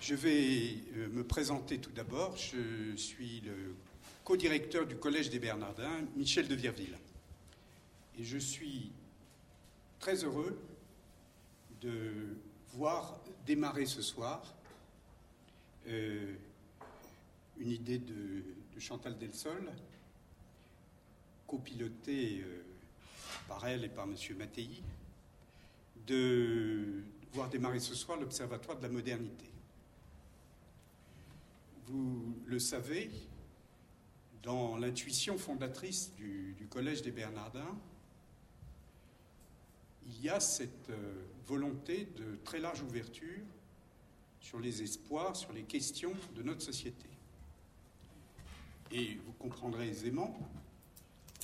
Je vais euh, me présenter tout d'abord. Je suis le co-directeur du Collège des Bernardins, Michel de Virville. Et je suis très heureux de voir démarrer ce soir euh, une idée de, Chantal Delsol, copilotée euh, par elle et par M. Mattei, de voir démarrer ce soir l'Observatoire de la modernité. Vous le savez, dans l'intuition fondatrice du, Collège des Bernardins, il y a cette euh, volonté de très large ouverture sur les espoirs, sur les questions de notre société. Et vous comprendrez aisément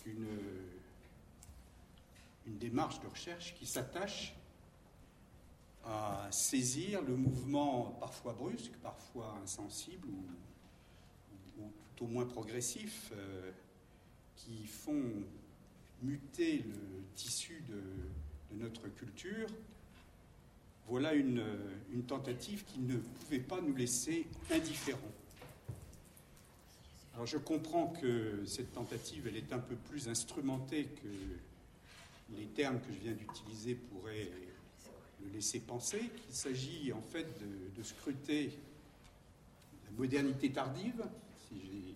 qu'une une démarche de recherche qui s'attache à saisir le mouvement parfois brusque, parfois insensible ou, tout au moins progressif euh, qui font muter le tissu de, notre culture. Voilà une, une tentative qui ne pouvait pas nous laisser indifférents. Alors je comprends que cette tentative, elle est un peu plus instrumentée que les termes que je viens d'utiliser pourraient le laisser penser qu'il s'agit en fait de, scruter la modernité tardive, si j'ai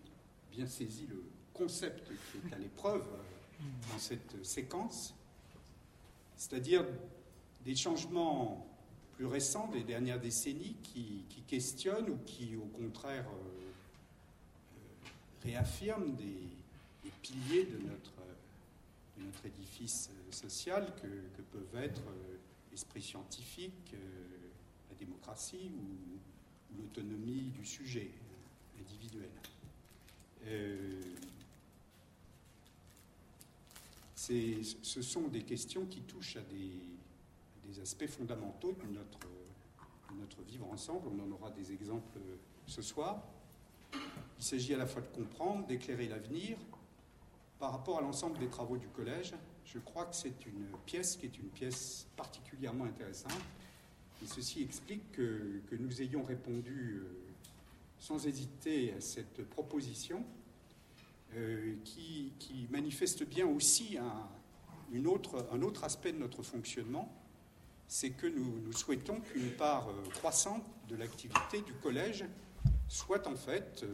bien saisi le concept qui est à l'épreuve dans cette séquence, c'est-à-dire des changements plus récents des dernières décennies qui, questionnent ou qui, au contraire, euh, euh, réaffirment des, piliers de notre, de notre édifice social que peuvent être l'esprit scientifique, euh, la démocratie ou, l'autonomie du sujet individuel. Euh, ce sont des questions qui touchent à des, aspects fondamentaux de notre, de notre vivre ensemble. On en aura des exemples ce soir. Il s'agit à la fois de comprendre, d'éclairer l'avenir par rapport à l'ensemble des travaux du collège, je crois que c'est une pièce qui est une pièce particulièrement intéressante. Et ceci explique que, nous ayons répondu euh, sans hésiter à cette proposition euh, qui, manifeste bien aussi un, autre aspect de notre fonctionnement, c'est que nous, souhaitons qu'une part euh, croissante de l'activité du collège soit en fait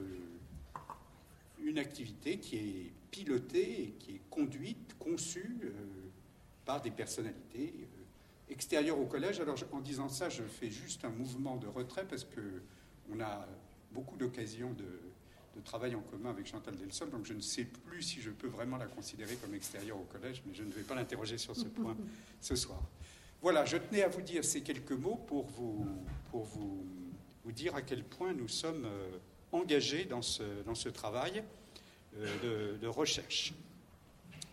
une activité qui est pilotée et qui est conduite, conçue euh, par des personnalités euh, extérieures au collège. Alors en disant ça, je fais juste un mouvement de retrait parce que on a beaucoup d'occasions de, travail en commun avec Chantal Delsol, donc je ne sais plus si je peux vraiment la considérer comme extérieure au collège, mais je ne vais pas l'interroger sur ce point ce soir. Voilà, je tenais à vous dire ces quelques mots pour vous, pour vous, vous dire à quel point nous sommes euh, engagés dans ce, dans ce travail. Euh, de, recherche.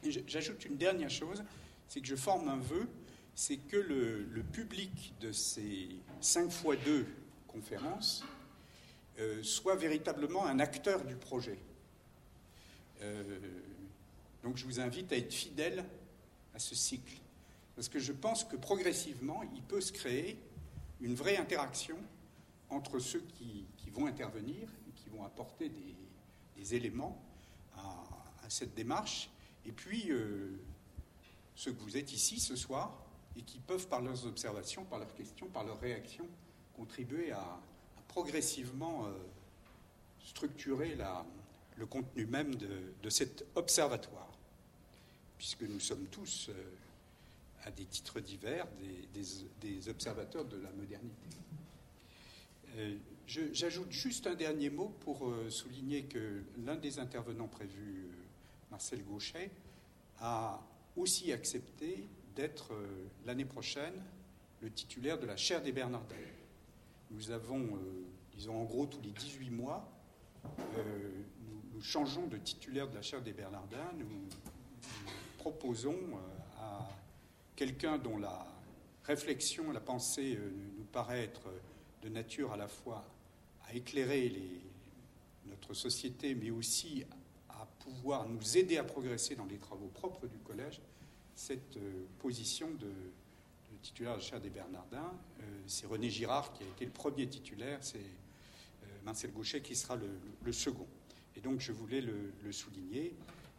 J'ajoute une dernière chose, c'est que je forme un vœu, c'est que le, public de ces 5 fois 2 conférences euh, soit véritablement un acteur du projet. Euh, donc je vous invite à être fidèle à ce cycle, parce que je pense que progressivement, il peut se créer une vraie interaction entre ceux qui, vont intervenir et qui vont apporter des éléments cette démarche. Et puis, euh, ceux que vous êtes ici ce soir et qui peuvent, par leurs observations, par leurs questions, par leurs réactions, contribuer à, progressivement euh, structurer le contenu même de, cet observatoire, puisque nous sommes tous, euh, à des titres divers, des observateurs de la modernité. J'ajoute juste un dernier mot pour souligner que l'un des intervenants prévus, Marcel Gauchet, a aussi accepté d'être euh, l'année prochaine le titulaire de la chaire des Bernardins. Nous avons, disons en gros, tous les 18 mois, nous, changeons de titulaire de la chaire des Bernardins. Nous, proposons à quelqu'un dont la réflexion, la pensée nous paraît être de nature à la fois à éclairer notre société, mais aussi pouvoir nous aider à progresser dans les travaux propres du collège, cette euh, position de, titulaire de la chaire des Bernardins. c'est René Girard qui a été le premier titulaire, c'est Marcel Gauchet qui sera le, second. Et donc je voulais le, souligner.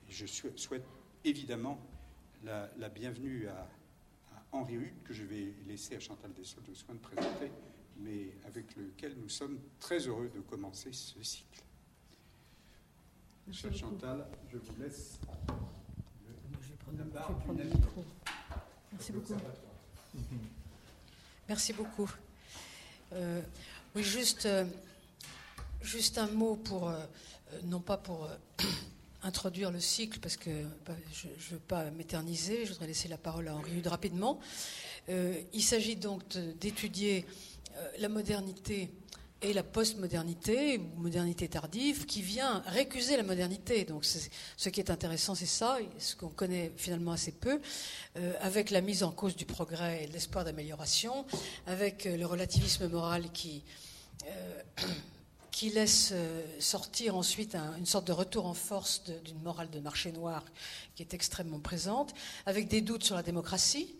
Et je souhaite évidemment la, bienvenue à, Henri Hutt, que je vais laisser à Chantal Dessau de soin de présenter, mais avec lequel nous sommes très heureux de commencer ce cycle. Chère Chantal, je vous laisse. Je vais prendre, le micro. Merci beaucoup. Merci beaucoup. Euh, oui, juste, euh, juste un mot pour, euh, non pas pour introduire le cycle, parce que bah, je ne veux pas m'éterniser, je voudrais laisser la parole à Henri Hude rapidement. il s'agit donc d'étudier la modernité et la postmodernité, modernité tardive, qui vient récuser la modernité. Donc ce qui est intéressant, c'est ça, ce qu'on connaît finalement assez peu, euh, avec la mise en cause du progrès et de l'espoir d'amélioration, avec euh, le relativisme moral qui, euh, qui laisse sortir ensuite une sorte de retour en force d'une morale de marché noir qui est extrêmement présente, avec des doutes sur la démocratie,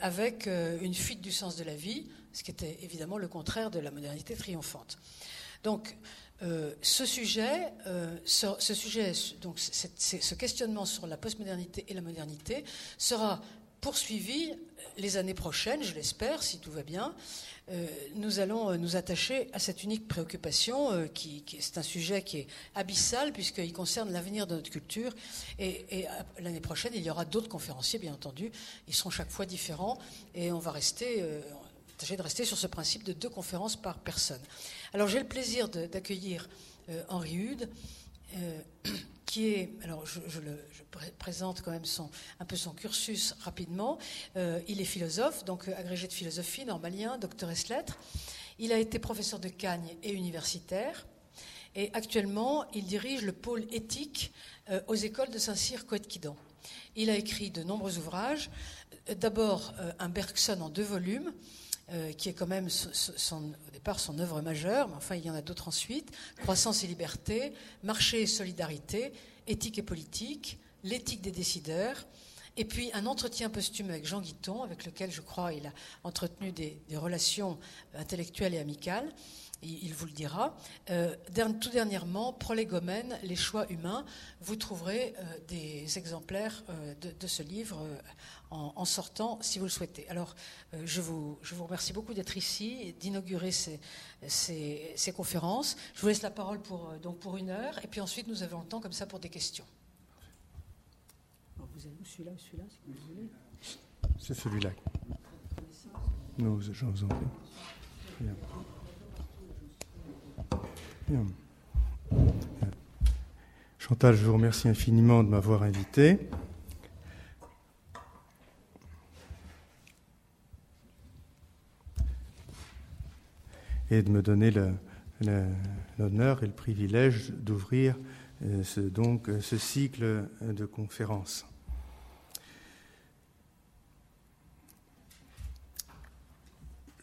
avec une fuite du sens de la vie, ce qui était évidemment le contraire de la modernité triomphante. Donc, euh, ce sujet, euh, ce, sujet donc ce questionnement sur la postmodernité et la modernité sera poursuivi les années prochaines, je l'espère, si tout va bien. Euh, nous allons nous attacher à cette unique préoccupation, qui, c'est un sujet qui est abyssal puisqu'il concerne l'avenir de notre culture. Et, et l'année prochaine, il y aura d'autres conférenciers, bien entendu. Ils seront chaque fois différents et on va rester de rester sur ce principe de deux conférences par personne. Alors j'ai le plaisir d'accueillir euh, Henri Hude, euh, qui est, alors je, présente quand même un peu son cursus rapidement. Euh, il est philosophe, donc agrégé de philosophie, normalien, docteur ès lettres. Il a été professeur de Cagnes et universitaire. Et actuellement, il dirige le pôle éthique aux écoles de Saint-Cyr-Coëtquidan. Il a écrit de nombreux ouvrages. D'abord, un Bergson en deux volumes, euh, qui est quand même au départ son œuvre majeure, mais enfin il y en a d'autres ensuite, Croissance et liberté, Marché et solidarité, Éthique et politique, L'éthique des décideurs, et puis un entretien posthume avec Jean Guiton, avec lequel je crois il a entretenu des, relations intellectuelles et amicales il vous le dira. Euh, tout dernièrement, Prolégomène, les choix humains. Vous trouverez euh, des exemplaires de, ce livre en, sortant, si vous le souhaitez. Alors, euh, je, vous, je, vous, remercie beaucoup d'être ici et d'inaugurer ces, ces, conférences. Je vous laisse la parole pour, euh, donc pour une heure, et puis ensuite nous avons le temps comme ça pour des questions. vous avez celui-là ou celui-là, si vous voulez C'est celui-là. Non, je vous en prie. Bien. Chantal, je vous remercie infiniment de m'avoir invité. et de me donner l'honneur et le privilège d'ouvrir euh, ce, donc ce cycle de conférences.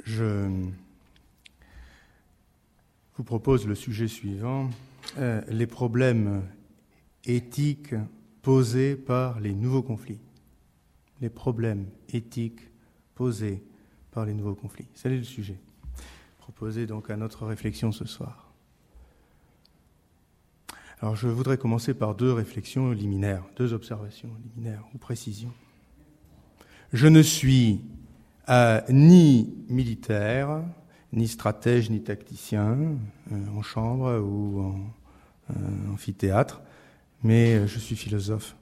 Je vous propose le sujet suivant, euh, les problèmes éthiques posés par les nouveaux conflits. Les problèmes éthiques posés par les nouveaux conflits. C'est le sujet proposé donc à notre réflexion ce soir. Alors je voudrais commencer par deux réflexions liminaires, deux observations liminaires ou précisions. Je ne suis euh, ni militaire, ni stratège, ni tacticien euh, en chambre ou en euh, amphithéâtre, mais je suis philosophe.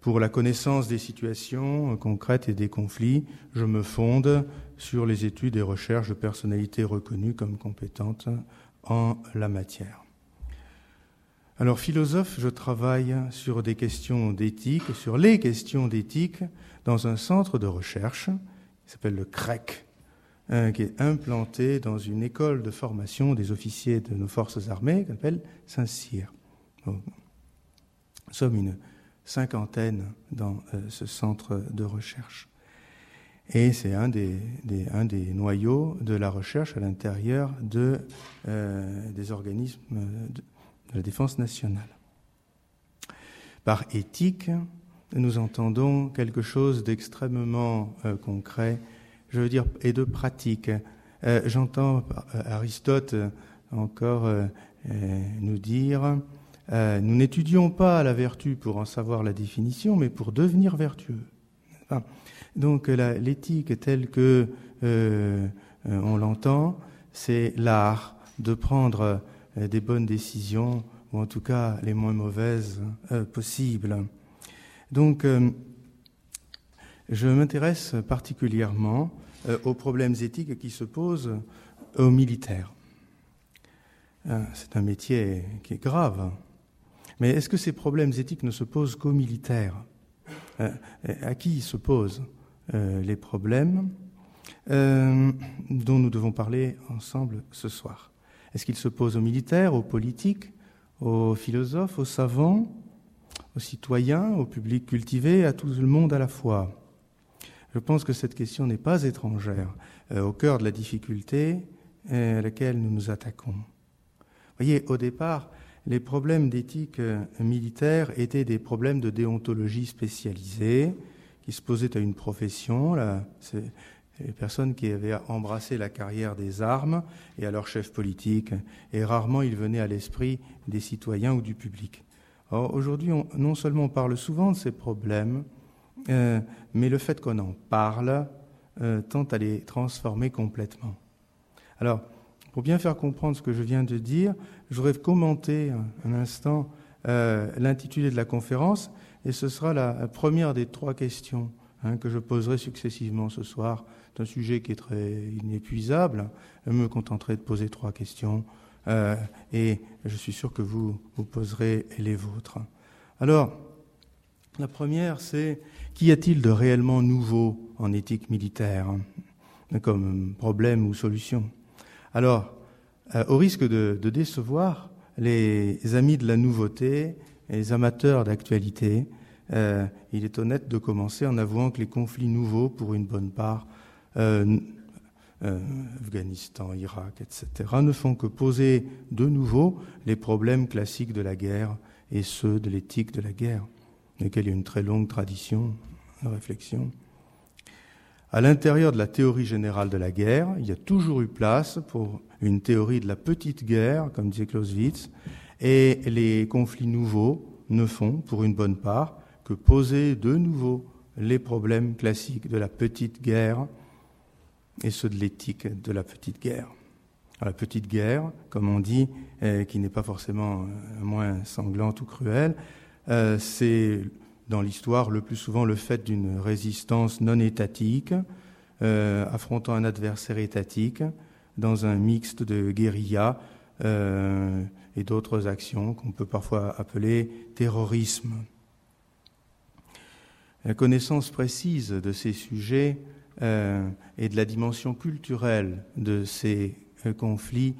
Pour la connaissance des situations concrètes et des conflits, je me fonde sur les études et recherches de personnalités reconnues comme compétentes en la matière. Alors, philosophe, je travaille sur des questions d'éthique, sur les questions d'éthique, dans un centre de recherche qui s'appelle le CREC, hein, qui est implanté dans une école de formation des officiers de nos forces armées, qui s'appelle Saint-Cyr. Nous sommes une cinquantaine dans euh, ce centre de recherche. Et c'est un des, un des noyaux de la recherche à l'intérieur de, euh, des organismes de, la défense nationale. Par éthique, nous entendons quelque chose d'extrêmement concret, je veux dire, et de pratique. J'entends Aristote encore nous dire nous n'étudions pas la vertu pour en savoir la définition, mais pour devenir vertueux. Donc l'éthique telle que euh, on l'entend, c'est l'art de prendre euh, des bonnes décisions, ou en tout cas les moins mauvaises euh, possibles. Donc je m'intéresse particulièrement aux problèmes éthiques qui se posent aux militaires. C'est un métier qui est grave. Mais est-ce que ces problèmes éthiques ne se posent qu'aux militaires À qui se posent les problèmes euh, dont nous devons parler ensemble ce soir? Est-ce qu'il se pose aux militaires, aux politiques, aux philosophes, aux savants, aux citoyens, au public cultivé, à tout le monde à la fois? Je pense que cette question n'est pas étrangère euh, au cœur de la difficulté euh, à laquelle nous nous attaquons. Voyez, au départ, les problèmes d'éthique militaire étaient des problèmes de déontologie spécialisée qui se posaient à une profession. Là, les personnes qui avaient embrassé la carrière des armes et à leur chef politique, et rarement il venait à l'esprit des citoyens ou du public. Or, aujourd'hui, non seulement on parle souvent de ces problèmes, euh, mais le fait qu'on en parle euh, tend à les transformer complètement. Alors, pour bien faire comprendre ce que je viens de dire, je voudrais commenter un, instant euh, l'intitulé de la conférence, et ce sera la, première des trois questions hein, que je poserai successivement ce soir c'est un sujet qui est très inépuisable. Je me contenterai de poser trois questions euh, et je suis sûr que vous vous poserez les vôtres. Alors, la première, c'est qu'y a-t-il de réellement nouveau en éthique militaire comme problème ou solution? Alors, euh, au risque de, décevoir les amis de la nouveauté les amateurs d'actualité, euh, il est honnête de commencer en avouant que les conflits nouveaux, pour une bonne part, euh, Afghanistan, Irak, etc., ne font que poser de nouveau les problèmes classiques de la guerre et ceux de l'éthique de la guerre, lesquels il y a une très longue tradition de réflexion. À l'intérieur de la théorie générale de la guerre, il y a toujours eu place pour une théorie de la petite guerre, comme disait Clausewitz, et les conflits nouveaux ne font, pour une bonne part, que poser de nouveau les problèmes classiques de la petite guerre et ceux de l'éthique de la petite guerre. la petite guerre, comme on dit, qui n'est pas forcément euh, moins sanglante ou cruelle, euh, c'est dans l'histoire le plus souvent le fait d'une résistance non étatique, affrontant un adversaire étatique, dans un mixte de guérilla et d'autres actions qu'on peut parfois appeler terrorisme. La connaissance précise de ces sujets euh, et de la dimension culturelle de ces euh, conflits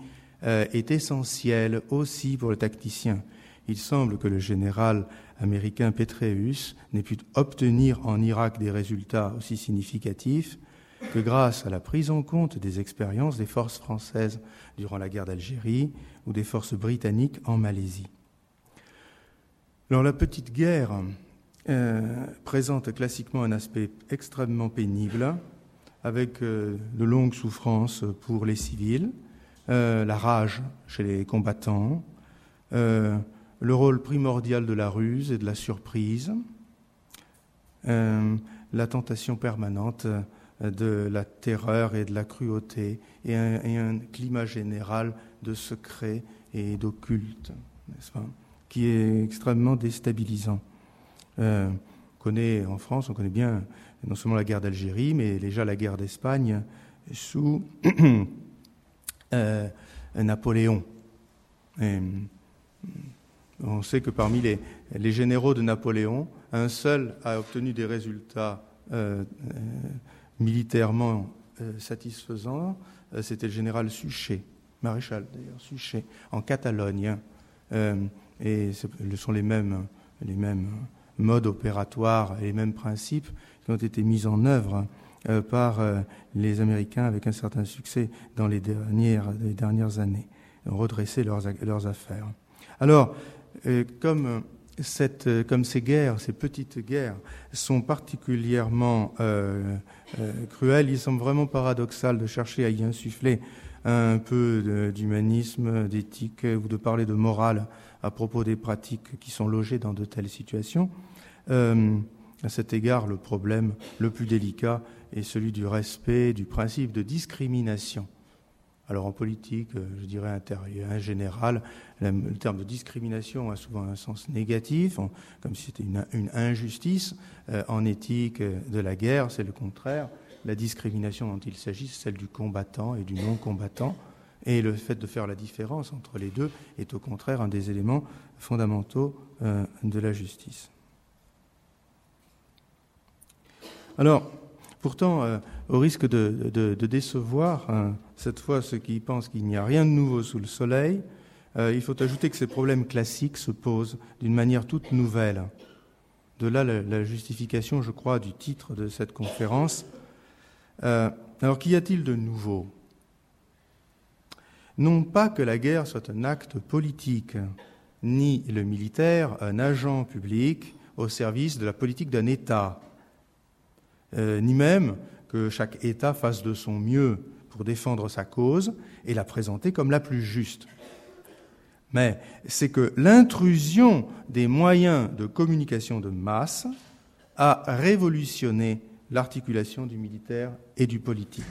euh, est essentielle aussi pour le tacticien. Il semble que le général américain Petraeus n'ait pu obtenir en Irak des résultats aussi significatifs que grâce à la prise en compte des expériences des forces françaises durant la guerre d'Algérie ou des forces britanniques en Malaisie. Alors la petite guerre euh, présente classiquement un aspect extrêmement pénible, avec euh, de longues souffrances pour les civils, euh, la rage chez les combattants, le rôle primordial de la ruse et de la surprise, la tentation permanente de la terreur et de la cruauté, et un, climat général de secret et d'occulte, n'est-ce pas, qui est extrêmement déstabilisant. Euh, on connaît en France, on connaît bien non seulement la guerre d'Algérie, mais déjà la guerre d'Espagne sous euh, Napoléon. On sait que parmi les, généraux de Napoléon, un seul a obtenu des résultats euh, militairement satisfaisants, c'était le général Suchet, maréchal d'ailleurs, Suchet, en Catalogne. et ce sont les mêmes, modes opératoires et les mêmes principes qui ont été mis en œuvre euh, par euh, les Américains avec un certain succès dans les dernières, les dernières années, redresser leurs, leurs affaires. Alors, euh, comme cette, euh, comme ces guerres, ces petites guerres, sont particulièrement euh, euh, cruelles, il semble vraiment paradoxal de chercher à y insuffler un peu d'humanisme, d'éthique ou de parler de morale à propos des pratiques qui sont logées dans de telles situations. à cet égard, le problème le plus délicat est celui du respect du principe de discrimination alors en politique, euh, je dirais intérieur, en général, le terme de discrimination a souvent un sens négatif, comme si c'était une, injustice. Euh, en éthique euh, de la guerre, c'est le contraire. La discrimination dont il s'agit, c'est celle du combattant et du non-combattant. Et le fait de faire la différence entre les deux est au contraire un des éléments fondamentaux de la justice. Alors, Pourtant, euh, au risque de, décevoir hein, cette fois ceux qui pensent qu'il n'y a rien de nouveau sous le soleil, euh, il faut ajouter que ces problèmes classiques se posent d'une manière toute nouvelle. De là la, justification, je crois, du titre de cette conférence. Euh, alors qu'y a-t-il de nouveau? Non pas que la guerre soit un acte politique, ni le militaire un agent public au service de la politique d'un État euh, ni même que chaque État fasse de son mieux pour défendre sa cause et la présenter comme la plus juste. Mais c'est que l'intrusion des moyens de communication de masse a révolutionné l'articulation du militaire et du politique,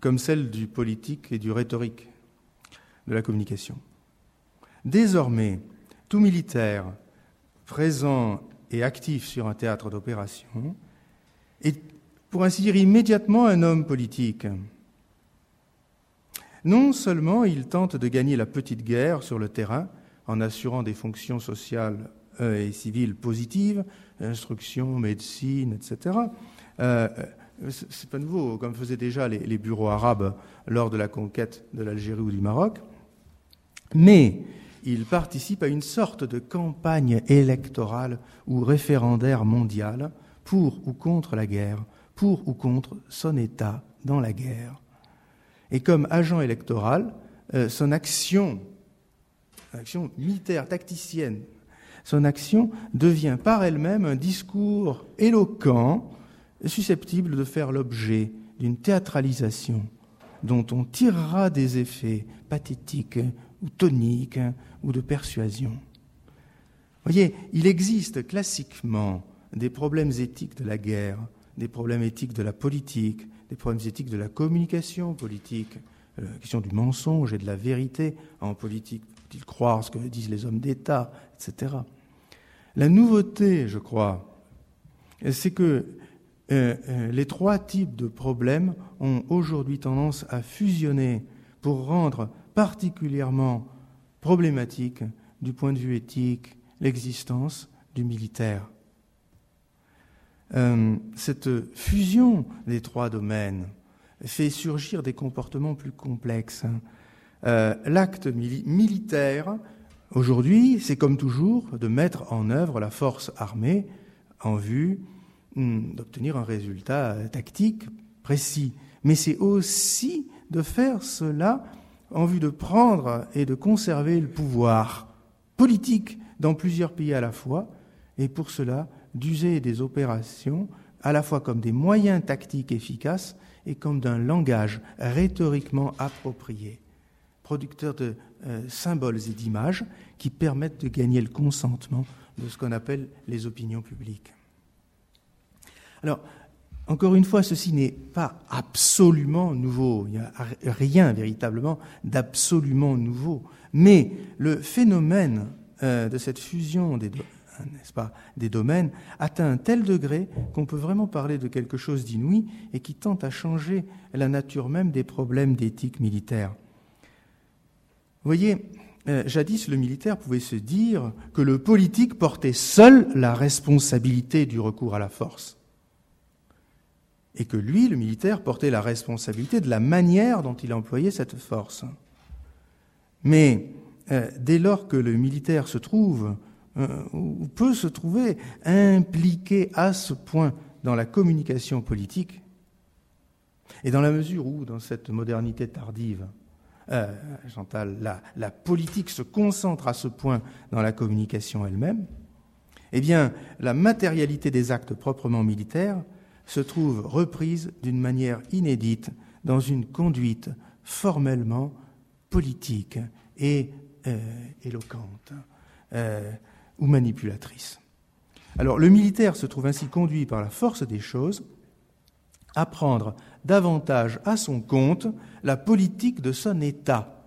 comme celle du politique et du rhétorique de la communication. Désormais, tout militaire présent et actif sur un théâtre d'opération est, pour ainsi dire, immédiatement un homme politique. Non seulement il tente de gagner la petite guerre sur le terrain en assurant des fonctions sociales euh, et civiles positives, instruction, médecine, etc. Euh, c'est pas nouveau, comme faisaient déjà les, bureaux arabes lors de la conquête de l'Algérie ou du Maroc. Mais il participe à une sorte de campagne électorale ou référendaire mondiale pour ou contre la guerre, pour ou contre son État dans la guerre. Et comme agent électoral, euh, son action, action militaire, tacticienne, son action devient par elle-même un discours éloquent, susceptible de faire l'objet d'une théâtralisation dont on tirera des effets pathétiques ou toniques ou de persuasion. Voyez, il existe classiquement des problèmes éthiques de la guerre, des problèmes éthiques de la politique, des problèmes éthiques de la communication politique, euh, la question du mensonge et de la vérité en politique. Faut-il croire ce que disent les hommes d'État, etc. La nouveauté, je crois, c'est que euh, euh, les trois types de problèmes ont aujourd'hui tendance à fusionner pour rendre particulièrement problématique du point de vue éthique l'existence du militaire. Euh, cette fusion des trois domaines fait surgir des comportements plus complexes. Euh, l'acte militaire, aujourd'hui, c'est comme toujours de mettre en œuvre la force armée en vue hmm, d'obtenir un résultat tactique précis. Mais c'est aussi de faire cela en vue de prendre et de conserver le pouvoir politique dans plusieurs pays à la fois, et pour cela d'user des opérations à la fois comme des moyens tactiques efficaces et comme d'un langage rhétoriquement approprié, producteur de euh, symboles et d'images qui permettent de gagner le consentement de ce qu'on appelle les opinions publiques. Alors, encore une fois, ceci n'est pas absolument nouveau, il n'y a rien véritablement d'absolument nouveau, mais le phénomène euh, de cette fusion des, n'est-ce pas, des domaines, atteint un tel degré qu'on peut vraiment parler de quelque chose d'inouï et qui tente à changer la nature même des problèmes d'éthique militaire. Vous voyez, euh, jadis le militaire pouvait se dire que le politique portait seul la responsabilité du recours à la force et que lui, le militaire, portait la responsabilité de la manière dont il employait cette force. Mais euh, dès lors que le militaire se trouve euh, peut se trouver impliqué à ce point dans la communication politique, et dans la mesure où, dans cette modernité tardive, euh, Chantal, la, politique se concentre à ce point dans la communication elle-même, eh bien, la matérialité des actes proprement militaires se trouve reprise d'une manière inédite dans une conduite formellement politique et euh, éloquente ou manipulatrice. Alors, le militaire se trouve ainsi conduit par la force des choses à prendre davantage à son compte la politique de son État,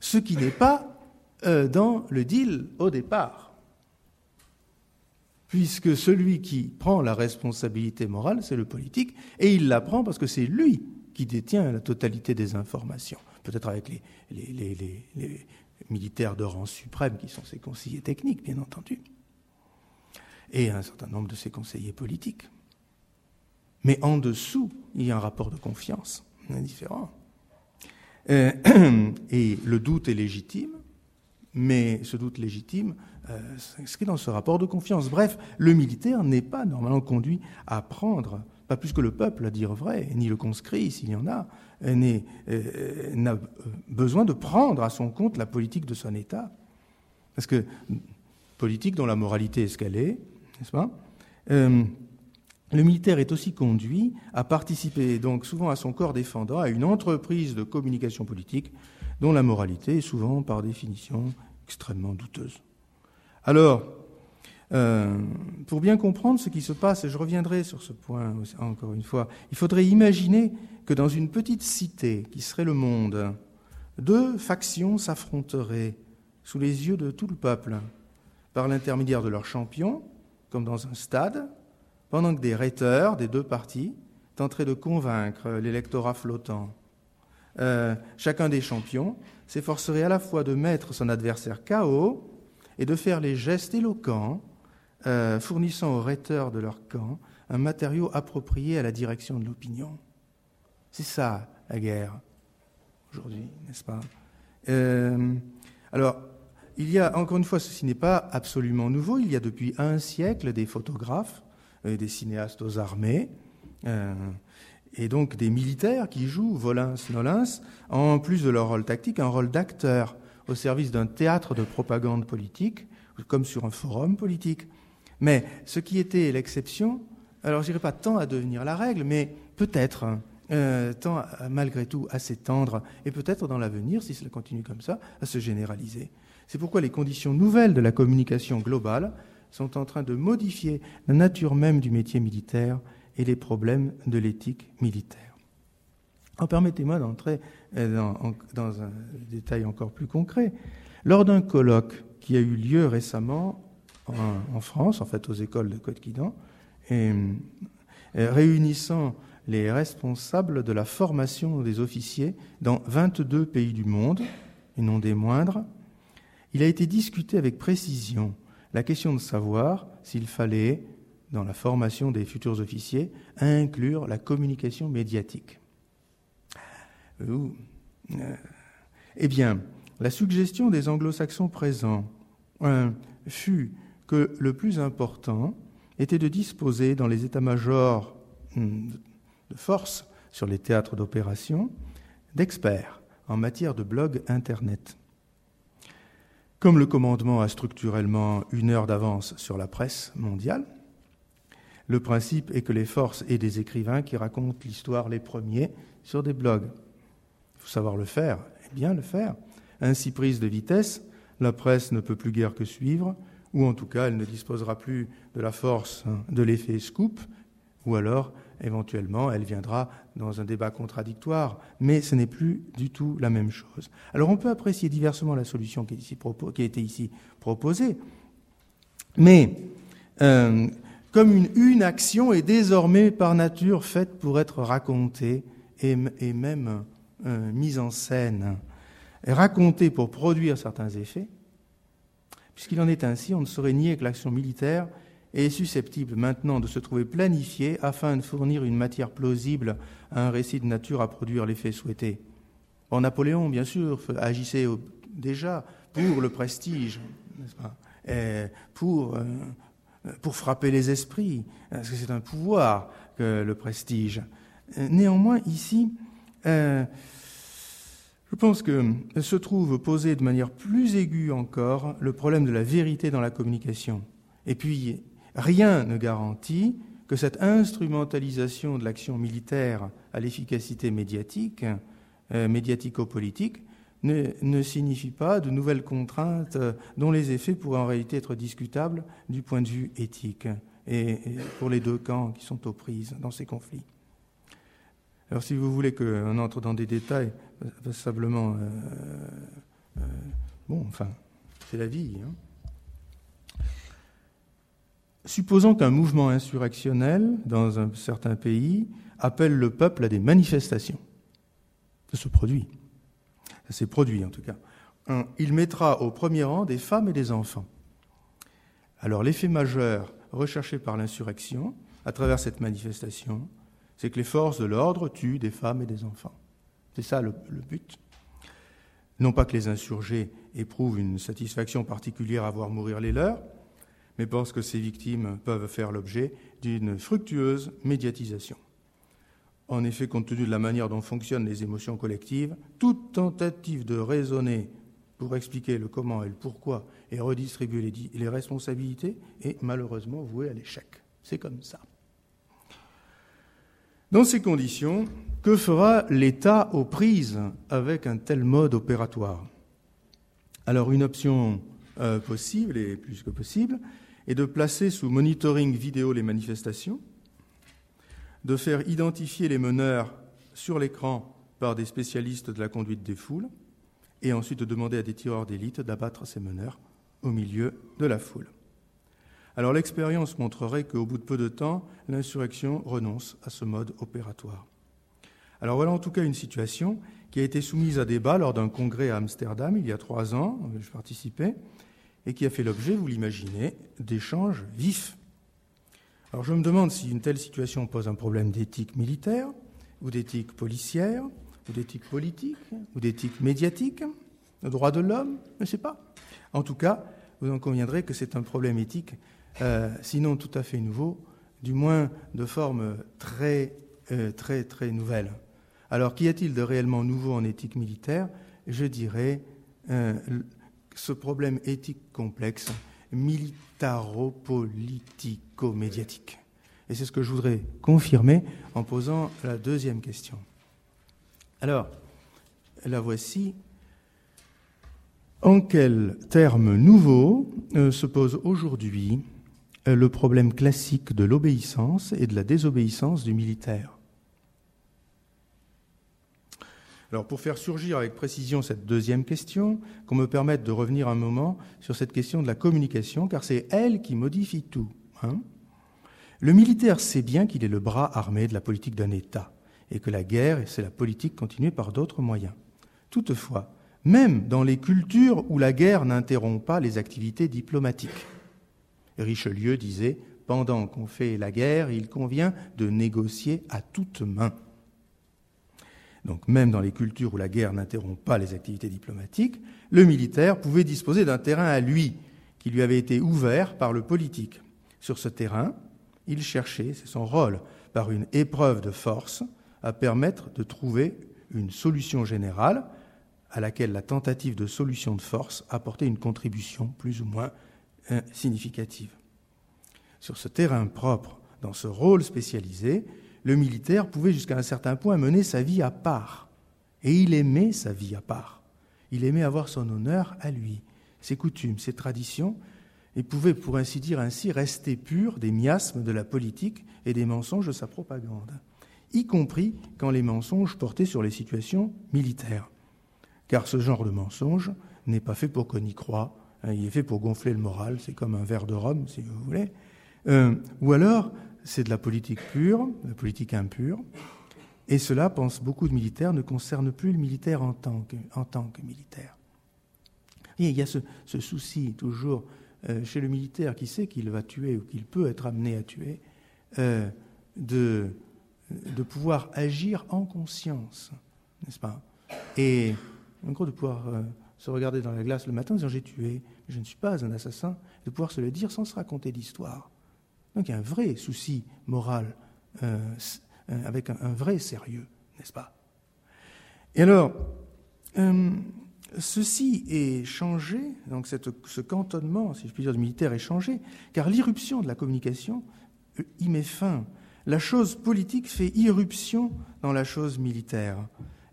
ce qui n'est pas euh, dans le deal au départ, puisque celui qui prend la responsabilité morale, c'est le politique, et il la prend parce que c'est lui qui détient la totalité des informations, peut-être avec les, militaires de rang suprême qui sont ses conseillers techniques, bien entendu, et un certain nombre de ses conseillers politiques. Mais en dessous, il y a un rapport de confiance différent. Euh, et le doute est légitime, mais ce doute légitime euh, s'inscrit dans ce rapport de confiance. Bref, le militaire n'est pas normalement conduit à prendre, pas plus que le peuple, à dire vrai, ni le conscrit, s'il y en a, n'a besoin de prendre à son compte la politique de son État. Parce que politique dont la moralité est ce qu'elle est, n'est-ce pas? Le militaire est aussi conduit à participer donc souvent à son corps défendant à une entreprise de communication politique dont la moralité est souvent par définition extrêmement douteuse. Alors, euh, pour bien comprendre ce qui se passe, et je reviendrai sur ce point encore une fois, il faudrait imaginer que dans une petite cité qui serait le monde, deux factions s'affronteraient sous les yeux de tout le peuple par l'intermédiaire de leurs champions, comme dans un stade, pendant que des rhéteurs des deux partis tenteraient de convaincre l'électorat flottant. Euh, chacun des champions s'efforcerait à la fois de mettre son adversaire KO et de faire les gestes éloquents, euh, fournissant aux rhéteurs de leur camp un matériau approprié à la direction de l'opinion. C'est ça, la guerre, aujourd'hui, n'est-ce pas? Euh, Alors, il y a, encore une fois, ceci n'est pas absolument nouveau, il y a depuis un siècle des photographes des cinéastes aux armées, euh, et donc des militaires qui jouent volins-nolins, en plus de leur rôle tactique, un rôle d'acteur au service d'un théâtre de propagande politique, comme sur un forum politique. Mais ce qui était l'exception, alors je dirais pas tant à devenir la règle, mais peut-être euh, tant malgré tout à s'étendre, et peut-être dans l'avenir, si cela continue comme ça, à se généraliser. C'est pourquoi les conditions nouvelles de la communication globale sont en train de modifier la nature même du métier militaire et les problèmes de l'éthique militaire. permettez-moi d'entrer euh, dans, un détail encore plus concret. Lors d'un colloque qui a eu lieu récemment en, France, en fait aux écoles de Côte-Quidan, euh, réunissant les responsables de la formation des officiers dans 22 pays du monde, et non des moindres, il a été discuté avec précision la question de savoir s'il fallait, dans la formation des futurs officiers, inclure la communication médiatique. Euh, eh bien, la suggestion des anglo-saxons présents euh, fut que le plus important était de disposer dans les états-majors hmm, de force sur les théâtres d'opération d'experts en matière de blog Internet. Comme le commandement a structurellement une heure d'avance sur la presse mondiale, le principe est que les forces aient des écrivains qui racontent l'histoire les premiers sur des blogs. Il faut savoir le faire, et bien le faire. Ainsi prise de vitesse, la presse ne peut plus guère que suivre, ou en tout cas elle ne disposera plus de la force de l'effet scoop, ou alors éventuellement, elle viendra dans un débat contradictoire, mais ce n'est plus du tout la même chose. Alors on peut apprécier diversement la solution qui, a été ici proposée, mais euh, comme une, action est désormais par nature faite pour être racontée et, même euh, mise en scène, racontée pour produire certains effets, puisqu'il en est ainsi, on ne saurait nier que l'action militaire est susceptible maintenant de se trouver planifié afin de fournir une matière plausible à un récit de nature à produire l'effet souhaité. Bon, Napoléon, bien sûr, agissait déjà pour le prestige, n'est-ce pas pour, euh, pour frapper les esprits, parce que c'est un pouvoir que le prestige. Néanmoins, ici, euh, Je pense que se trouve posé de manière plus aiguë encore le problème de la vérité dans la communication. Et puis, rien ne garantit que cette instrumentalisation de l'action militaire à l'efficacité médiatique, euh, médiatico-politique, ne, signifie pas de nouvelles contraintes dont les effets pourraient en réalité être discutables du point de vue éthique et pour les deux camps qui sont aux prises dans ces conflits. Alors si vous voulez qu'on entre dans des détails, passablement... Euh, euh, bon, enfin, c'est la vie. Hein. Supposons qu'un mouvement insurrectionnel dans un certain pays appelle le peuple à des manifestations. Ça se produit. Ça s'est produit en tout cas. Il mettra au premier rang des femmes et des enfants. Alors l'effet majeur recherché par l'insurrection à travers cette manifestation, c'est que les forces de l'ordre tuent des femmes et des enfants. C'est ça le, but. Non pas que les insurgés éprouvent une satisfaction particulière à voir mourir les leurs, mais parce que ces victimes peuvent faire l'objet d'une fructueuse médiatisation. En effet, compte tenu de la manière dont fonctionnent les émotions collectives, toute tentative de raisonner pour expliquer le comment et le pourquoi et redistribuer les, les responsabilités est malheureusement vouée à l'échec. C'est comme ça. Dans ces conditions, que fera l'État aux prises avec un tel mode opératoire? Alors une option euh, possible et plus que possible est de placer sous monitoring vidéo les manifestations, de faire identifier les meneurs sur l'écran par des spécialistes de la conduite des foules, et ensuite de demander à des tireurs d'élite d'abattre ces meneurs au milieu de la foule. Alors l'expérience montrerait qu'au bout de peu de temps, l'insurrection renonce à ce mode opératoire. Alors voilà en tout cas une situation qui a été soumise à débat lors d'un congrès à Amsterdam il y a trois ans, je participais, et qui a fait l'objet, vous l'imaginez, d'échanges vifs. Alors je me demande si une telle situation pose un problème d'éthique militaire, ou d'éthique policière, ou d'éthique politique, ou d'éthique médiatique, de droit de l'homme, je ne sais pas. En tout cas, vous en conviendrez que c'est un problème éthique, euh, sinon tout à fait nouveau, du moins de forme très, euh, très, très nouvelle. Alors qu'y a-t-il de réellement nouveau en éthique militaire? Je dirais euh, ce problème éthique complexe, militaro-politico-médiatique. Et c'est ce que je voudrais confirmer en posant la deuxième question. Alors, la voici. En quels termes nouveaux se pose aujourd'hui le problème classique de l'obéissance et de la désobéissance du militaire Alors pour faire surgir avec précision cette deuxième question, qu'on me permette de revenir un moment sur cette question de la communication, car c'est elle qui modifie tout. Hein le militaire sait bien qu'il est le bras armé de la politique d'un État, et que la guerre, c'est la politique continuée par d'autres moyens. Toutefois, même dans les cultures où la guerre n'interrompt pas les activités diplomatiques. Richelieu disait Pendant qu'on fait la guerre, il convient de négocier à toute main. Donc même dans les cultures où la guerre n'interrompt pas les activités diplomatiques, le militaire pouvait disposer d'un terrain à lui, qui lui avait été ouvert par le politique. Sur ce terrain, il cherchait, c'est son rôle, par une épreuve de force, à permettre de trouver une solution générale à laquelle la tentative de solution de force apportait une contribution plus ou moins euh, significative. Sur ce terrain propre, dans ce rôle spécialisé, le militaire pouvait jusqu'à un certain point mener sa vie à part. Et il aimait sa vie à part. Il aimait avoir son honneur à lui, ses coutumes, ses traditions, et pouvait, pour ainsi dire ainsi, rester pur des miasmes de la politique et des mensonges de sa propagande, y compris quand les mensonges portaient sur les situations militaires. Car ce genre de mensonge n'est pas fait pour qu'on y croie, il est fait pour gonfler le moral, c'est comme un verre de rhum, si vous voulez. Euh, ou alors, c'est de la politique pure, de la politique impure. Et cela, pensent beaucoup de militaires, ne concerne plus le militaire en tant que, militaire. Il y a ce, souci toujours euh, chez le militaire qui sait qu'il va tuer ou qu'il peut être amené à tuer, euh, de, de pouvoir agir en conscience, n'est-ce pas? Et en gros, de pouvoir euh, se regarder dans la glace le matin en disant j'ai tué, je ne suis pas un assassin, de pouvoir se le dire sans se raconter d'histoire. Donc il y a un vrai souci moral, euh, avec un, vrai sérieux, n'est-ce pas? Et alors, Euh, ceci est changé, donc ce cantonnement, si je puis dire, du militaire est changé, car l'irruption de la communication euh, y met fin. La chose politique fait irruption dans la chose militaire.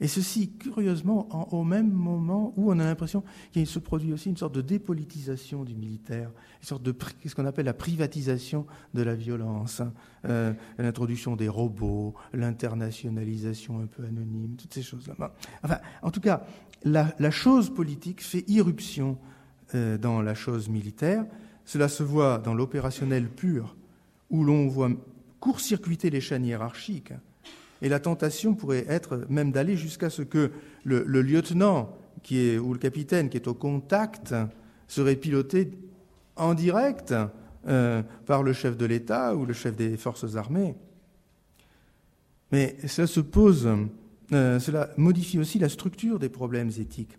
Et ceci, curieusement, au même moment où on a l'impression qu'il se produit aussi une sorte de dépolitisation du militaire, une sorte de ce qu'on appelle la privatisation de la violence, hein. euh, l'introduction des robots, l'internationalisation un peu anonyme, toutes ces choses-là. Enfin, en tout cas, la, chose politique fait irruption euh, dans la chose militaire. Cela se voit dans l'opérationnel pur, où l'on voit court-circuiter les chaînes hiérarchiques et la tentation pourrait être même d'aller jusqu'à ce que le, lieutenant ou le capitaine qui est au contact serait piloté en direct euh, par le chef de l'État ou le chef des forces armées. Mais cela se pose, euh, cela modifie aussi la structure des problèmes éthiques.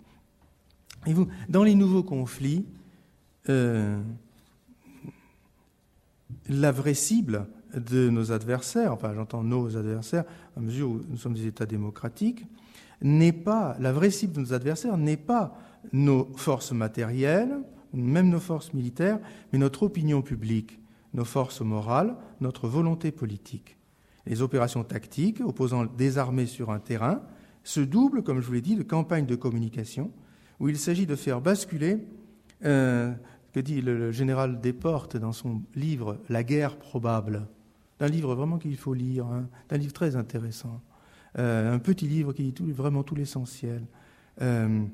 Dans les nouveaux conflits, euh, la vraie cible, de nos adversaires, enfin j'entends nos adversaires, à mesure où nous sommes des États démocratiques, n'est pas, la vraie cible de nos adversaires n'est pas nos forces matérielles, même nos forces militaires, mais notre opinion publique, nos forces morales, notre volonté politique. Les opérations tactiques opposant des armées sur un terrain se doublent, comme je vous l'ai dit, de campagnes de communication où il s'agit de faire basculer euh, que dit le général Desportes dans son livre La guerre probable un livre vraiment qu'il faut lire, hein. un livre très intéressant, euh, un petit livre qui dit vraiment tout l'essentiel. Euh,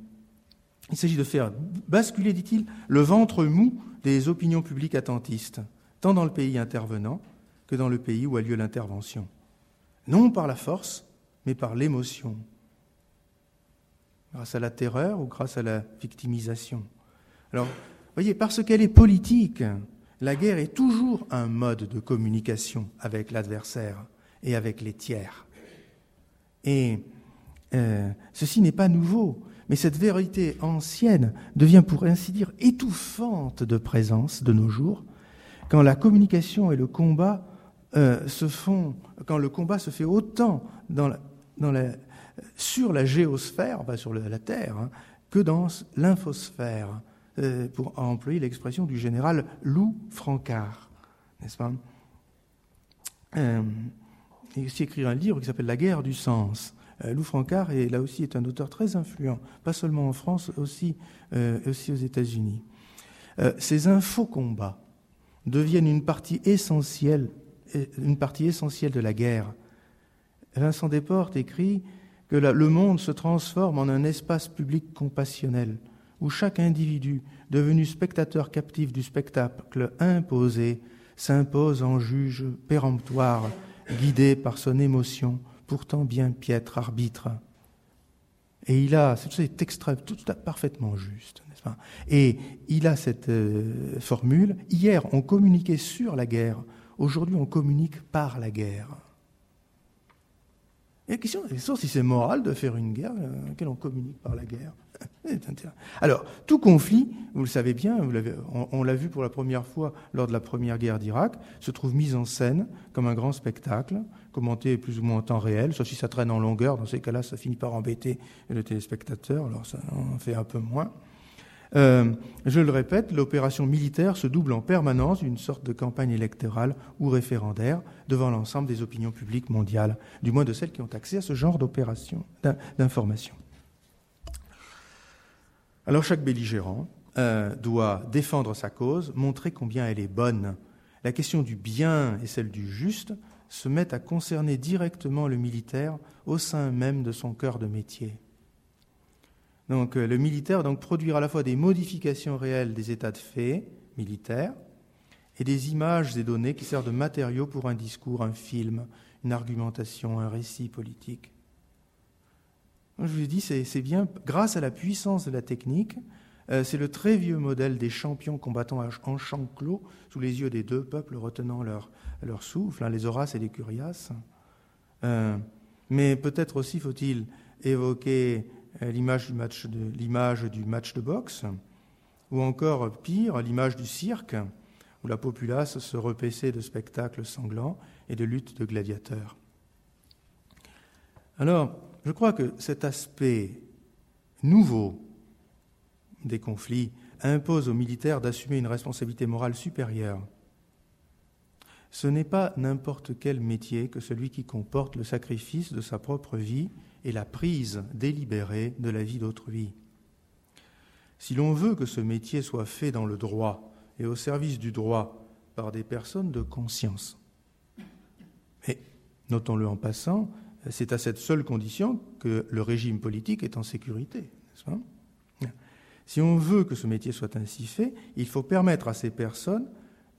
il s'agit de faire basculer, dit-il, le ventre mou des opinions publiques attentistes, tant dans le pays intervenant que dans le pays où a lieu l'intervention. Non par la force, mais par l'émotion, grâce à la terreur ou grâce à la victimisation. Alors, voyez, parce qu'elle est politique, la guerre est toujours un mode de communication avec l'adversaire et avec les tiers. Et euh, ceci n'est pas nouveau, mais cette vérité ancienne devient pour ainsi dire étouffante de présence de nos jours, quand la communication et le combat euh, se font, quand le combat se fait autant sur la géosphère, pas sur la Terre, hein, que dans l'infosphère. Euh, pour employer l'expression du général Lou Francard, n'est-ce pas? Euh, Il a aussi écrit un livre qui s'appelle La guerre du sens. Euh, Lou Francard est, là aussi est un auteur très influent, pas seulement en France, aussi, aussi aux États-Unis. ces infocombats deviennent une partie essentielle, une partie essentielle de la guerre. Vincent Desportes écrit que le monde se transforme en un espace public compassionnel où chaque individu, devenu spectateur captif du spectacle imposé, s'impose en juge péremptoire, guidé par son émotion, pourtant bien piètre arbitre. Et il a, c'est extrême, tout parfaitement juste, n'est-ce pas? Et il a cette euh, formule. Hier, on communiquait sur la guerre. Aujourd'hui, on communique par la guerre. Et la question est si c'est moral de faire une guerre euh, à laquelle on communique par la guerre. Alors, tout conflit, vous le savez bien, on, l'a vu pour la première fois lors de la première guerre d'Irak, se trouve mis en scène comme un grand spectacle, commenté plus ou moins en temps réel, sauf si ça traîne en longueur, dans ces cas-là, ça finit par embêter le téléspectateur, alors ça en fait un peu moins. Euh, je le répète, l'opération militaire se double en permanence d'une sorte de campagne électorale ou référendaire devant l'ensemble des opinions publiques mondiales, du moins de celles qui ont accès à ce genre d'opération, d'information. Alors chaque belligérant euh, doit défendre sa cause, montrer combien elle est bonne. La question du bien et celle du juste se mettent à concerner directement le militaire au sein même de son cœur de métier. Donc euh, le militaire donc produire à la fois des modifications réelles des états de fait militaires et des images et données qui servent de matériaux pour un discours, un film, une argumentation, un récit politique. Je vous ai dit, c'est bien grâce à la puissance de la technique. Euh, c'est le très vieux modèle des champions combattant en champ clos, sous les yeux des deux peuples retenant leur, souffle, hein, les Horaces et les Curias. Euh, mais peut-être aussi faut-il évoquer l'image du, match de, du match de boxe, ou encore pire, l'image du cirque, où la populace se repaissait de spectacles sanglants et de luttes de gladiateurs. Alors, je crois que cet aspect nouveau des conflits impose aux militaires d'assumer une responsabilité morale supérieure. Ce n'est pas n'importe quel métier que celui qui comporte le sacrifice de sa propre vie et la prise délibérée de la vie d'autrui. Si l'on veut que ce métier soit fait dans le droit et au service du droit par des personnes de conscience, et notons-le en passant, c'est à cette seule condition que le régime politique est en sécurité, Si on veut que ce métier soit ainsi fait, il faut permettre à ces personnes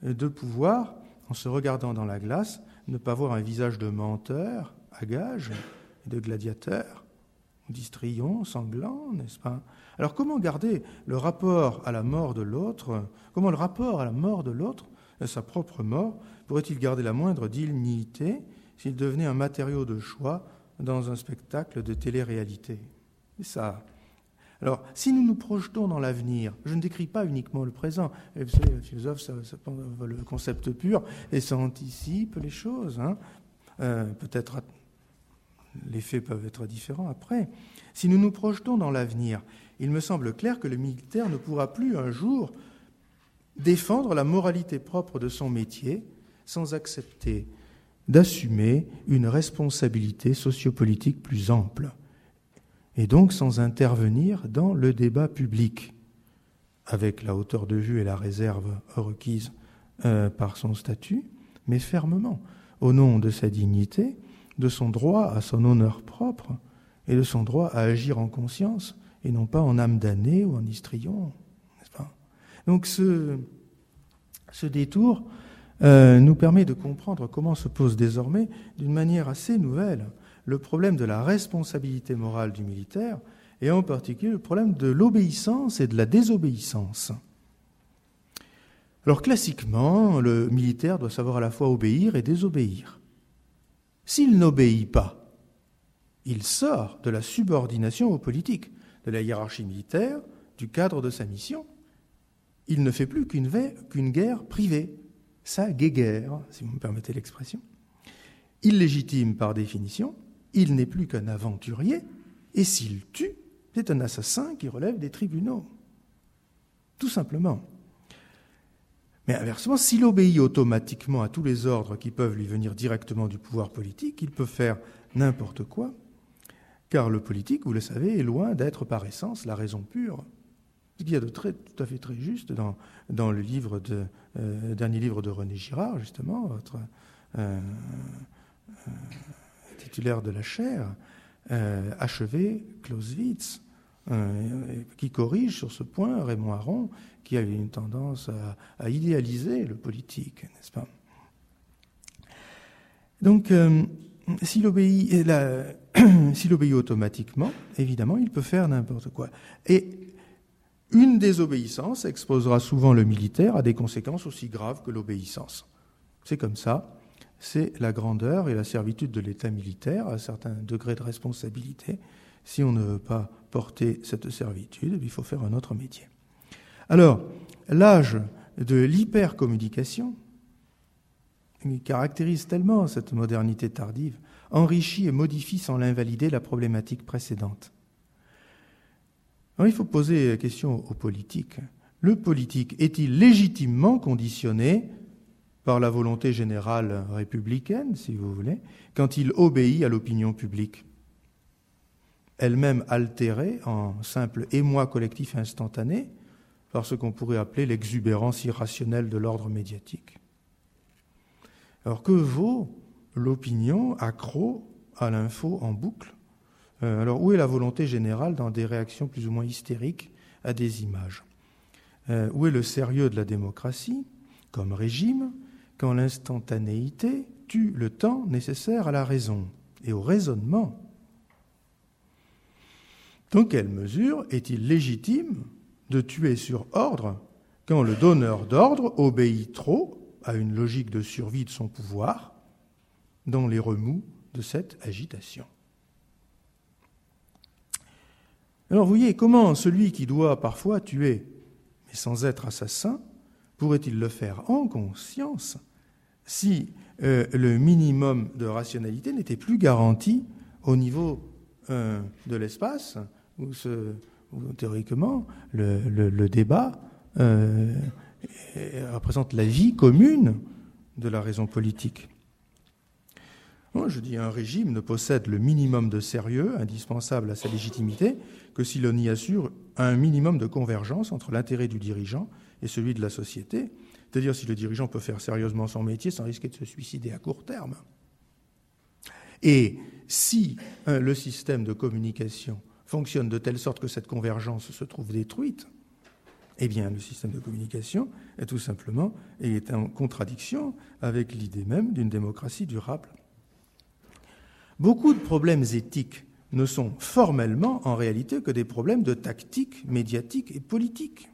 de pouvoir, en se regardant dans la glace, ne pas voir un visage de menteur, à gage, de gladiateur, d'histrion, sanglant, n'est-ce pas? Alors comment garder le rapport à la mort de l'autre Comment le rapport à la mort de l'autre, à sa propre mort, pourrait-il garder la moindre dignité s'il devenait un matériau de choix dans un spectacle de télé-réalité? Ça. Alors, si nous nous projetons dans l'avenir, je ne décris pas uniquement le présent. vous savez, le philosophe, ça, ça, le concept pur, et ça anticipe les choses. Hein. Euh, peut-être les faits peuvent être différents après. Si nous nous projetons dans l'avenir, il me semble clair que le militaire ne pourra plus un jour défendre la moralité propre de son métier sans accepter d'assumer une responsabilité sociopolitique plus ample, et donc sans intervenir dans le débat public, avec la hauteur de vue et la réserve requise euh, par son statut, mais fermement, au nom de sa dignité, de son droit à son honneur propre et de son droit à agir en conscience et non pas en âme damnée ou en histrion. Pas? Donc ce, détour euh, nous permet de comprendre comment se pose désormais, d'une manière assez nouvelle, le problème de la responsabilité morale du militaire et en particulier le problème de l'obéissance et de la désobéissance. Alors classiquement, le militaire doit savoir à la fois obéir et désobéir. S'il n'obéit pas, il sort de la subordination aux politiques, de la hiérarchie militaire, du cadre de sa mission. Il ne fait plus qu'une guerre privée, sa guéguerre, si vous me permettez l'expression. Illégitime par définition, il n'est plus qu'un aventurier, et s'il tue, c'est un assassin qui relève des tribunaux. Tout simplement. Mais inversement, s'il obéit automatiquement à tous les ordres qui peuvent lui venir directement du pouvoir politique, il peut faire n'importe quoi, car le politique, vous le savez, est loin d'être par essence la raison pure. Ce qu'il y a de très, tout à fait très juste dans, dans le livre de, euh, dernier livre de René Girard, justement, votre euh, euh, titulaire de la chaire, achevé Clausewitz, qui corrige sur ce point Raymond Aron, qui a une tendance à, idéaliser le politique, n'est-ce pas? Donc, euh, s'il obéit, obéit automatiquement, évidemment, il peut faire n'importe quoi. Et une désobéissance exposera souvent le militaire à des conséquences aussi graves que l'obéissance. C'est comme ça. C'est la grandeur et la servitude de l'État militaire à un certain degré de responsabilité. Si on ne veut pas porter cette servitude, il faut faire un autre métier. Alors, l'âge de l'hypercommunication, qui caractérise tellement cette modernité tardive, enrichit et modifie sans l'invalider la problématique précédente. Il faut poser la question aux politiques. Le politique est-il légitimement conditionné par la volonté générale républicaine, si vous voulez, quand il obéit à l'opinion publique? Elle-même altérée en simple émoi collectif instantané, par ce qu'on pourrait appeler l'exubérance irrationnelle de l'ordre médiatique. Alors que vaut l'opinion accro à l'info en boucle? Euh, Alors où est la volonté générale dans des réactions plus ou moins hystériques à des images? Euh, Où est le sérieux de la démocratie comme régime quand l'instantanéité tue le temps nécessaire à la raison et au raisonnement? Dans quelle mesure est-il légitime de tuer sur ordre quand le donneur d'ordre obéit trop à une logique de survie de son pouvoir dans les remous de cette agitation? Alors vous voyez comment celui qui doit parfois tuer, mais sans être assassin, pourrait-il le faire en conscience si euh, le minimum de rationalité n'était plus garanti au niveau euh, de l'espace où, théoriquement le, débat euh, représente la vie commune de la raison politique. je dis un régime ne possède le minimum de sérieux indispensable à sa légitimité que si l'on y assure un minimum de convergence entre l'intérêt du dirigeant et celui de la société, c'est-à-dire si le dirigeant peut faire sérieusement son métier sans risquer de se suicider à court terme. Et si euh, le système de communication fonctionne de telle sorte que cette convergence se trouve détruite, eh bien, le système de communication est tout simplement est en contradiction avec l'idée même d'une démocratie durable. Beaucoup de problèmes éthiques ne sont formellement en réalité que des problèmes de tactique médiatique et politique.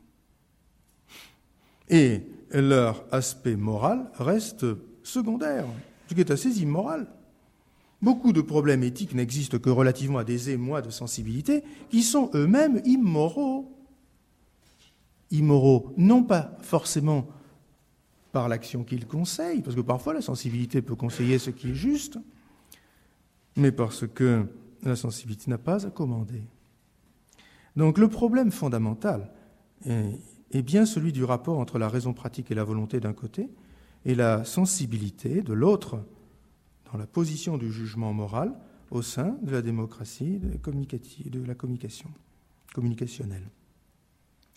Et leur aspect moral reste secondaire, ce qui est assez immoral. Beaucoup de problèmes éthiques n'existent que relativement à des émois de sensibilité qui sont eux-mêmes immoraux. Immoraux, non pas forcément par l'action qu'ils conseillent, parce que parfois la sensibilité peut conseiller ce qui est juste, mais parce que la sensibilité n'a pas à commander. Donc le problème fondamental est bien celui du rapport entre la raison pratique et la volonté d'un côté, et la sensibilité de l'autre la position du jugement moral au sein de la démocratie de la communication communicationnelle.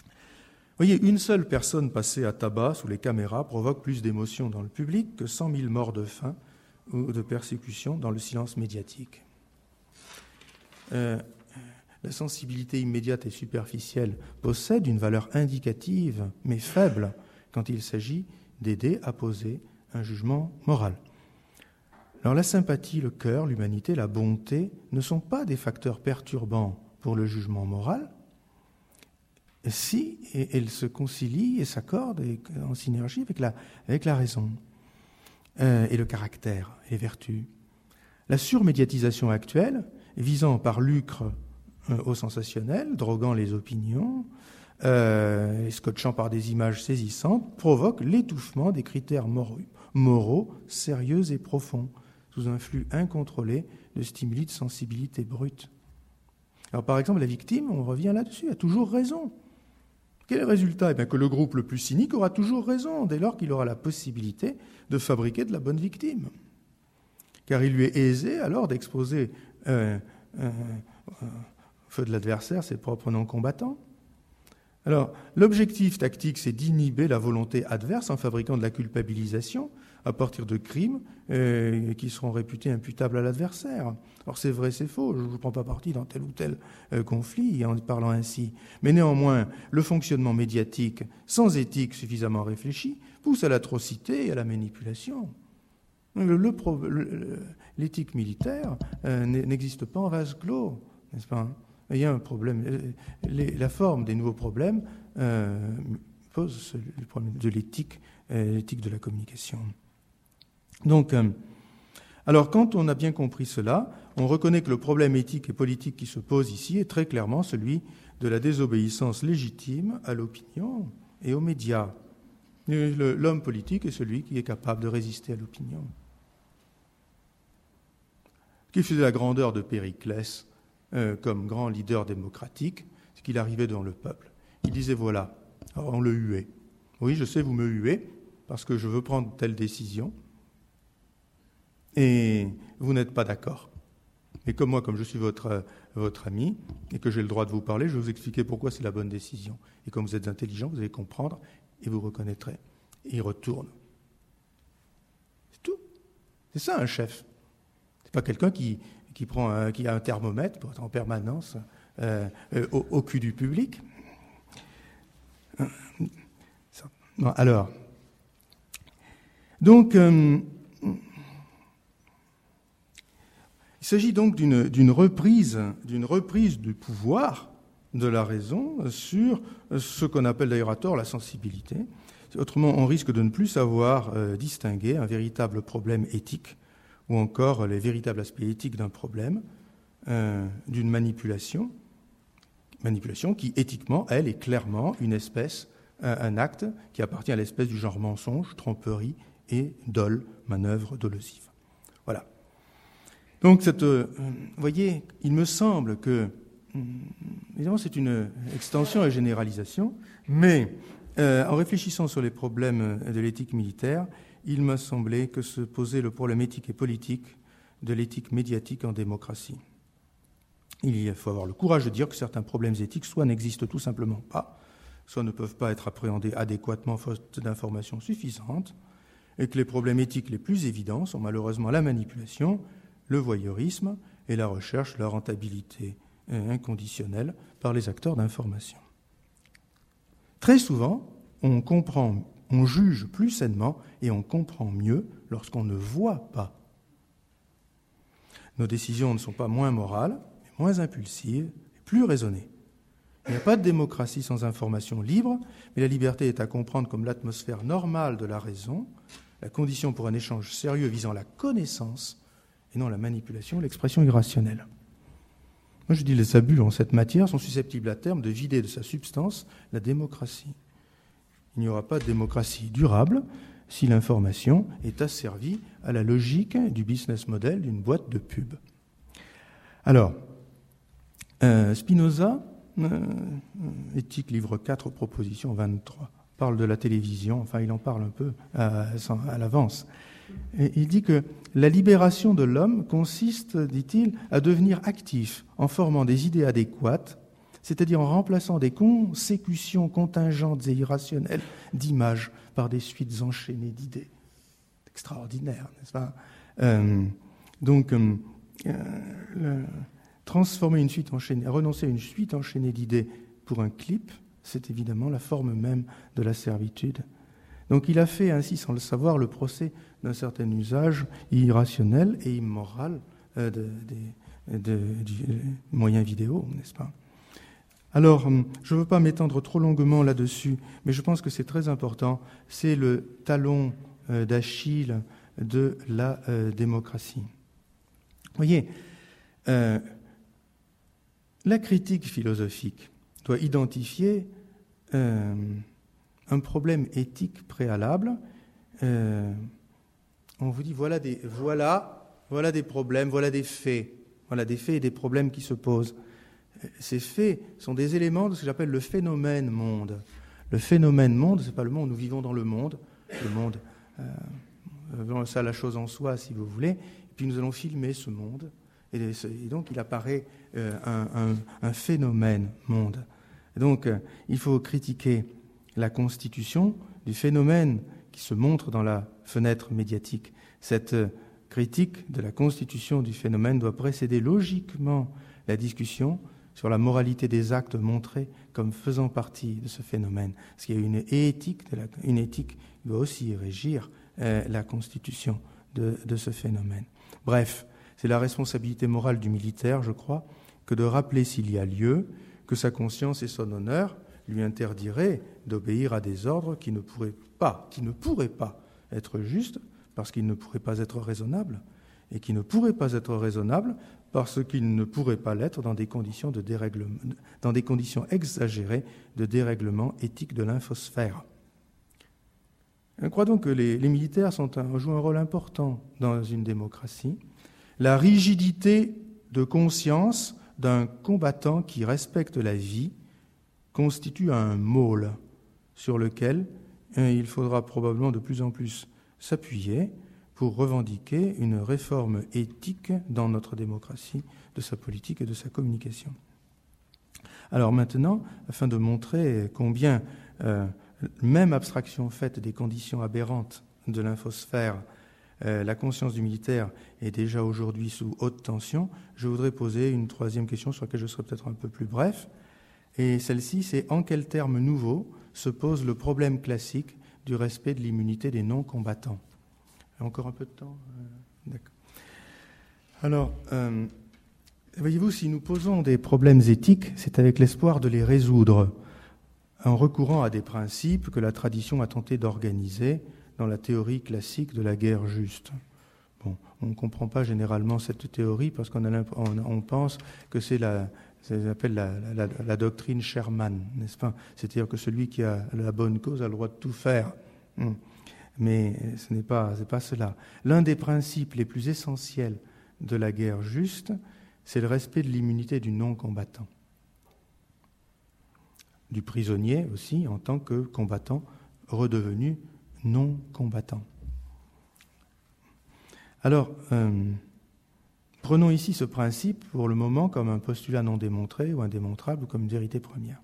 Vous voyez, une seule personne passée à tabac sous les caméras provoque plus d'émotions dans le public que cent mille morts de faim ou de persécution dans le silence médiatique. Euh, la sensibilité immédiate et superficielle possède une valeur indicative, mais faible, quand il s'agit d'aider à poser un jugement moral. Alors la sympathie, le cœur, l'humanité, la bonté ne sont pas des facteurs perturbants pour le jugement moral, si elles se concilient et s'accordent en synergie avec la, raison euh, et le caractère et les vertus. La surmédiatisation actuelle, visant par lucre euh, au sensationnel, droguant les opinions, euh, scotchant par des images saisissantes, provoque l'étouffement des critères moraux sérieux et profonds, sous un flux incontrôlé de stimuli de sensibilité brute. Alors par exemple, la victime, on revient là-dessus, a toujours raison. Quel est le résultat? Eh bien, Que le groupe le plus cynique aura toujours raison, dès lors qu'il aura la possibilité de fabriquer de la bonne victime. Car il lui est aisé alors d'exposer euh, euh, au feu de l'adversaire ses propres non-combattants. Alors, l'objectif tactique, c'est d'inhiber la volonté adverse en fabriquant de la culpabilisation à partir de crimes euh, qui seront réputés imputables à l'adversaire. Alors c'est vrai, c'est faux, je ne prends pas parti dans tel ou tel euh, conflit en parlant ainsi. Mais néanmoins, le fonctionnement médiatique sans éthique suffisamment réfléchie pousse à l'atrocité et à la manipulation. L'éthique militaire euh, n'existe pas en vase clos, n'est-ce pas Il y a un problème. la forme des nouveaux problèmes pose le problème de l'éthique, l'éthique de la communication. Donc, euh, alors quand on a bien compris cela, on reconnaît que le problème éthique et politique qui se pose ici est très clairement celui de la désobéissance légitime à l'opinion et aux médias. L'homme politique est celui qui est capable de résister à l'opinion. Qui faisait la grandeur de Périclès euh, comme grand leader démocratique, c'est qu'il arrivait devant le peuple. Il disait voilà, on le huait. Oui, je sais, vous me huez parce que je veux prendre telle décision, et vous n'êtes pas d'accord. Et comme moi, comme je suis votre, votre ami et que j'ai le droit de vous parler, je vais vous expliquer pourquoi c'est la bonne décision. Et comme vous êtes intelligent, vous allez comprendre et vous reconnaîtrez. Et il retourne. C'est tout. C'est ça un chef. C'est pas quelqu'un qui, qui, prend qui a un thermomètre pour être en permanence euh, euh, au, cul du public. alors, donc, euh, Il s'agit donc d'une reprise, reprise du pouvoir de la raison sur ce qu'on appelle d'ailleurs à tort la sensibilité. Autrement, on risque de ne plus savoir euh, distinguer un véritable problème éthique ou encore les véritables aspects éthiques d'un problème euh, d'une manipulation, manipulation qui éthiquement, elle, est clairement une espèce, un acte qui appartient à l'espèce du genre mensonge, tromperie et dol, manœuvre dolosive. Donc, cette, euh, vous voyez, il me semble que hum, évidemment, c'est une extension et généralisation, mais euh, en réfléchissant sur les problèmes de l'éthique militaire, il m'a semblé que se posait le problème éthique et politique de l'éthique médiatique en démocratie. Il faut avoir le courage de dire que certains problèmes éthiques soit n'existent tout simplement pas, soit ne peuvent pas être appréhendés adéquatement faute d'informations suffisantes, et que les problèmes éthiques les plus évidents sont malheureusement la manipulation, le voyeurisme et la recherche de la rentabilité inconditionnelle par les acteurs d'information. Très souvent, on comprend, on juge plus sainement et on comprend mieux lorsqu'on ne voit pas. Nos décisions ne sont pas moins morales, mais moins impulsives et plus raisonnées. Il n'y a pas de démocratie sans information libre, mais la liberté est à comprendre comme l'atmosphère normale de la raison, la condition pour un échange sérieux visant la connaissance et non la manipulation, l'expression irrationnelle. Moi, je dis les abus en cette matière sont susceptibles à terme de vider de sa substance la démocratie. Il n'y aura pas de démocratie durable si l'information est asservie à la logique du business model d'une boîte de pub. Alors, euh, Spinoza, euh, éthique livre 4, proposition 23, parle de la télévision, enfin il en parle un peu à, à l'avance. Il dit que la libération de l'homme consiste, dit-il, à devenir actif en formant des idées adéquates, c'est-à-dire en remplaçant des consécutions contingentes et irrationnelles d'images par des suites enchaînées d'idées. Extraordinaire, n'est-ce pas? Euh, Donc, euh, euh, transformer une suite enchaînée, renoncer à une suite enchaînée d'idées pour un clip, c'est évidemment la forme même de la servitude. Donc il a fait ainsi, sans le savoir, le procès d'un certain usage irrationnel et immoral euh, des moyens vidéo, n'est-ce pas? Alors, hum, je ne veux pas m'étendre trop longuement là-dessus, mais je pense que c'est très important. C'est le talon euh, d'Achille de la euh, démocratie. Vous voyez, la critique philosophique doit identifier un problème éthique préalable. Euh, on vous dit voilà des, voilà, voilà des problèmes, voilà des faits, voilà des faits et des problèmes qui se posent. Ces faits sont des éléments de ce que j'appelle le phénomène monde. Le phénomène monde, c'est pas le monde, nous vivons dans le monde, le monde, euh, ça la chose en soi, si vous voulez. Puis nous allons filmer ce monde, et, donc il apparaît euh, un, un, phénomène monde. Donc euh, il faut critiquer la constitution du phénomène se montre dans la fenêtre médiatique. Cette critique de la constitution du phénomène doit précéder logiquement la discussion sur la moralité des actes montrés comme faisant partie de ce phénomène. Parce qu'il y a une éthique, une éthique qui doit aussi régir euh, la constitution de, de ce phénomène. Bref, c'est la responsabilité morale du militaire, je crois, que de rappeler s'il y a lieu que sa conscience et son honneur lui interdirait d'obéir à des ordres qui ne pourraient pas, qui ne pourraient pas être justes parce qu'ils ne pourraient pas être raisonnables et qui ne pourraient pas être raisonnables parce qu'ils ne pourraient pas l'être dans des conditions exagérées de dérèglement éthique de l'infosphère. Je crois donc que les, militaires jouent un rôle important dans une démocratie. La rigidité de conscience d'un combattant qui respecte la vie constitue un môle sur lequel hein, il faudra probablement de plus en plus s'appuyer pour revendiquer une réforme éthique dans notre démocratie, de sa politique et de sa communication. Alors maintenant, afin de montrer combien euh, même abstraction faite des conditions aberrantes de l'infosphère, euh, la conscience du militaire est déjà aujourd'hui sous haute tension, je voudrais poser une troisième question sur laquelle je serai peut-être un peu plus bref. Et celle-ci, c'est en quels termes nouveaux se pose le problème classique du respect de l'immunité des non-combattants. Encore un peu de temps euh, D'accord. Alors, euh, voyez-vous, si nous posons des problèmes éthiques, c'est avec l'espoir de les résoudre en recourant à des principes que la tradition a tenté d'organiser dans la théorie classique de la guerre juste. Bon, on ne comprend pas généralement cette théorie parce qu'on on pense que c'est la, ça s'appelle la, doctrine Sherman, n'est-ce pas? C'est-à-dire que celui qui a la bonne cause a le droit de tout faire. Hmm. Mais ce n'est pas, cela. L'un des principes les plus essentiels de la guerre juste, c'est le respect de l'immunité du non-combattant. du prisonnier aussi en tant que combattant redevenu non combattant. Alors, euh, prenons ici ce principe pour le moment comme un postulat non démontré ou indémontrable ou comme une vérité première.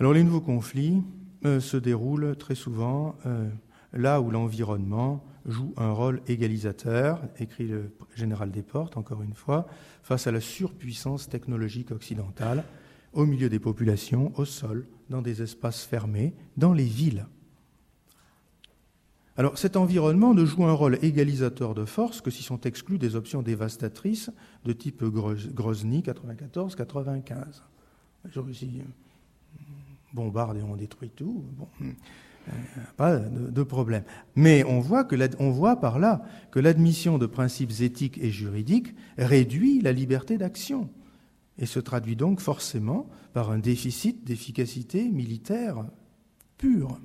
Alors, les nouveaux conflits euh, se déroulent très souvent euh, là où l'environnement joue un rôle égalisateur, écrit le général Desportes, encore une fois, face à la surpuissance technologique occidentale, au milieu des populations, au sol, dans des espaces fermés, dans les villes. Alors cet environnement ne joue un rôle égalisateur de force que si sont exclues des options dévastatrices de type Grozny 94-95. Russie bombarde et on détruit tout. Bon, euh, pas de, problème. Mais on voit, que on voit par là que l'admission de principes éthiques et juridiques réduit la liberté d'action et se traduit donc forcément par un déficit d'efficacité militaire pure.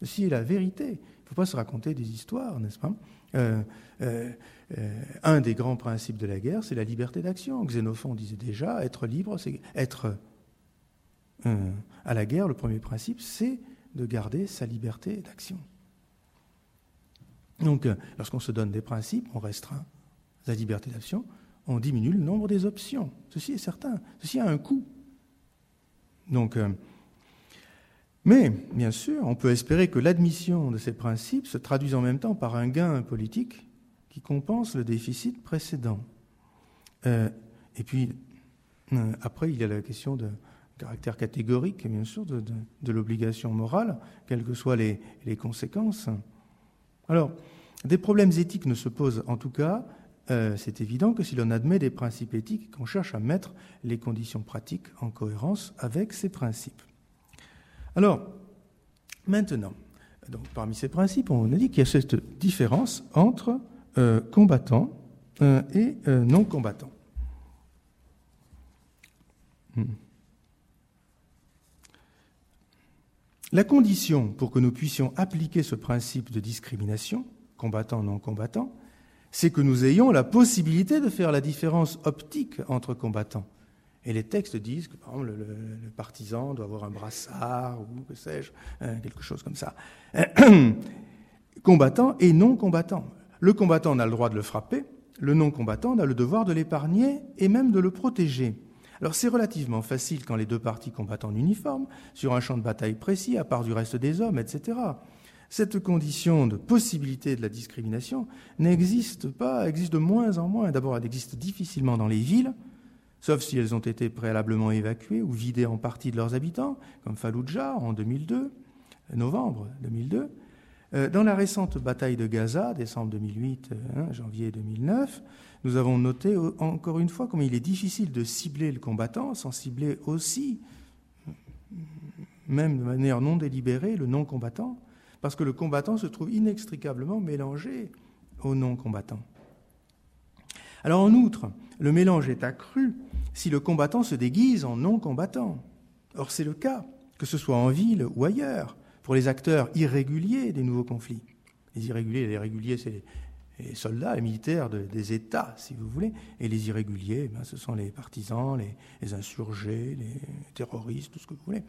Ceci est la vérité. Faut pas se raconter des histoires, n'est-ce pas? Euh, euh, euh, Un des grands principes de la guerre, c'est la liberté d'action. Xénophon disait déjà, être libre, c'est être à la guerre, le premier principe, c'est de garder sa liberté d'action. Donc, lorsqu'on se donne des principes, on restreint la liberté d'action, on diminue le nombre des options. Ceci est certain. Ceci a un coût. Donc, mais, bien sûr, on peut espérer que l'admission de ces principes se traduise en même temps par un gain politique qui compense le déficit précédent. Euh, et puis, euh, après, il y a la question de caractère catégorique, bien sûr, de, l'obligation morale, quelles que soient les, conséquences. Alors, des problèmes éthiques ne se posent en tout cas, euh, c'est évident, que si l'on admet des principes éthiques qu'on cherche à mettre les conditions pratiques en cohérence avec ces principes. Alors, maintenant, parmi ces principes, on a dit qu'il y a cette différence entre euh, combattants euh, et euh, non combattants. Hmm. La condition pour que nous puissions appliquer ce principe de discrimination, combattant-non combattant, c'est que nous ayons la possibilité de faire la différence optique entre combattants. Et les textes disent que, par exemple, le, partisan doit avoir un brassard ou que sais-je, hein, quelque chose comme ça. combattant et non combattant. Le combattant a le droit de le frapper, le non combattant a le devoir de l'épargner et même de le protéger. Alors c'est relativement facile quand les deux parties combattent en uniforme, sur un champ de bataille précis, à part du reste des hommes, etc. Cette condition de possibilité de la discrimination n'existe pas, existe de moins en moins. D'abord, elle existe difficilement dans les villes, sauf si elles ont été préalablement évacuées ou vidées en partie de leurs habitants, comme Fallujah en 2002, novembre 2002. Euh, dans la récente bataille de Gaza, décembre 2008, hein, janvier 2009, nous avons noté encore une fois comment il est difficile de cibler le combattant sans cibler aussi, même de manière non délibérée, le non-combattant, parce que le combattant se trouve inextricablement mélangé au non-combattant. Alors en outre, le mélange est accru si le combattant se déguise en non-combattant. Or, c'est le cas, que ce soit en ville ou ailleurs, pour les acteurs irréguliers des nouveaux conflits. Les irréguliers, les réguliers, c'est les, soldats, les militaires des États, si vous voulez, et les irréguliers, ben, ce sont les partisans, les, insurgés, les terroristes, tout ce que vous voulez,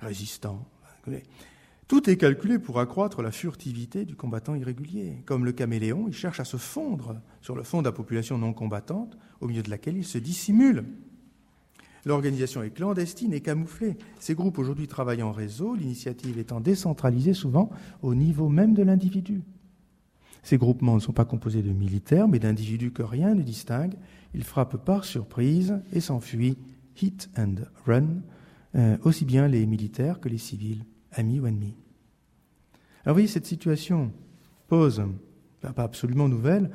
résistants. Tout est calculé pour accroître la furtivité du combattant irrégulier. Comme le caméléon, il cherche à se fondre sur le fond de la population non combattante, au milieu de laquelle il se dissimule. L'organisation est clandestine et camouflée. Ces groupes aujourd'hui travaillent en réseau, l'initiative étant décentralisée souvent au niveau même de l'individu. Ces groupements ne sont pas composés de militaires, mais d'individus que rien ne distingue. Ils frappent par surprise et s'enfuient, hit and run, euh, aussi bien les militaires que les civils amis ou ennemis. Alors vous voyez, cette situation pose, pas absolument nouvelle,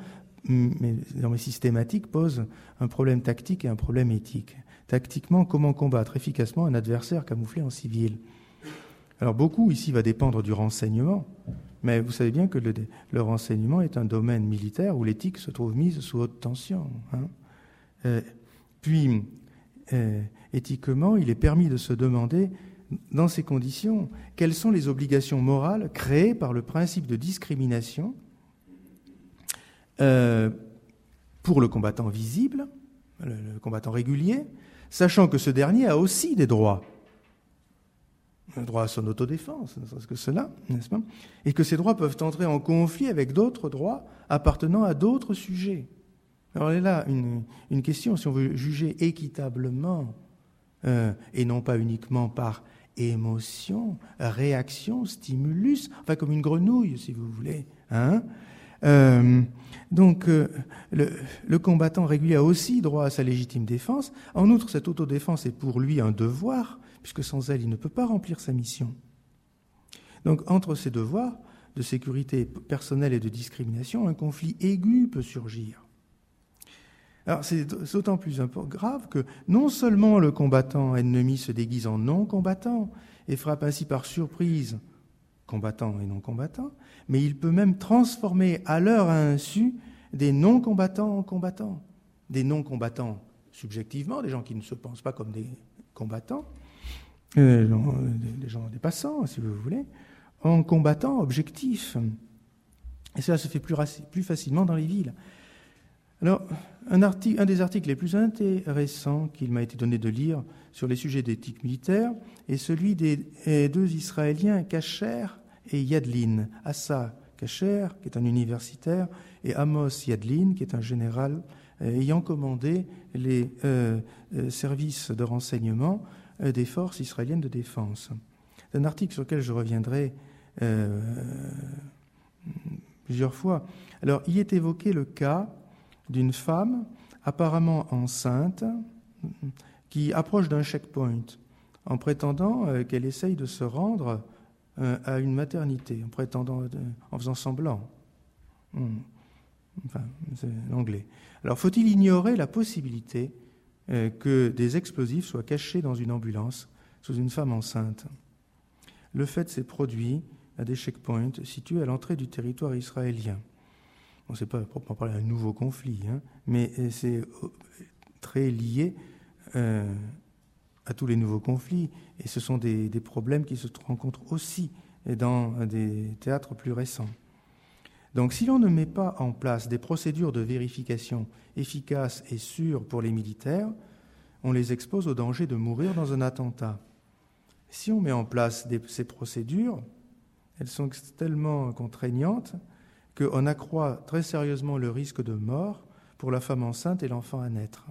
mais systématique, pose un problème tactique et un problème éthique. Tactiquement, comment combattre efficacement un adversaire camouflé en civil? Alors beaucoup ici va dépendre du renseignement, mais vous savez bien que le, renseignement est un domaine militaire où l'éthique se trouve mise sous haute tension. Hein. Euh, puis, euh, éthiquement, il est permis de se demander dans ces conditions, quelles sont les obligations morales créées par le principe de discrimination euh, pour le combattant visible, le, combattant régulier, sachant que ce dernier a aussi des droits. Un droit à son autodéfense, ne serait-ce que cela, n'est-ce pas? Et que ces droits peuvent entrer en conflit avec d'autres droits appartenant à d'autres sujets. Alors, il est là une, une question, si on veut juger équitablement, euh, et non pas uniquement par émotion, réaction, stimulus, enfin comme une grenouille, si vous voulez. Hein euh, donc, euh, le, le, combattant régulier a aussi droit à sa légitime défense. En outre, cette autodéfense est pour lui un devoir, puisque sans elle, il ne peut pas remplir sa mission. Donc, entre ces devoirs de sécurité personnelle et de discrimination, un conflit aigu peut surgir. Alors c'est d'autant plus grave que non seulement le combattant ennemi se déguise en non-combattant et frappe ainsi par surprise combattant et non-combattant, mais il peut même transformer à leur insu des non-combattants en combattants, des non-combattants subjectivement, des gens qui ne se pensent pas comme des combattants, euh, des gens des passants, si vous voulez, en combattants objectifs. Et cela se fait plus facilement dans les villes. Alors, un, des articles les plus intéressants qu'il m'a été donné de lire sur les sujets d'éthique militaire est celui des deux Israéliens, Kacher et Yadlin. Assa Kacher, qui est un universitaire, et Amos Yadlin, qui est un général euh, ayant commandé les euh, euh, services de renseignement des forces israéliennes de défense. C'est un article sur lequel je reviendrai plusieurs fois. Alors, y est évoqué le cas d'une femme apparemment enceinte qui approche d'un checkpoint en prétendant euh, qu'elle essaye de se rendre euh, à une maternité, en prétendant, euh, en faisant semblant. Hmm. Enfin, c'est l'anglais. Alors, faut-il ignorer la possibilité que des explosifs soient cachés dans une ambulance sous une femme enceinte? Le fait s'est produit à des checkpoints situés à l'entrée du territoire israélien on ne sait pas proprement parler d'un nouveau conflit, hein, mais euh, c'est euh, très lié euh, à tous les nouveaux conflits, et ce sont des, des, problèmes qui se rencontrent aussi dans des théâtres plus récents. Donc si l'on ne met pas en place des procédures de vérification efficaces et sûres pour les militaires, on les expose au danger de mourir dans un attentat. Si on met en place ces procédures, elles sont tellement contraignantes qu'on accroît très sérieusement le risque de mort pour la femme enceinte et l'enfant à naître.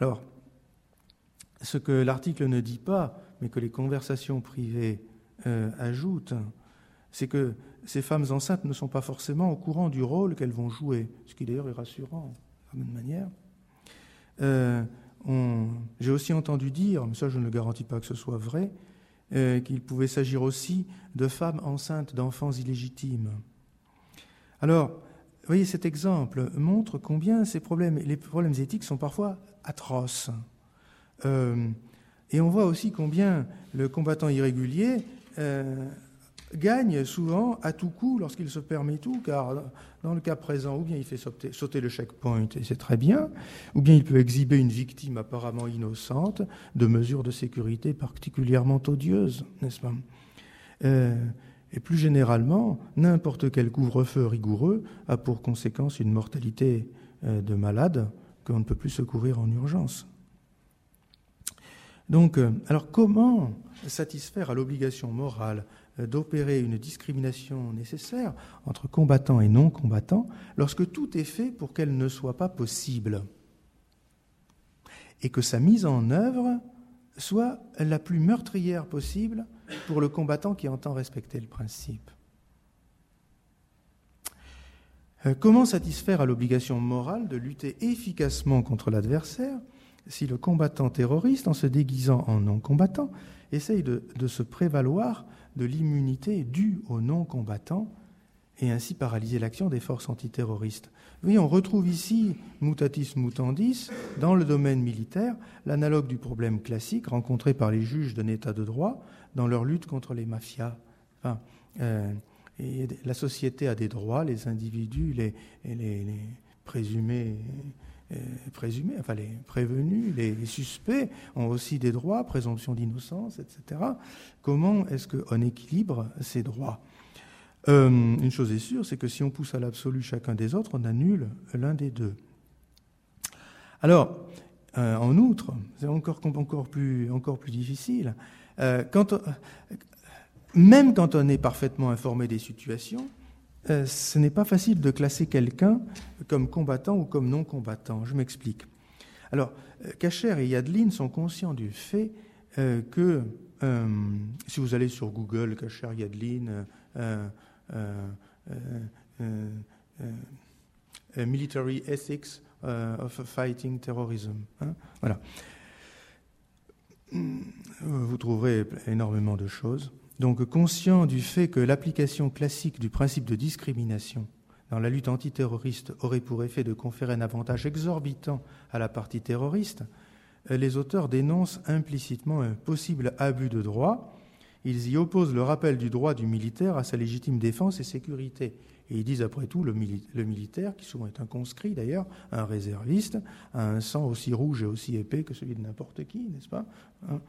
Alors, ce que l'article ne dit pas, mais que les conversations privées euh, ajoutent, c'est que ces femmes enceintes ne sont pas forcément au courant du rôle qu'elles vont jouer, ce qui d'ailleurs est rassurant, même manière. Euh, J'ai aussi entendu dire, mais ça je ne garantis pas que ce soit vrai, euh, qu'il pouvait s'agir aussi de femmes enceintes d'enfants illégitimes. Alors, vous voyez, cet exemple montre combien ces problèmes, les problèmes éthiques sont parfois atroces. Euh, et on voit aussi combien le combattant irrégulier euh, gagne souvent à tout coup lorsqu'il se permet tout, car dans le cas présent, ou bien il fait sauter, le checkpoint, et c'est très bien, ou bien il peut exhiber une victime apparemment innocente de mesures de sécurité particulièrement odieuses, n'est-ce pas? Euh, et plus généralement, n'importe quel couvre-feu rigoureux a pour conséquence une mortalité euh, de malades qu'on ne peut plus secourir en urgence. Donc, euh, alors comment satisfaire à l'obligation morale euh, d'opérer une discrimination nécessaire entre combattants et non-combattants lorsque tout est fait pour qu'elle ne soit pas possible et que sa mise en œuvre soit la plus meurtrière possible pour le combattant qui entend respecter le principe. Euh, comment satisfaire à l'obligation morale de lutter efficacement contre l'adversaire si le combattant terroriste, en se déguisant en non-combattant, essaye de, se prévaloir de l'immunité due aux non-combattants et ainsi paralyser l'action des forces antiterroristes? Oui, on retrouve ici, mutatis mutandis, dans le domaine militaire, l'analogue du problème classique rencontré par les juges d'un État de droit dans leur lutte contre les mafias. Euh, la société a des droits, les individus, les, présumés, euh, présumés, enfin les prévenus, les, suspects ont aussi des droits, présomption d'innocence, etc. Comment est-ce qu'on équilibre ces droits? Euh, Une chose est sûre, c'est que si on pousse à l'absolu chacun des autres, on annule l'un des deux. Alors, en outre, c'est encore, plus, encore plus difficile, euh, même quand on est parfaitement informé des situations, euh, ce n'est pas facile de classer quelqu'un comme combattant ou comme non combattant. Je m'explique. Alors, Kacher et Yadlin sont conscients du fait que, si vous allez sur Google, Kacher, Yadlin, Military Ethics of Fighting Terrorism, hein, voilà. Vous trouverez énormément de choses. Donc, conscient du fait que l'application classique du principe de discrimination dans la lutte antiterroriste aurait pour effet de conférer un avantage exorbitant à la partie terroriste, les auteurs dénoncent implicitement un possible abus de droit. Ils y opposent le rappel du droit du militaire à sa légitime défense et sécurité. Et ils disent après tout, le, militaire, qui souvent est un conscrit d'ailleurs, un réserviste, a un sang aussi rouge et aussi épais que celui de n'importe qui, n'est-ce pas hein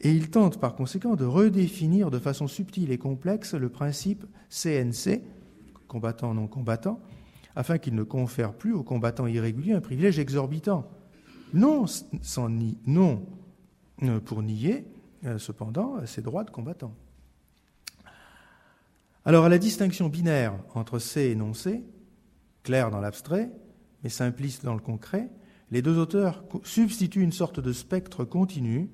Et ils tentent par conséquent de redéfinir de façon subtile et complexe le principe CNC, combattant non combattant, afin qu'il ne confère plus aux combattants irréguliers un privilège exorbitant. Non, sans ni, non euh, pour nier, euh, cependant, ses droits de combattant. Alors à la distinction binaire entre C et non C, claire dans l'abstrait, mais simpliste dans le concret, les deux auteurs substituent une sorte de spectre continu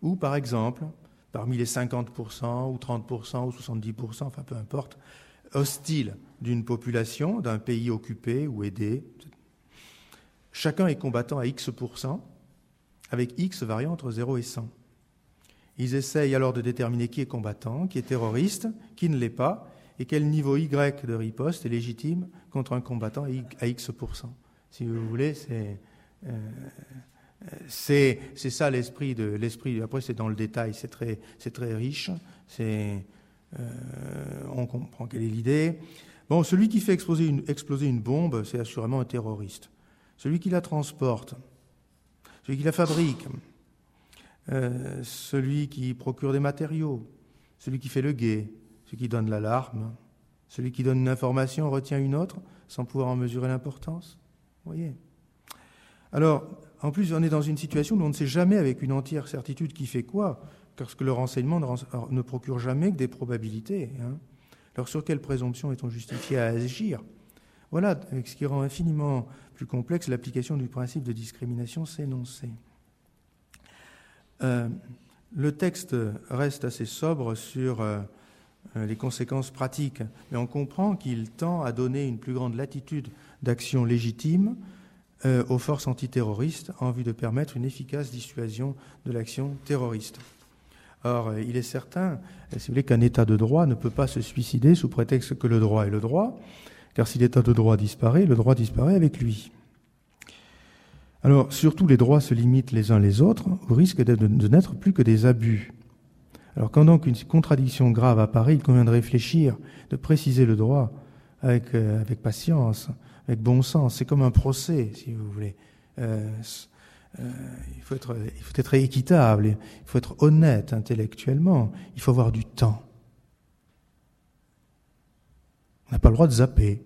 où, par exemple, parmi les 50% ou 30% ou 70%, enfin peu importe, hostiles d'une population, d'un pays occupé ou aidé, chacun est combattant à X%, avec X variant entre 0 et 100. Ils essayent alors de déterminer qui est combattant, qui est terroriste, qui ne l'est pas, et quel niveau Y de riposte est légitime contre un combattant à X%. Si vous voulez, c'est euh, ça l'esprit de l'esprit. Après, c'est dans le détail, c'est très, très riche. Euh, on comprend quelle est l'idée. Bon, celui qui fait exploser une, exploser une bombe, c'est assurément un terroriste. Celui qui la transporte, celui qui la fabrique, euh, celui qui procure des matériaux, celui qui fait le guet, celui qui donne l'alarme, celui qui donne une information retient une autre sans pouvoir en mesurer l'importance. Voyez Alors, en plus, on est dans une situation où on ne sait jamais avec une entière certitude qui fait quoi, parce que le renseignement ne, procure jamais que des probabilités. Hein. Alors, sur quelle présomption est-on justifié à agir? Voilà ce qui rend infiniment plus complexe l'application du principe de discrimination, non Euh, le texte reste assez sobre sur euh, euh, les conséquences pratiques, mais on comprend qu'il tend à donner une plus grande latitude d'action légitime aux forces antiterroristes en vue de permettre une efficace dissuasion de l'action terroriste. Or, il est certain, si vous qu'un État de droit ne peut pas se suicider sous prétexte que le droit est le droit, car si l'État de droit disparaît, le droit disparaît avec lui. Alors, surtout, les droits se limitent les uns les autres, au risque de, n'être plus que des abus. Alors quand donc une contradiction grave apparaît, il convient de réfléchir, de préciser le droit avec, euh, patience, avec bon sens. C'est comme un procès, si vous voulez. Euh, euh, il, faut être, il faut être équitable, il faut être honnête intellectuellement, il faut avoir du temps. On n'a pas le droit de zapper.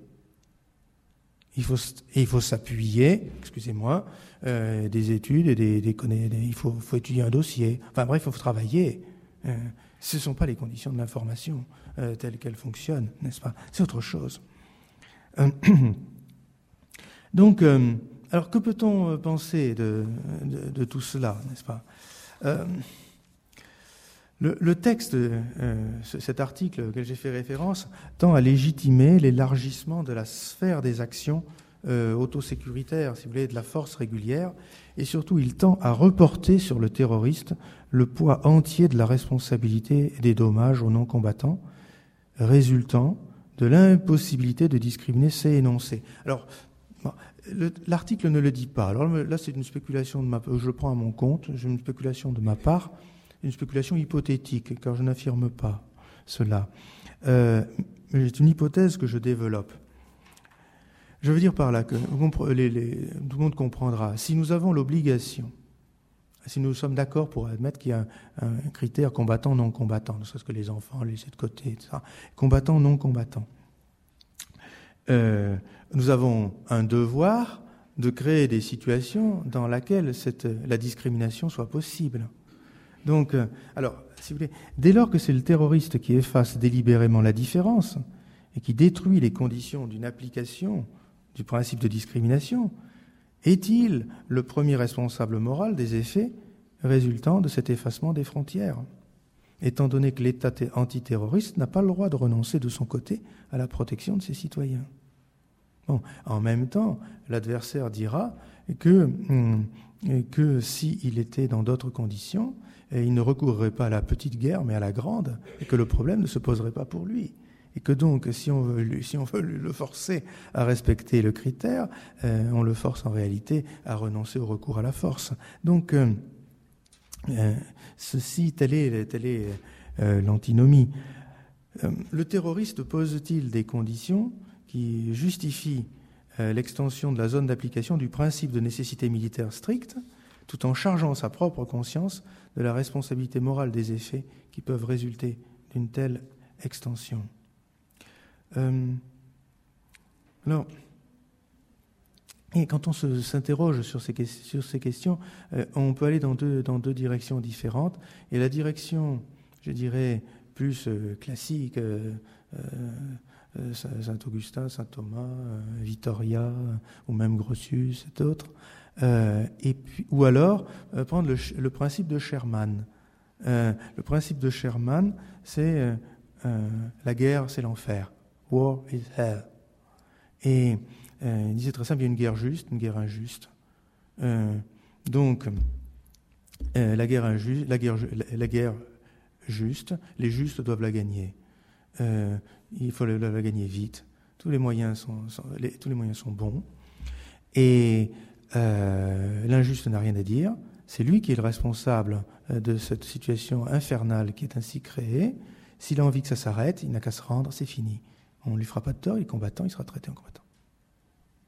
Il faut, il faut s'appuyer, excusez-moi, euh, des études et des, des, il faut, étudier un dossier. Enfin bref, il faut travailler. Euh, ce ne sont pas les conditions de l'information euh, telles qu'elles fonctionnent, n'est-ce pas? C'est autre chose. Euh, donc, alors que peut-on penser de, tout cela, n'est-ce pas? Le, texte, cet article auquel j'ai fait référence, tend à légitimer l'élargissement de la sphère des actions autosécuritaires, si vous voulez, de la force régulière, et surtout il tend à reporter sur le terroriste le poids entier de la responsabilité des dommages aux non-combattants résultant de l'impossibilité de discriminer ces énoncés. Alors, l'article ne le dit pas. Alors là, c'est une spéculation de ma je prends à mon compte, une spéculation de ma part, une spéculation hypothétique, car je n'affirme pas cela. Euh, c'est une hypothèse que je développe. Je veux dire par là que tout le monde comprendra. Si nous avons l'obligation si nous sommes d'accord pour admettre qu'il y a un, critère combattant, non combattant, ne serait-ce que les enfants laissés de côté, etc. Combattant, non combattant. Euh, nous avons un devoir de créer des situations dans lesquelles la discrimination soit possible. Donc, euh, alors, si vous voulez, dès lors que c'est le terroriste qui efface délibérément la différence et qui détruit les conditions d'une application du principe de discrimination, est-il le premier responsable moral des effets résultant de cet effacement des frontières étant donné que l'État antiterroriste n'a pas le droit de renoncer de son côté à la protection de ses citoyens? En même temps, l'adversaire dira que, hum, que s'il était dans d'autres conditions, il ne recourrait pas à la petite guerre, mais à la grande, et que le problème ne se poserait pas pour lui. Et que donc, si on veut, le forcer à respecter le critère, euh, on le force en réalité à renoncer au recours à la force. Donc, euh, euh, ceci, telle est, l'antinomie. Le terroriste pose-t-il des conditions qui justifient l'extension de la zone d'application du principe de nécessité militaire stricte, tout en chargeant sa propre conscience de la responsabilité morale des effets qui peuvent résulter d'une telle extension? Alors, et quand on s'interroge sur ces, questions, euh, on peut aller dans deux, dans deux directions différentes. Et la direction, je dirais, plus euh, classique, euh, Saint-Augustin, Saint-Thomas, Vittoria, ou même Grotius et d'autres, et ou alors prendre le, principe de Sherman. le principe de Sherman, c'est la guerre, c'est l'enfer. War is hell. Et euh, il disait très simple, il y a une guerre juste, une guerre injuste. Euh, donc, euh, la, guerre injuste, la, guerre, la, guerre juste, les justes doivent la gagner. il faut la, gagner vite. Tous les moyens sont, tous les moyens sont bons. Et l'injuste n'a rien à dire. C'est lui qui est le responsable de cette situation infernale qui est ainsi créée. S'il a envie que ça s'arrête, il n'a qu'à se rendre, c'est fini. On ne lui fera pas de tort, il est combattant, il sera traité en combattant.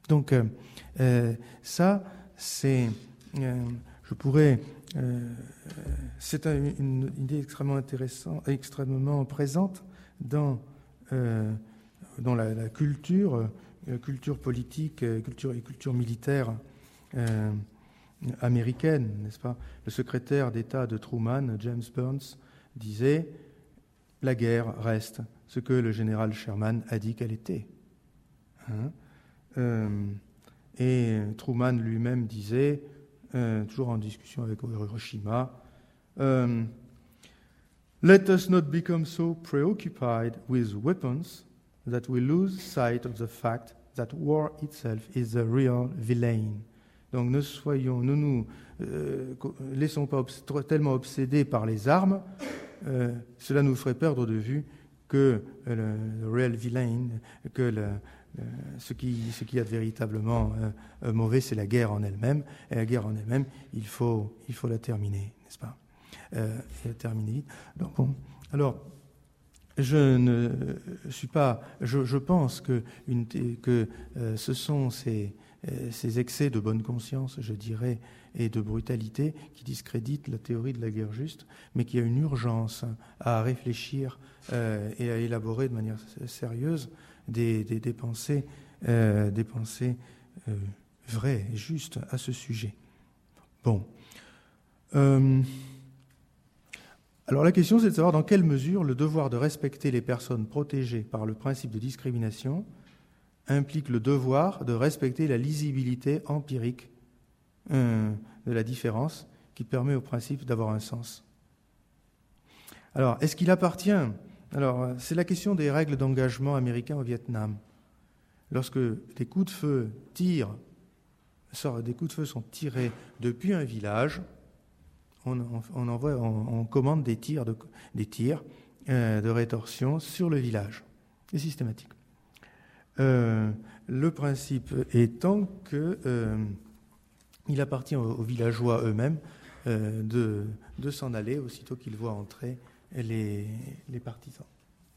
Donc euh, euh, ça, c'est, euh, je pourrais, c'est une, idée extrêmement intéressante, extrêmement présente dans dans la, culture, culture politique, culture et culture militaire américaine, n'est-ce pas? Le secrétaire d'État de Truman, James Burns, disait la guerre reste ce que le général Sherman a dit qu'elle était. Hein euh, et Truman lui-même disait, euh, toujours en discussion avec Hiroshima, euh, Let us not become so preoccupied with weapons that we lose sight of the fact that war itself is the real villain. Donc ne soyons, ne nous laissons pas tellement obsédés par les armes, cela nous ferait perdre de vue que le, real villain, que le, euh, ce, qui, ce qui est véritablement euh, euh, mauvais, c'est la guerre en elle-même. Et la guerre en elle-même, il faut, il faut la terminer, n'est-ce pas? Et terminer. Donc, bon. Alors, je ne suis pas. Je, je pense que, une, que ce sont ces, ces, excès de bonne conscience, je dirais, et de brutalité qui discréditent la théorie de la guerre juste, mais qu'il y a une urgence à réfléchir et à élaborer de manière sérieuse des, pensées, euh, des pensées euh, vraies et justes à ce sujet. Bon. Euh, alors la question, c'est de savoir dans quelle mesure le devoir de respecter les personnes protégées par le principe de discrimination implique le devoir de respecter la lisibilité empirique de la différence qui permet au principe d'avoir un sens. Alors, est-ce qu'il appartient? Alors, euh, c'est la question des règles d'engagement américains au Vietnam. Lorsque des coups de feu tirent, sont tirés depuis un village, on, envoie, on, commande des tirs, de, des tirs euh, de rétorsion sur le village. C'est systématique. Euh, le principe étant que il appartient aux, villageois eux-mêmes de, de s'en aller aussitôt qu'ils voient entrer les, partisans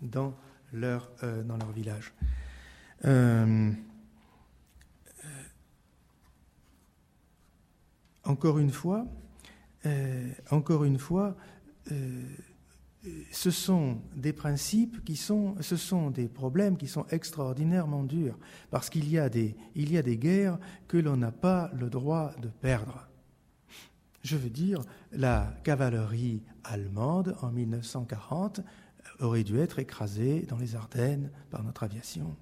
dans leur, euh, village. Euh, euh, encore une fois, encore une fois, ce sont des principes qui sont, ce sont des problèmes qui sont extraordinairement durs, parce qu'il y a des, il y a des guerres que l'on n'a pas le droit de perdre. Je veux dire, la cavalerie allemande en 1940 aurait dû être écrasée dans les Ardennes par notre aviation.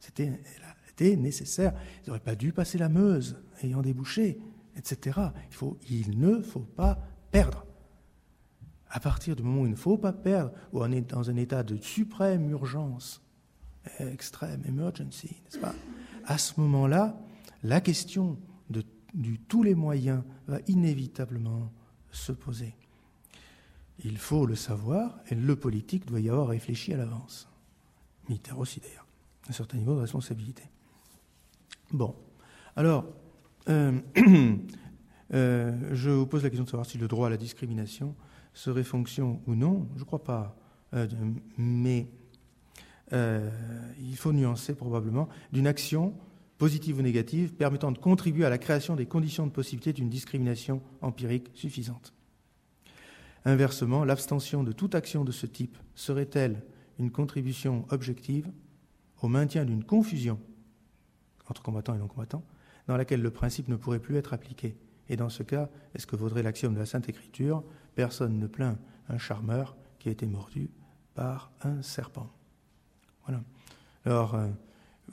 C'était, nécessaire. Ils n'auraient pas dû passer la Meuse, ayant débouché, etc. Il, il ne faut pas perdre. À partir du moment où il ne faut pas perdre, où on est dans un état de suprême urgence, extrême emergency, n'est-ce pas? À ce moment-là, la question de tous les moyens va inévitablement se poser. Il faut le savoir, et le politique doit y avoir réfléchi à l'avance. Militaire aussi d'ailleurs, un certain niveau de responsabilité. Bon, alors, euh, euh, je vous pose la question de savoir si le droit à la discrimination serait fonction ou non. Je ne crois pas, euh, mais il faut nuancer probablement d'une action positive ou négative, permettant de contribuer à la création des conditions de possibilité d'une discrimination empirique suffisante. Inversement, l'abstention de toute action de ce type serait-elle une contribution objective au maintien d'une confusion entre combattants et non-combattants, dans laquelle le principe ne pourrait plus être appliqué? Et dans ce cas, est-ce que vaudrait l'axiome de la Sainte Écriture Personne ne plaint un charmeur qui a été mordu par un serpent. Voilà. Alors, euh,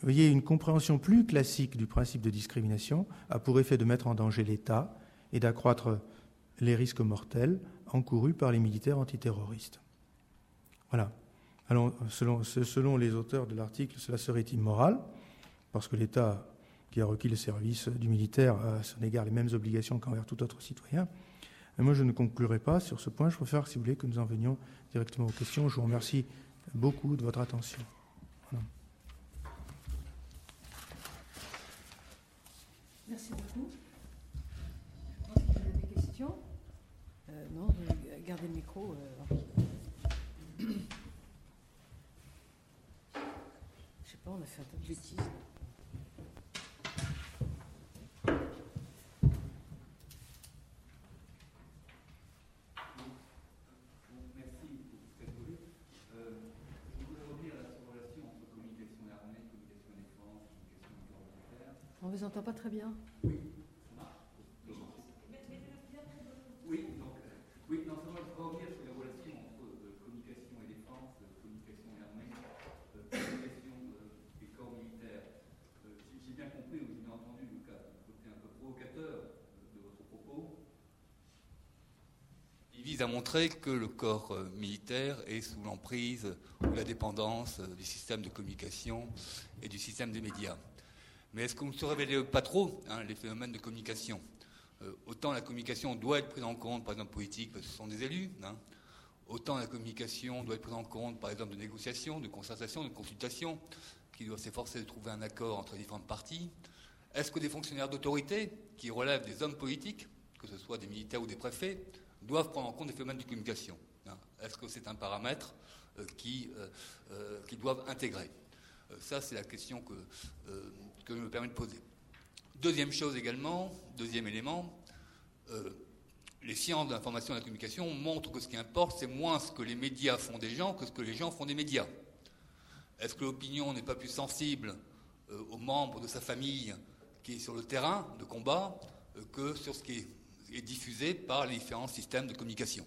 voyez, une compréhension plus classique du principe de discrimination a pour effet de mettre en danger l'État et d'accroître les risques mortels encourus par les militaires antiterroristes. Voilà. Selon les auteurs de l'article, cela serait immoral, parce que l'État qui a requis le service du militaire a à son égard les mêmes obligations qu'envers tout autre citoyen. Et moi, je ne conclurai pas sur ce point. Je préfère, si vous voulez, que nous en venions directement aux questions. Je vous remercie beaucoup de votre attention. Merci beaucoup. Je pense qu'il y a des questions. Euh, non, gardez le micro. Euh, je sais pas, on a fait un peu de bêtises. Vous entend pas très bien. Oui, ça marche. Oui, donc, oui, non seulement je vais revenir sur les relations entre euh, communication et défense, euh, communication et armée, euh, communication et corps militaire. J'ai bien compris, ou j'ai bien entendu le, cas, côté un peu provocateur de votre propos. Il vise à montrer que le corps militaire est sous l'emprise ou la dépendance du système de communication et du système des médias. Mais est-ce qu'on ne se révèle pas trop hein, les phénomènes de communication euh, Autant la communication doit être prise en compte, par exemple politique, parce que ce sont des élus. Hein. autant la communication doit être prise en compte, par exemple, de négociations, de concertations, de consultations, qui doivent s'efforcer de trouver un accord entre les différentes parties. Est-ce que des fonctionnaires d'autorité, qui relèvent des hommes politiques, que ce soit des militaires ou des préfets, doivent prendre en compte des phénomènes de communication hein? Est-ce que c'est un paramètre euh, qu'ils euh, doivent intégrer? Ça, c'est la question que que je me permets de poser. Deuxième chose également, deuxième élément, euh, les sciences de l'information et de la communication montrent que ce qui importe, c'est moins ce que les médias font des gens que ce que les gens font des médias. Est-ce que l'opinion n'est pas plus sensible euh, aux membres de sa famille qui est sur le terrain de combat euh, que sur ce qui est, diffusé par les différents systèmes de communication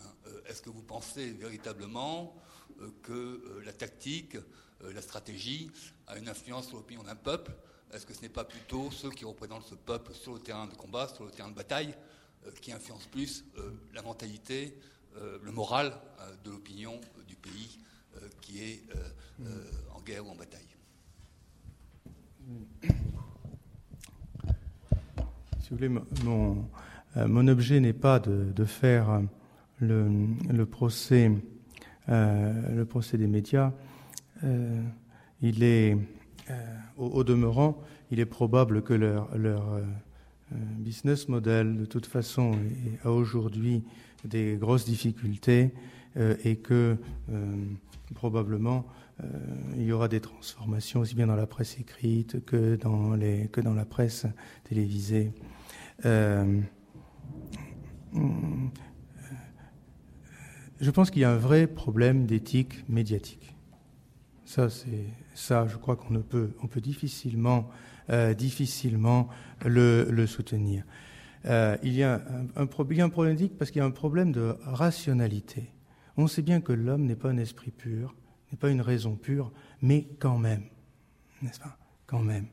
hein, Est-ce que vous pensez véritablement que la tactique, la stratégie a une influence sur l'opinion d'un peuple. Est-ce que ce n'est pas plutôt ceux qui représentent ce peuple sur le terrain de combat, sur le terrain de bataille, euh, qui influencent plus euh, la mentalité, euh, le moral de l'opinion du pays qui est en guerre ou en bataille? Si vous voulez, mon, objet n'est pas de, faire le procès des médias il est, euh, au, demeurant, il est probable que leur, euh, business model, de toute façon, a aujourd'hui des grosses difficultés euh, et que probablement il y aura des transformations aussi bien dans la presse écrite que dans, les, que dans la presse télévisée. je pense qu'il y a un vrai problème d'éthique médiatique. Ça, c'est ça, je crois qu'on ne peut, on peut difficilement, euh, difficilement le, soutenir. Euh, il, y a un, problème parce qu'il y a un problème de rationalité. On sait bien que l'homme n'est pas un esprit pur, n'est pas une raison pure, mais quand même, n'est-ce pas? Quand même.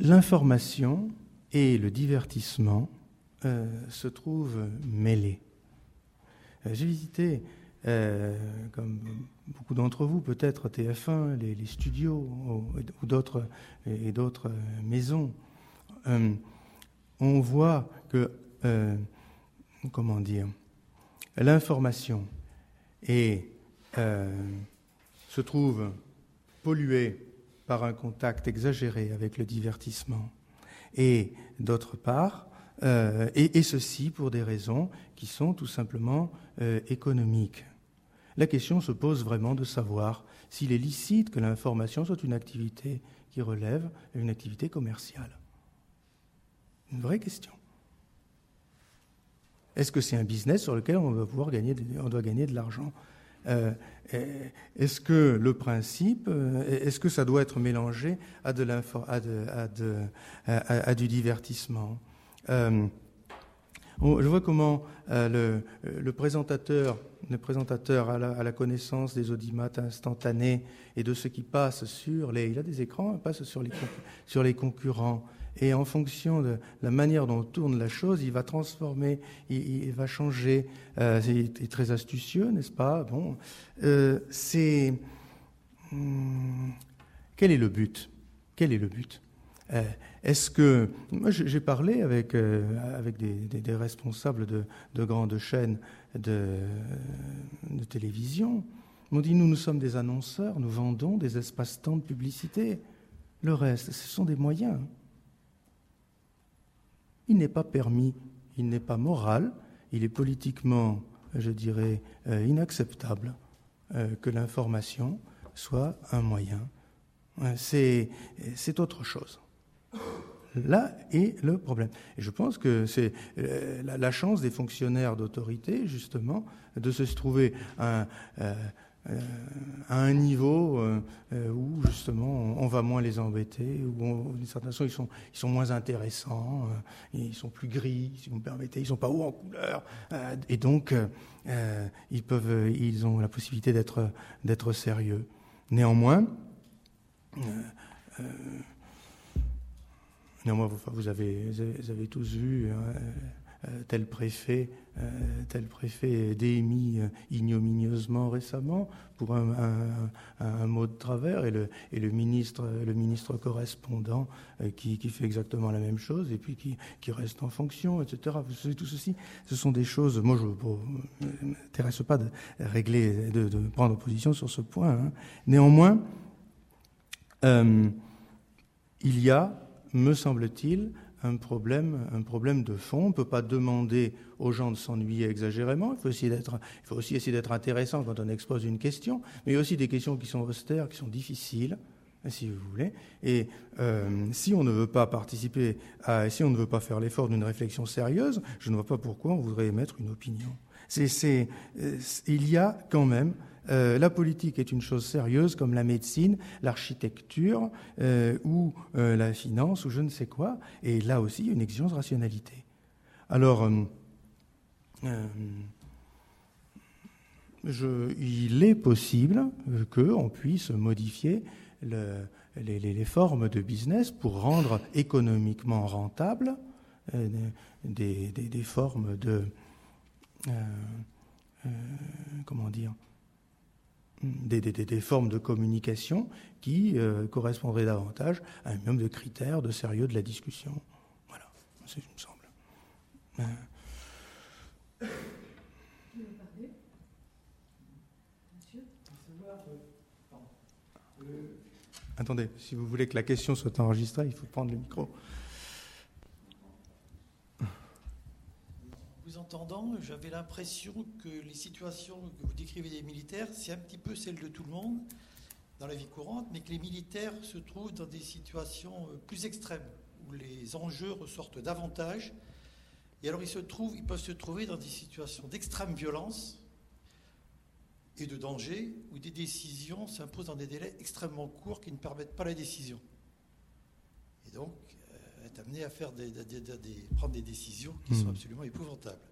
L'information et le divertissement euh, se trouvent mêlés. Euh, j'ai visité, euh, comme beaucoup d'entre vous, peut-être TF1, les, studios ou d'autres et d'autres maisons. On voit que, comment dire, l'information se trouve polluée par un contact exagéré avec le divertissement, et d'autre part, euh, et, ceci pour des raisons qui sont tout simplement euh, économiques. La question se pose vraiment de savoir s'il est licite que l'information soit une activité qui relève d'une activité commerciale. Une vraie question. Est-ce que c'est un business sur lequel on va pouvoir gagner, on doit gagner de l'argent? Euh, Est-ce que le principe, est-ce que ça doit être mélangé à, de à du divertissement? Euh, je vois comment euh, le, le, présentateur, le présentateur a la, connaissance des audimates instantanés et de ce qui passe sur les. Il a des écrans, il passe sur les, sur les concurrents et en fonction de la manière dont tourne la chose, il va transformer, il, va changer. Euh, c'est très astucieux, n'est-ce pas? Bon, euh, c'est hum, quel est le but? Quel est le but? Euh, Est-ce que moi j'ai parlé avec euh, des, responsables de, de, grandes chaînes de, télévision m'ont dit nous nous sommes des annonceurs, nous vendons des espaces-temps de publicité. Le reste, ce sont des moyens il n'est pas permis, il n'est pas moral, il est politiquement, je dirais, euh, inacceptable euh, que l'information soit un moyen. C'est autre chose. Là est le problème. Et je pense que c'est euh, la, chance des fonctionnaires d'autorité, justement, de se trouver un, euh, euh, à un niveau où justement on, va moins les embêter, où d'une certaine façon ils sont, ils sont moins intéressants, ils sont plus gris, si vous me permettez, ils sont pas hauts en couleur, et donc ils peuvent, ils ont la possibilité d'être sérieux. Néanmoins, néanmoins vous, vous, avez, vous tous vu. Hein, tel préfet, euh, tel préfet démis euh, ignominieusement récemment pour un, mot de travers et le, ministre, correspondant euh, qui, fait exactement la même chose et puis qui, reste en fonction, etc. Tout ceci, ce sont des choses. Moi, je ne m'intéresse pas de régler, de, prendre position sur ce point. Hein. Néanmoins, euh, il y a, me semble-t-il, un problème, un problème de fond. On ne peut pas demander aux gens de s'ennuyer exagérément. Il faut, aussi essayer d'être intéressant quand on expose une question, mais il y a aussi des questions qui sont austères, qui sont difficiles, si vous voulez. Et euh, si on ne veut pas participer, à, si on ne veut pas faire l'effort d'une réflexion sérieuse, je ne vois pas pourquoi on voudrait émettre une opinion. Euh, il y a quand même euh, la politique est une chose sérieuse comme la médecine, l'architecture euh, ou euh, la finance ou je ne sais quoi. Et là aussi, une exigence de rationalité. Alors, il est possible qu'on puisse modifier le, les, formes de business pour rendre économiquement rentable des, formes de... comment dire des, formes de communication qui euh, correspondraient davantage à un minimum de critères de sérieux de la discussion. Voilà, ça me semble. Euh... Attendez, si vous voulez que la question soit enregistrée, il faut prendre le micro. Entendant, j'avais l'impression que les situations que vous décrivez des militaires, c'est un petit peu celle de tout le monde, dans la vie courante, mais que les militaires se trouvent dans des situations euh, plus extrêmes, où les enjeux ressortent davantage. Et alors ils, se trouvent, ils peuvent se trouver dans des situations d'extrême violence et de danger, où des décisions s'imposent dans des délais extrêmement courts qui ne permettent pas la décision. Et donc, euh, être amené à faire des, prendre des décisions qui sont hmm. absolument épouvantables.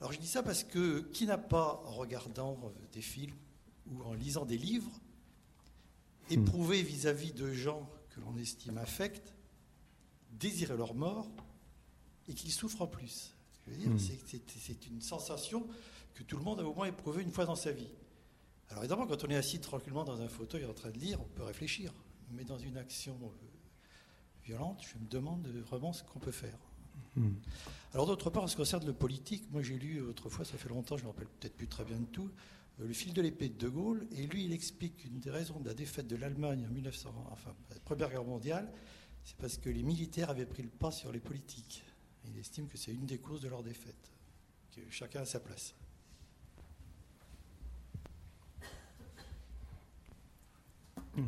Alors je dis ça parce que qui n'a pas, en regardant euh, des films ou en lisant des livres, hmm. éprouvé vis-à-vis de gens que l'on estime affects, désirer leur mort et qu'ils souffrent en plus? Hmm. c'est une sensation que tout le monde a au moins éprouvé une fois dans sa vie. Alors évidemment, quand on est assis tranquillement dans un fauteuil en train de lire, on peut réfléchir. Mais dans une action euh, violente, je me demande vraiment ce qu'on peut faire. Hmm. Alors d'autre part, en ce qui concerne le politique, moi j'ai lu autrefois, ça fait longtemps, je ne me rappelle peut-être plus très bien de tout, euh, le fil de l'épée de De Gaulle, et lui il explique une des raisons de la défaite de l'Allemagne en 1900, enfin, la Première Guerre mondiale, c'est parce que les militaires avaient pris le pas sur les politiques. Il estime que c'est une des causes de leur défaite, que chacun a sa place. Hmm.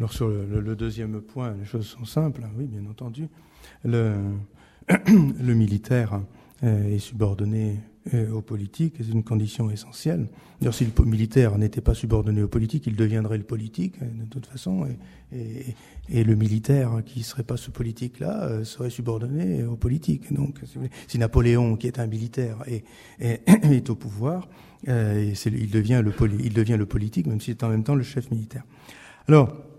Alors sur le, deuxième point, les choses sont simples, oui, bien entendu. Le, militaire euh, est subordonné euh, aux politiques, c'est une condition essentielle. D'ailleurs, si le militaire n'était pas subordonné aux politiques, il deviendrait le politique, euh, de toute façon, et, le militaire qui ne serait pas ce politique-là serait subordonné aux politiques. Donc, si Napoléon, qui est un militaire, est, est, au pouvoir, il, devient le, il devient le politique, même s'il est en même temps le chef militaire. Alors,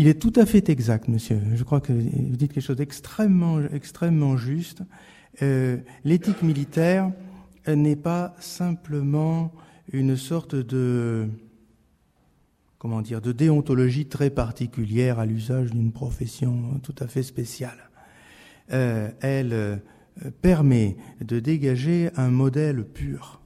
Il est tout à fait exact, monsieur. Je crois que vous dites quelque chose d'extrêmement, extrêmement juste. Euh, l'éthique militaire n'est pas simplement une sorte de, comment dire, de déontologie très particulière à l'usage d'une profession tout à fait spéciale. Euh, elle euh, permet de dégager un modèle pur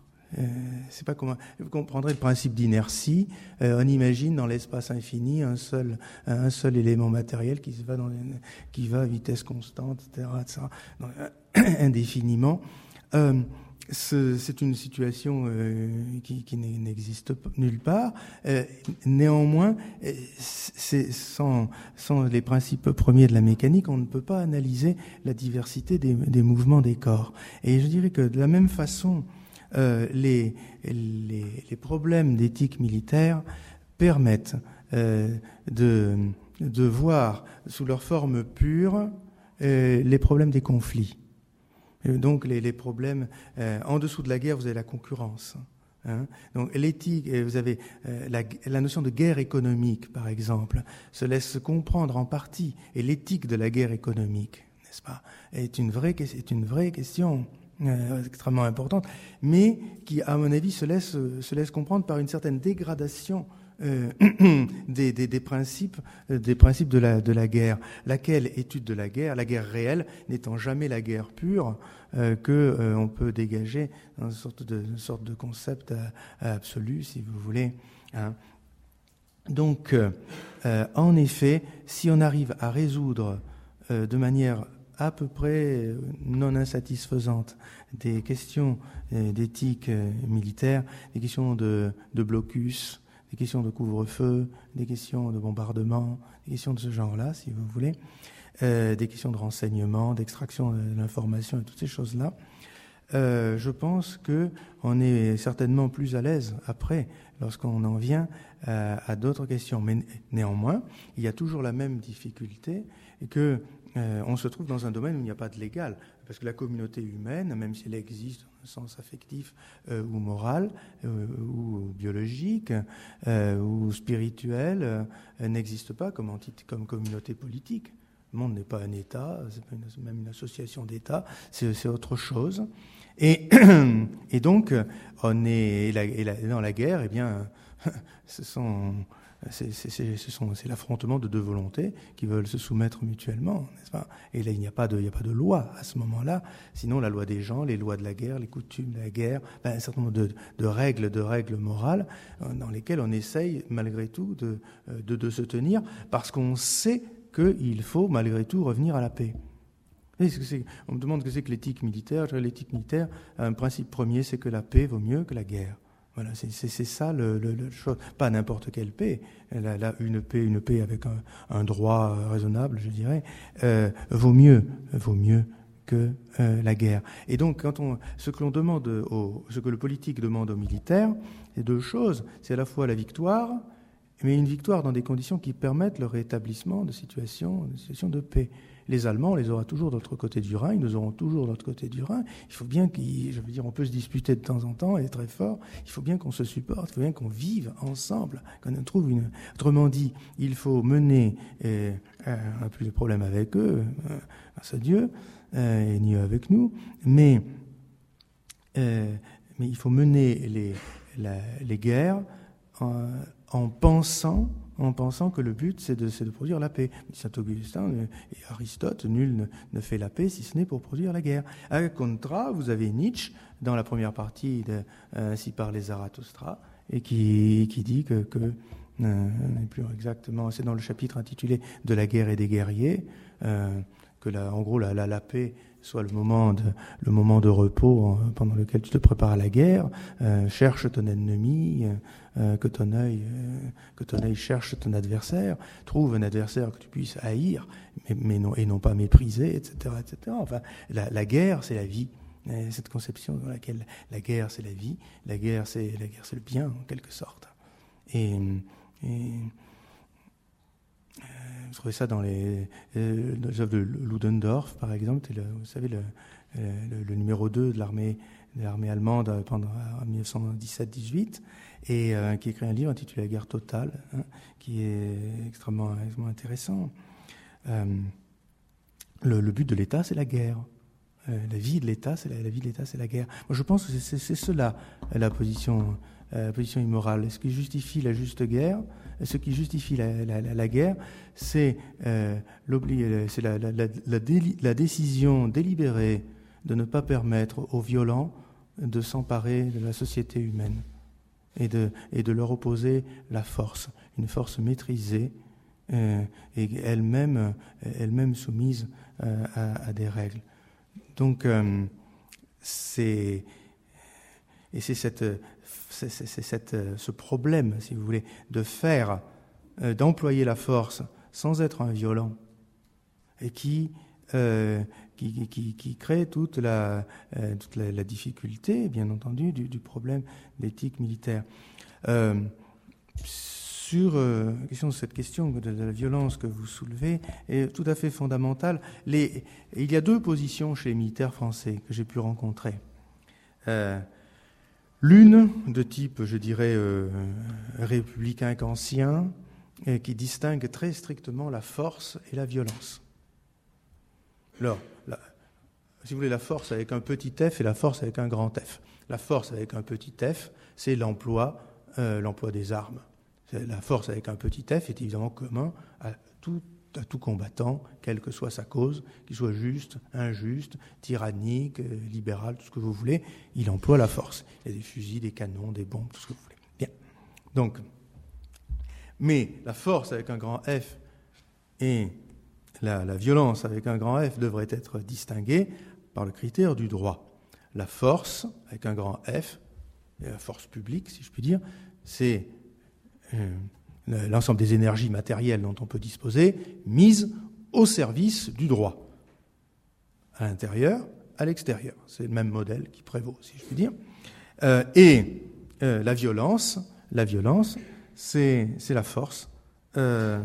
c'est pas comment. Vous comprendrez le principe d'inertie. Euh, on imagine dans l'espace infini un seul, un seul élément matériel qui va dans, qui va à vitesse constante, etc., euh, indéfiniment. c'est une situation qui, n'existe nulle part. néanmoins, sans, les principes premiers de la mécanique, on ne peut pas analyser la diversité des mouvements des corps. Et je dirais que de la même façon euh, les, problèmes d'éthique militaire permettent euh, de, voir sous leur forme pure euh, les problèmes des conflits. donc les, problèmes en dessous de la guerre, vous avez la concurrence. Hein. Donc l'éthique, vous avez la, notion de guerre économique, par exemple, se laisse comprendre en partie, et l'éthique de la guerre économique, n'est-ce pas, est une vraie question. Euh, extrêmement importante, mais qui, à mon avis, se laisse, se laisse comprendre par une certaine dégradation euh, des, des, principes, euh, des principes de la, de la guerre. Laquelle étude de la guerre, la guerre réelle, n'étant jamais la guerre pure, euh, que on peut dégager dans une sorte de, une sorte de concept absolu, si vous voulez. Hein. Donc, en effet, si on arrive à résoudre de manière à peu près euh, non insatisfaisante des questions euh, d'éthique euh, militaire, des questions de, blocus, des questions de couvre-feu, des questions de bombardement, des questions de ce genre-là, si vous voulez, des questions de renseignement, d'extraction de l'information et toutes ces choses-là. je pense que on est certainement plus à l'aise après lorsqu'on en vient à d'autres questions. Mais néanmoins, il y a toujours la même difficulté que euh, on se trouve dans un domaine où il n'y a pas de légal, parce que la communauté humaine, même si elle existe dans un sens affectif euh, ou moral, euh, ou biologique, ou spirituel, n'existe pas comme, communauté politique. Le monde n'est pas un État, c'est même une association d'États, c'est autre chose. Et, et, donc, on est dans la guerre, eh bien, ce sont c'est l'affrontement de deux volontés qui veulent se soumettre mutuellement, Et là, il n'y a, pas de, de loi à ce moment-là, sinon la loi des gens, les lois de la guerre, les coutumes de la guerre, ben, un certain nombre de, règles, de règles morales euh, dans lesquelles on essaye malgré tout de, euh, de, se tenir, parce qu'on sait qu'il faut malgré tout revenir à la paix. on me demande ce que c'est que l'éthique militaire. L'éthique militaire un principe premier, c'est que la paix vaut mieux que la guerre. Voilà, c'est ça le, chose. Pas n'importe quelle paix. Là, une paix, une paix avec un, droit raisonnable, je dirais, euh, vaut mieux, vaut mieux que euh, la guerre. Et donc, on, ce que l'on demande, au, ce que le politique demande aux militaires, c'est deux choses. C'est à la fois la victoire, mais une victoire dans des conditions qui permettent le rétablissement de de situations de paix les Allemands, on les aura toujours de l'autre côté du Rhin, ils nous auront toujours de l'autre côté du Rhin. Il faut bien qu'il, je veux dire, on peut se disputer de temps en temps et très fort. Il faut bien qu'on se supporte, il faut bien qu'on vive ensemble, qu'on trouve une. Autrement dit, il faut mener, euh, on n'a plus de problème avec eux, euh, grâce à Dieu, euh, et ni avec nous, mais, euh, mais il faut mener les, les guerres en pensant en pensant que le but, c'est de, produire la paix. Saint Augustin et Aristote, nul ne, fait la paix si ce n'est pour produire la guerre. A contra, vous avez Nietzsche dans la première partie euh, Ainsi par les Zarathustra, et qui, dit que, que euh, plus exactement, c'est dans le chapitre intitulé De la guerre et des guerriers, euh, que la, en gros la, la, paix soit le moment de, le moment de repos pendant lequel tu te prépares à la guerre, euh, cherche ton ennemi, euh, que, ton œil, euh, que ton œil cherche ton adversaire, trouve un adversaire que tu puisses haïr, mais, non, et non pas mépriser, etc. etc. Enfin, la, la guerre, c'est la vie. Cette conception dans laquelle la guerre, c'est la vie, la guerre, c'est la guerre, c'est le bien, en quelque sorte. Et, et vous trouvez ça dans les, euh, œuvres de Ludendorff, par exemple. vous savez, le, le, numéro 2 de l'armée l'armée allemande pendant 1917-18, et euh, qui écrit un livre intitulé La guerre totale, hein, qui est extrêmement, extrêmement intéressant. Euh, le, but de l'État, c'est la guerre. la vie de l'État, c'est la, vie de l'État, c'est la guerre. Moi, je pense que c'est cela la position, immorale. Ce qui justifie la juste guerre, ce qui justifie la, guerre, c'est euh, la, décision délibérée de ne pas permettre aux violents de s'emparer de la société humaine et de, et de leur opposer la force, une force maîtrisée euh, et elle-même elle soumise euh, à, des règles. Donc, c'est et c'est c'est euh, ce problème, si vous voulez, de faire, euh, d'employer la force sans être un violent, et qui, euh, qui, crée toute, la, toute la, difficulté, bien entendu, du, problème d'éthique militaire. sur question, cette question de, la violence que vous soulevez est tout à fait fondamentale. Il y a deux positions chez les militaires français que j'ai pu rencontrer. L'une de type, je dirais, euh, républicain qu'ancien, qui distingue très strictement la force et la violence. Alors, si vous voulez, la force avec un petit f et la force avec un grand F. La force avec un petit f, c'est l'emploi, euh, l'emploi des armes. La force avec un petit f est évidemment commun à tout combattant, quelle que soit sa cause, qu'il soit juste, injuste, tyrannique, euh, libéral, tout ce que vous voulez, il emploie la force. Il y a des fusils, des canons, des bombes, tout ce que vous voulez. Bien. Donc, mais la force avec un grand F et la, violence avec un grand F devraient être distinguées par le critère du droit. La force avec un grand F, la force publique, si je puis dire, c'est euh, l'ensemble des énergies matérielles dont on peut disposer, mises au service du droit, à l'intérieur, à l'extérieur. C'est le même modèle qui prévaut, si je puis dire. Euh, et euh, la violence, la violence, c'est la force, euh,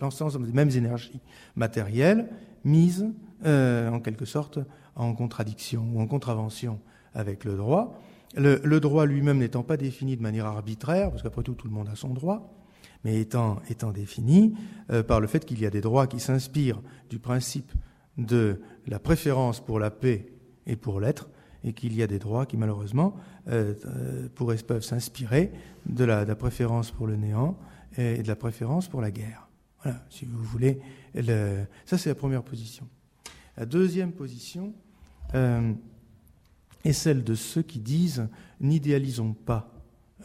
l'ensemble des mêmes énergies matérielles mises en quelque sorte en contradiction ou en contravention avec le droit, le, droit lui-même n'étant pas défini de manière arbitraire, parce qu'après tout, tout le monde a son droit, mais étant, défini euh, par le fait qu'il y a des droits qui s'inspirent du principe de la préférence pour la paix et pour l'être, et qu'il y a des droits qui, malheureusement, euh, euh peuvent s'inspirer de la, préférence pour le néant et de la préférence pour la guerre. Voilà, si vous voulez. ça, c'est la première position. La deuxième position, euh, est celle de ceux qui disent n'idéalisons pas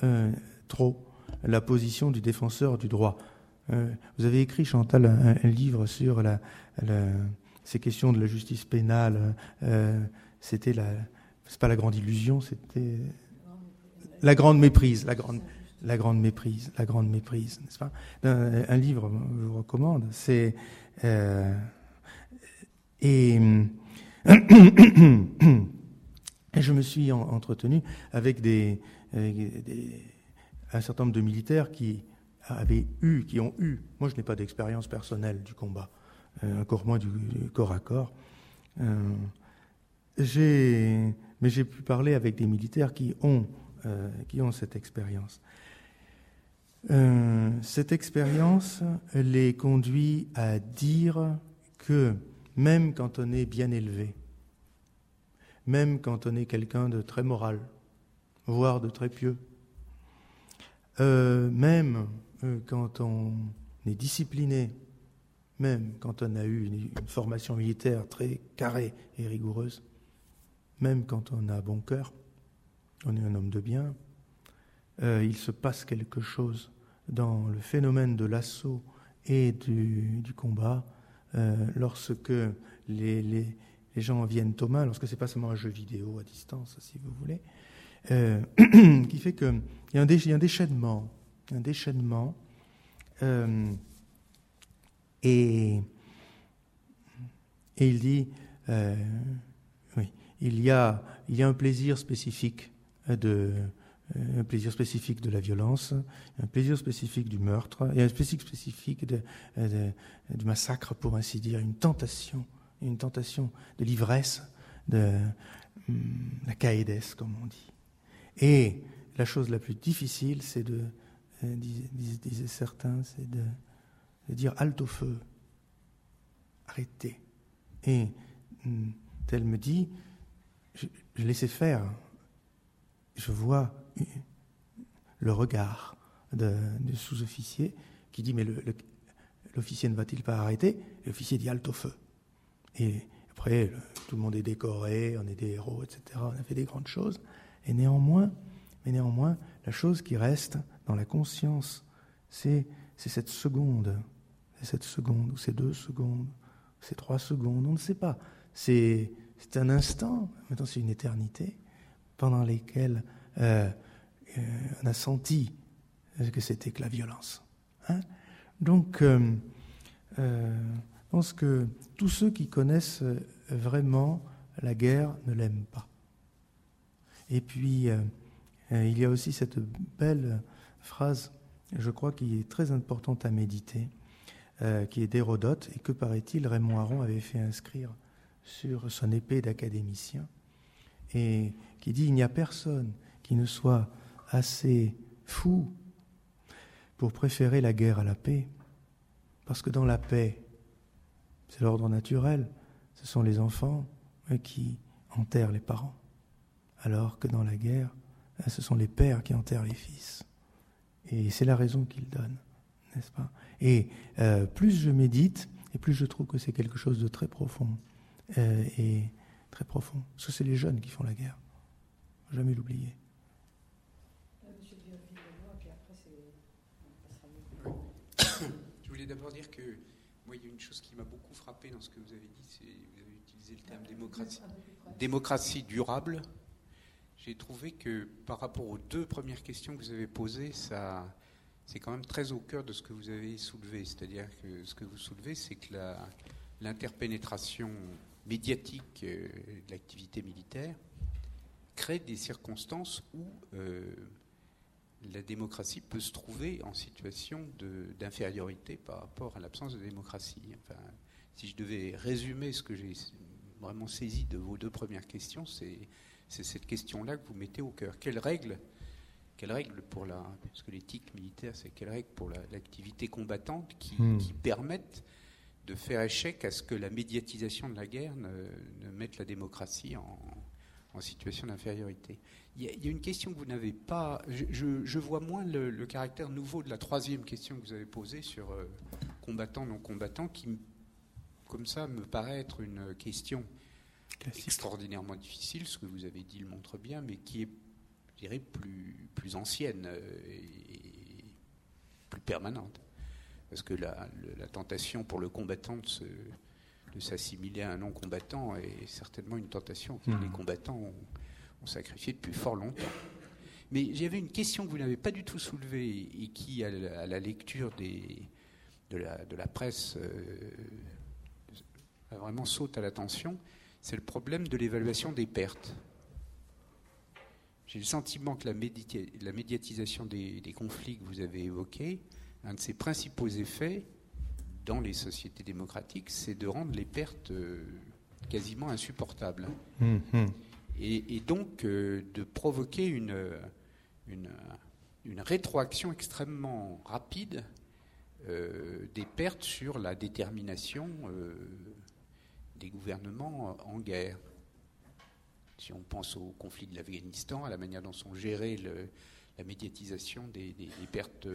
euh, trop la position du défenseur du droit. Euh, vous avez écrit, Chantal, un, livre sur ces questions de la justice pénale. C'était la, c'est pas la grande illusion, c'était La grande méprise, la grande, la grande méprise, la grande méprise, n'est-ce pas? Un, livre, je vous recommande, c'est euh, et, je me suis en, entretenu avec des, un certain nombre de militaires qui avaient eu, qui ont eu, moi je n'ai pas d'expérience personnelle du combat, euh, encore moins du, corps à corps. Euh, mais j'ai pu parler avec des militaires qui ont cette expérience. Euh, cette expérience les conduit à dire que même quand on est bien élevé, même quand on est quelqu'un de très moral, voire de très pieux, euh, même euh, quand on est discipliné, même quand on a eu une, formation militaire très carrée et rigoureuse, même quand on a bon cœur, on est un homme de bien, il se passe quelque chose dans le phénomène de l'assaut et du, combat euh, lorsque les, les, les, gens viennent aux mains, lorsque c'est pas seulement un jeu vidéo à distance, si vous voulez, euh, qui fait qu'il y, y, a un déchaînement, un déchaînement, euh, et, et il dit, oui, il y a, il y a un plaisir spécifique de, un plaisir spécifique de la violence, un plaisir spécifique du meurtre, et un plaisir spécifique de, du massacre, pour ainsi dire, une tentation, une tentation de l'ivresse, de la caïdesse, comme on dit. Et la chose la plus difficile, c'est de, euh, disaient, certains, c'est de, dire halte au feu, arrêtez. Et tel me dit, je, je laissais faire, je vois le regard du sous-officier qui dit mais l'officier ne va-t-il pas arrêter? L'officier dit halte au feu. Et après, tout le monde est décoré, on est des héros, etc. On a fait des grandes choses. Et néanmoins, mais néanmoins, la chose qui reste dans la conscience, c'est cette seconde, cette seconde, ou ces deux secondes, ces trois secondes, on ne sait pas. C'est un instant, maintenant c'est une éternité, pendant lesquelles euh, euh, on a senti que c'était que la violence. Hein Donc, euh, je pense que tous ceux qui connaissent vraiment la guerre ne l'aiment pas. Et puis, il y a aussi cette belle phrase, je crois, qui est très importante à méditer, qui est d'Hérodote, et que, paraît-il, Raymond Aron avait fait inscrire sur son épée d'académicien, et qui dit, il n'y a personne qui ne soit assez fou pour préférer la guerre à la paix, parce que dans la paix, c'est l'ordre naturel, ce sont les enfants qui enterrent les parents, alors que dans la guerre, ce sont les pères qui enterrent les fils. Et c'est la raison qu'il donne, n'est-ce pas? Et euh, plus je médite, et plus je trouve que c'est quelque chose de très profond, euh, et très profond, parce que c'est les jeunes qui font la guerre, jamais l'oublier. Je voulais d'abord dire que moi, il y a une chose qui m'a beaucoup frappé dans ce que vous avez dit, c'est vous avez utilisé le terme démocratie, durable. J'ai trouvé que par rapport aux deux premières questions que vous avez posées, ça, c'est quand même très au cœur de ce que vous avez soulevé. C'est-à-dire que ce que vous soulevez, c'est que la, l'interpénétration médiatique euh, de l'activité militaire crée des circonstances où euh, la démocratie peut se trouver en situation d'infériorité par rapport à l'absence de démocratie. Enfin, si je devais résumer ce que j'ai vraiment saisi de vos deux premières questions, c'est cette question-là que vous mettez au cœur. Quelles règles, quelle règle pour la, parce que l'éthique militaire, c'est quelles règles pour l'activité la, combattante qui, mmh. qui, permettent de faire échec à ce que la médiatisation de la guerre ne, ne mette la démocratie en, en situation d'infériorité. Il, y, a une question que vous n'avez pas. Je, je, je, vois moins le, le, caractère nouveau de la troisième question que vous avez posée sur euh, combattants, non combattants, qui, comme ça, me paraît être une question Classique. extraordinairement difficile. Ce que vous avez dit le montre bien, mais qui est, je dirais, plus, plus ancienne et plus permanente. Parce que la, la tentation pour le combattant de se de s'assimiler à un non-combattant est certainement une tentation que mmh. les combattants ont, ont, sacrifiée depuis fort longtemps. Mais j'avais une question que vous n'avez pas du tout soulevée et qui, à la, lecture des, de, la, presse, euh, vraiment saute à l'attention, c'est le problème de l'évaluation des pertes. J'ai le sentiment que la, médiatisation des, conflits que vous avez évoqués, un de ses principaux effets dans les sociétés démocratiques, c'est de rendre les pertes euh, quasiment insupportables. Hum. Et, donc euh, de provoquer une, une, rétroaction extrêmement rapide euh, des pertes sur la détermination des gouvernements en guerre. Si on pense au conflit de l'Afghanistan, à la manière dont sont gérées la médiatisation des, pertes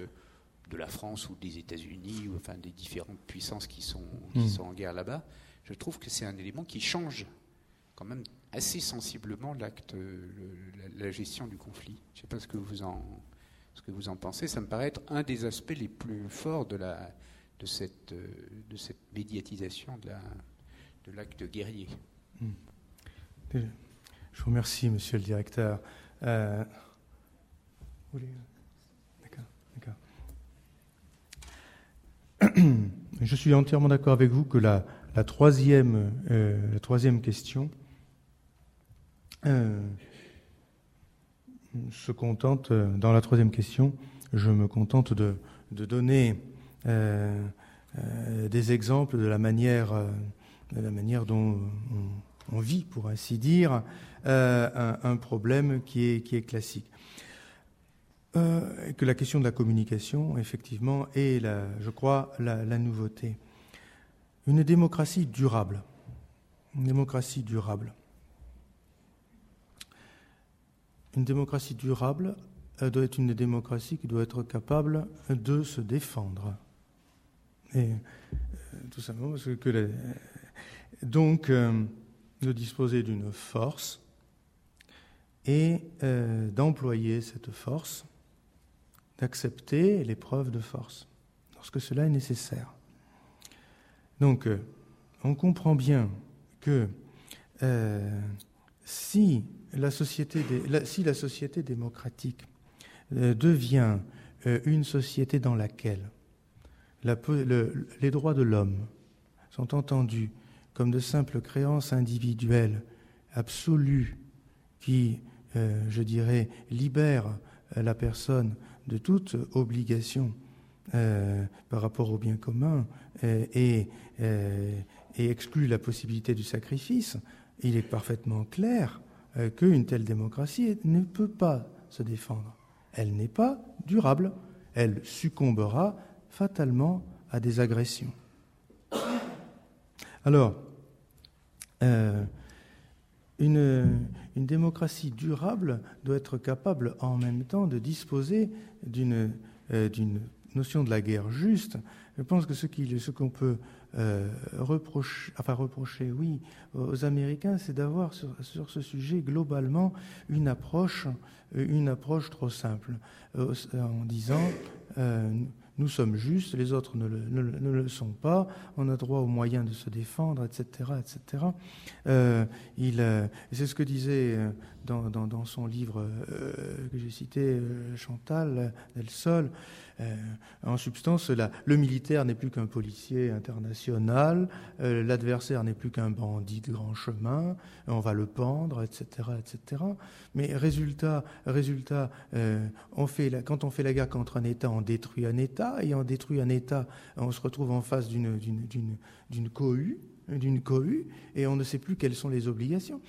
de la France ou des États-Unis, ou enfin des différentes puissances qui sont, qui hmm. sont en guerre là-bas, je trouve que c'est un élément qui change quand même assez sensiblement l'acte, la, gestion du conflit. Je ne sais pas ce que vous en, ce que vous en pensez. Ça me paraît être un des aspects les plus forts de, la, de, cette, de cette médiatisation de, la, de l'acte guerrier. Hmm. Je vous remercie, monsieur le directeur. Euh, Je suis entièrement d'accord avec vous que la, troisième, euh, troisième question euh, se contente, dans la troisième question, je me contente de, donner des exemples de la manière, de la manière dont on vit, pour ainsi dire, euh, un, problème qui est classique. Euh, que la question de la communication, effectivement, est, la, je crois, la, nouveauté. Une démocratie durable. Une démocratie durable. Une démocratie durable euh, doit être une démocratie qui doit être capable de se défendre. Et tout simplement parce que donc de disposer d'une force et euh, d'employer cette force, d'accepter l'épreuve de force lorsque cela est nécessaire. Donc, euh, on comprend bien que euh, si, la société, démocratique devient une société dans laquelle les droits de l'homme sont entendus comme de simples créances individuelles absolues qui, euh, je dirais, libèrent euh, la personne de toute obligation euh, par rapport au bien commun et, et, exclut la possibilité du sacrifice, il est parfaitement clair qu'une telle démocratie ne peut pas se défendre. Elle n'est pas durable. Elle succombera fatalement à des agressions. Alors, euh, une, démocratie durable doit être capable en même temps de disposer d'une euh, notion de la guerre juste. Je pense que ce qu'on peut euh, reprocher, enfin reprocher, oui, aux Américains, c'est d'avoir sur, ce sujet globalement une approche, une approche trop simple, en disant nous sommes justes, les autres ne le, sont pas, on a droit aux moyens de se défendre, etc. etc. Euh, euh, c'est ce que disait euh, dans, son livre que j'ai cité, Chantal Del Sol. En substance, le militaire n'est plus qu'un policier international, l'adversaire n'est plus qu'un bandit de grand chemin, on va le pendre, etc. etc. Mais résultat, résultat on fait quand on fait la guerre contre un État, on détruit un État ayant détruit un État, on se retrouve en face d'une cohue, d'une cohue, et on ne sait plus quelles sont les obligations.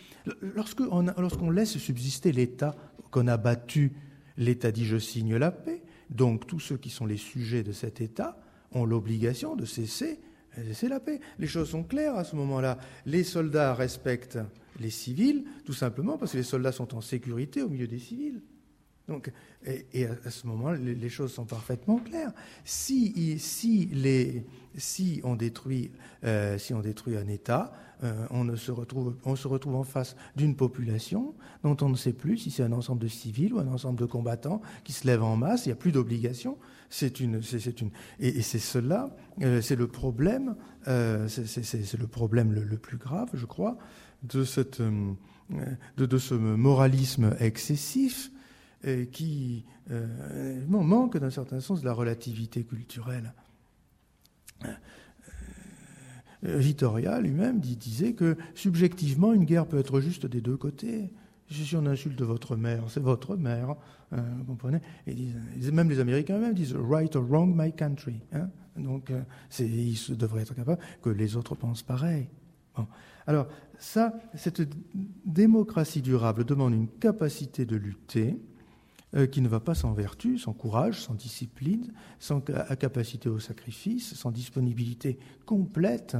Lorsqu'on laisse subsister l'État qu'on a battu, l'État dit je signe la paix, donc tous ceux qui sont les sujets de cet État ont l'obligation de cesser, cesser la paix. Les choses sont claires à ce moment-là. Les soldats respectent les civils, tout simplement parce que les soldats sont en sécurité au milieu des civils. Donc, et, à ce moment, les, les, choses sont parfaitement claires. Si, si, les, si, on, détruit, euh, si on détruit un État, euh, on, se retrouve, on se retrouve en face d'une population dont on ne sait plus si c'est un ensemble de civils ou un ensemble de combattants qui se lèvent en masse. Il n'y a plus d'obligation. C'est une, c'est, une, et, c'est cela, euh, c'est le problème, c'est, le problème le, plus grave, je crois, de, cette, de, ce moralisme excessif euh, qui euh, manque d'un certain sens de la relativité culturelle. Vitoria lui-même disait que subjectivement, une guerre peut être juste des deux côtés. Si on insulte votre mère, c'est votre mère, vous comprenez? Même les Américains eux-mêmes disent right or wrong, my country. Hein Donc, ils devraient être capables que les autres pensent pareil. Alors, ça, cette démocratie durable demande une capacité de lutter euh, qui ne va pas sans vertu, sans courage, sans discipline, sans capacité au sacrifice, sans disponibilité complète,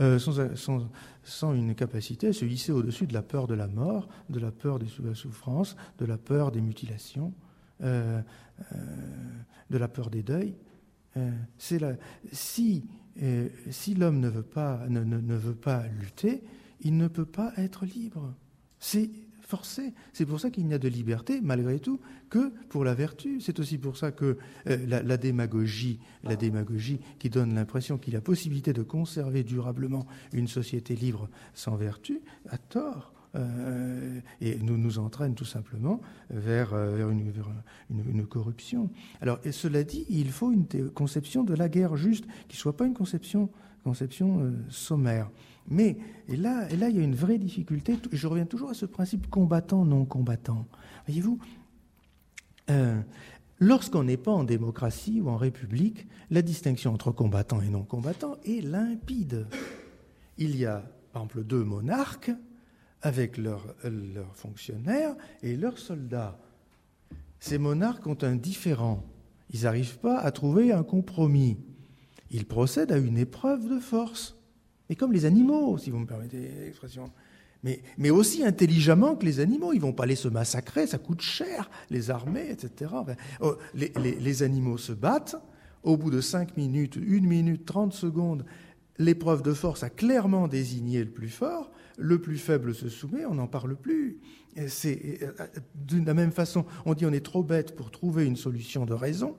euh, sans, une capacité à se hisser au-dessus de la peur de la mort, de la peur des souffrances, de la peur des mutilations, euh, de la peur des deuils. c'est si si l'homme ne veut pas, ne, veut pas lutter, il ne peut pas être libre. C'est forcé. C'est pour ça qu'il n'y a de liberté, malgré tout, que pour la vertu. C'est aussi pour ça que euh, la, démagogie, la démagogie qui donne l'impression qu'il y a possibilité de conserver durablement une société libre sans vertu, a tort. Euh, et nous nous entraîne tout simplement vers, euh, une, corruption. Alors, cela dit, il faut une conception de la guerre juste, qui ne soit pas une conception, conception sommaire. Mais là, il y a une vraie difficulté. Je reviens toujours à ce principe combattant-non combattant. Voyez-vous, lorsqu'on n'est pas en démocratie ou en république, la distinction entre combattant et non combattant est limpide. Il y a, par exemple, deux monarques avec leurs fonctionnaires et leurs soldats. Ces monarques ont un différent. Ils n'arrivent pas à trouver un compromis. Ils procèdent à une épreuve de force. Et comme les animaux, si vous me permettez l'expression. Mais, mais, aussi intelligemment que les animaux. Ils ne vont pas aller se massacrer, ça coûte cher, les armées, etc. Oh, les, animaux se battent. Au bout de 5 minutes, 1 minute, 30 secondes, l'épreuve de force a clairement désigné le plus fort le plus faible se soumet, on n'en parle plus. C'est euh, de la même façon, on dit on est trop bête pour trouver une solution de raison.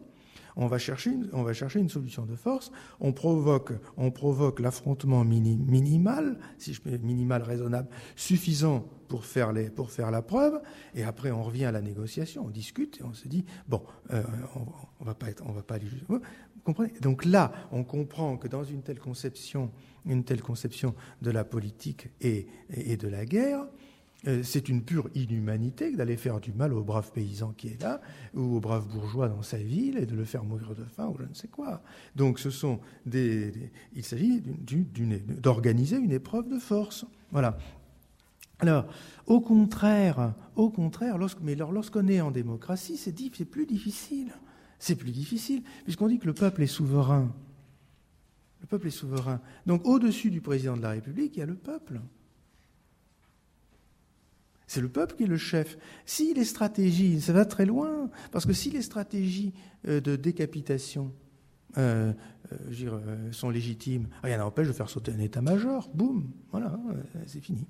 On va chercher une, solution de force. On provoque, on provoque l'affrontement minimal, si je peux, minimal raisonnable, suffisant pour faire, la preuve. Et après, on revient à la négociation, on discute et on se dit bon, euh, on, va pas être, on va pas aller. Donc là, on comprend que dans une telle conception une telle conception de la politique et, de la guerre. Euh, c'est une pure inhumanité d'aller faire du mal au brave paysan qui est là, ou au brave bourgeois dans sa ville, et de le faire mourir de faim, ou je ne sais quoi. Donc ce sont des, il s'agit d'organiser une épreuve de force. Voilà. Alors, au contraire, au contraire, lorsqu'on est en démocratie, c'est plus difficile. C'est plus difficile, puisqu'on dit que le peuple est souverain. Le peuple est souverain. Donc au-dessus du président de la République, il y a le peuple. C'est le peuple qui est le chef. Si les stratégies, ça va très loin, parce que si les stratégies euh, de décapitation euh, euh, sont légitimes, rien n'empêche de faire sauter un état-major, boum, voilà, c'est fini.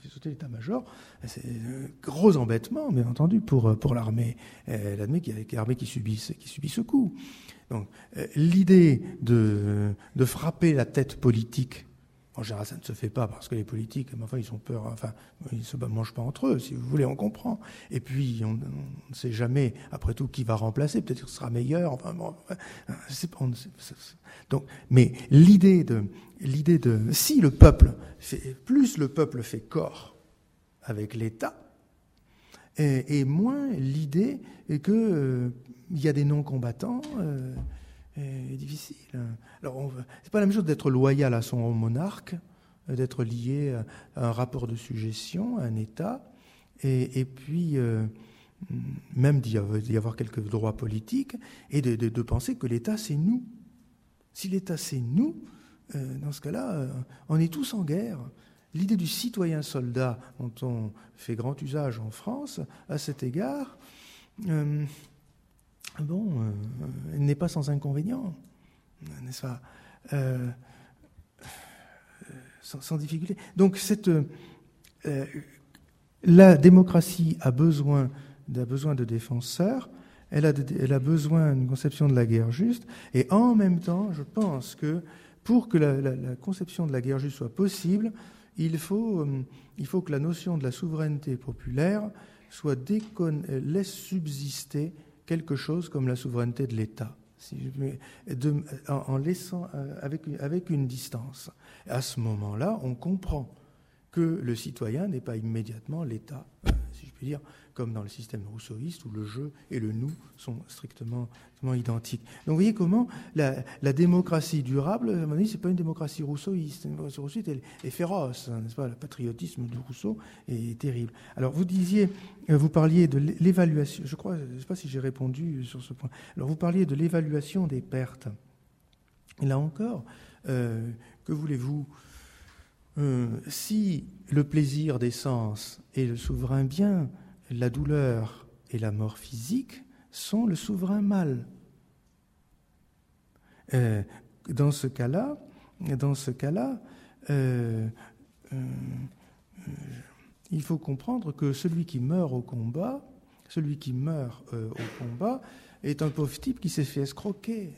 Fait sauter l'état-major, c'est un gros embêtement, bien entendu, pour, pour l'armée, l'armée qui, qui, qui, subit, qui subit ce coup. Donc, l'idée de, frapper la tête politique, en général, ça ne se fait pas parce que les politiques, enfin, ils ont peur, enfin, ils ne se mangent pas entre eux, si vous voulez, on comprend. Et puis, on, ne sait jamais, après tout, qui va remplacer. Peut-être qu'il sera meilleur. Enfin, bon, mais l'idée de, si le peuple fait, plus le peuple fait corps avec l'État, et, moins l'idée que euh, y a des non-combattants euh, est difficile. Alors, c'est pas la même chose d'être loyal à son monarque, d'être lié à un rapport de suggestion, à un État, et, puis euh, même d'y avoir, quelques droits politiques, et de, penser que l'État, c'est nous. Si l'État, c'est nous, euh, dans ce cas-là, euh, on est tous en guerre. L'idée du citoyen soldat, dont on fait grand usage en France, à cet égard, bon, euh, n'est pas sans inconvénient, n'est-ce pas euh, sans, difficulté. Donc, cette, euh, la démocratie a besoin, a besoin de défenseurs, elle a, elle a besoin d'une conception de la guerre juste, et en même temps, je pense que pour que la, la conception de la guerre juste soit possible, il faut, il faut que la notion de la souveraineté populaire soit décon- laisse subsister quelque chose comme la souveraineté de l'État, en, laissant euh, avec, une- distance. À ce moment-là, on comprend que le citoyen n'est pas immédiatement l'État, euh, dire, comme dans le système rousseauiste où le je et le nous sont strictement, identiques. Donc vous voyez comment la, démocratie durable, à mon avis, c'est pas une démocratie rousseauiste. Une démocratie rousseauiste elle est féroce, hein, n'est-ce pas? Le patriotisme de Rousseau est terrible. Alors vous disiez, euh, vous parliez de l'é- l'évaluation. Je crois, je ne sais pas si j'ai répondu sur ce point. Alors vous parliez de l'évaluation des pertes. Là encore, euh, que voulez-vous Euh, Si le plaisir des sens est le souverain bien, la douleur et la mort physique sont le souverain mal. Euh, dans ce cas-là, euh, il faut comprendre que celui qui meurt au combat, celui qui meurt au combat, est un pauvre type qui s'est fait escroquer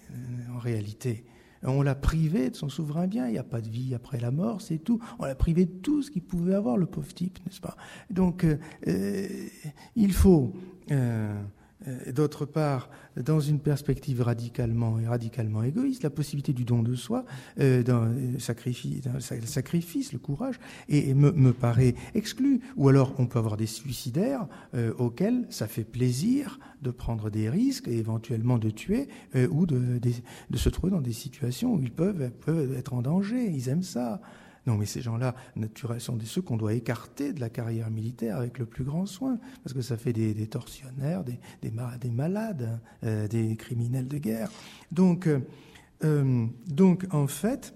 en réalité. On l'a privé de son souverain bien, il n'y a pas de vie après la mort, c'est tout. On l'a privé de tout ce qu'il pouvait avoir, le pauvre type, n'est-ce pas? Donc, euh, euh, il faut, euh, euh, d'autre part, dans une perspective radicalement et radicalement égoïste, la possibilité du don de soi, euh, dans, le sacrifice, le sa- le sacrifice, le courage, et, me, paraît exclu. Ou alors, on peut avoir des suicidaires euh, auxquels ça fait plaisir de prendre des risques et éventuellement de tuer euh, ou de, des- de se trouver dans des situations où ils peuvent être en danger. Ils aiment ça. Non, mais ces gens-là, naturellement, sont ceux qu'on doit écarter de la carrière militaire avec le plus grand soin, parce que ça fait des, tortionnaires, des, des, ma- des malades, euh, des criminels de guerre. Donc, euh, euh, en fait,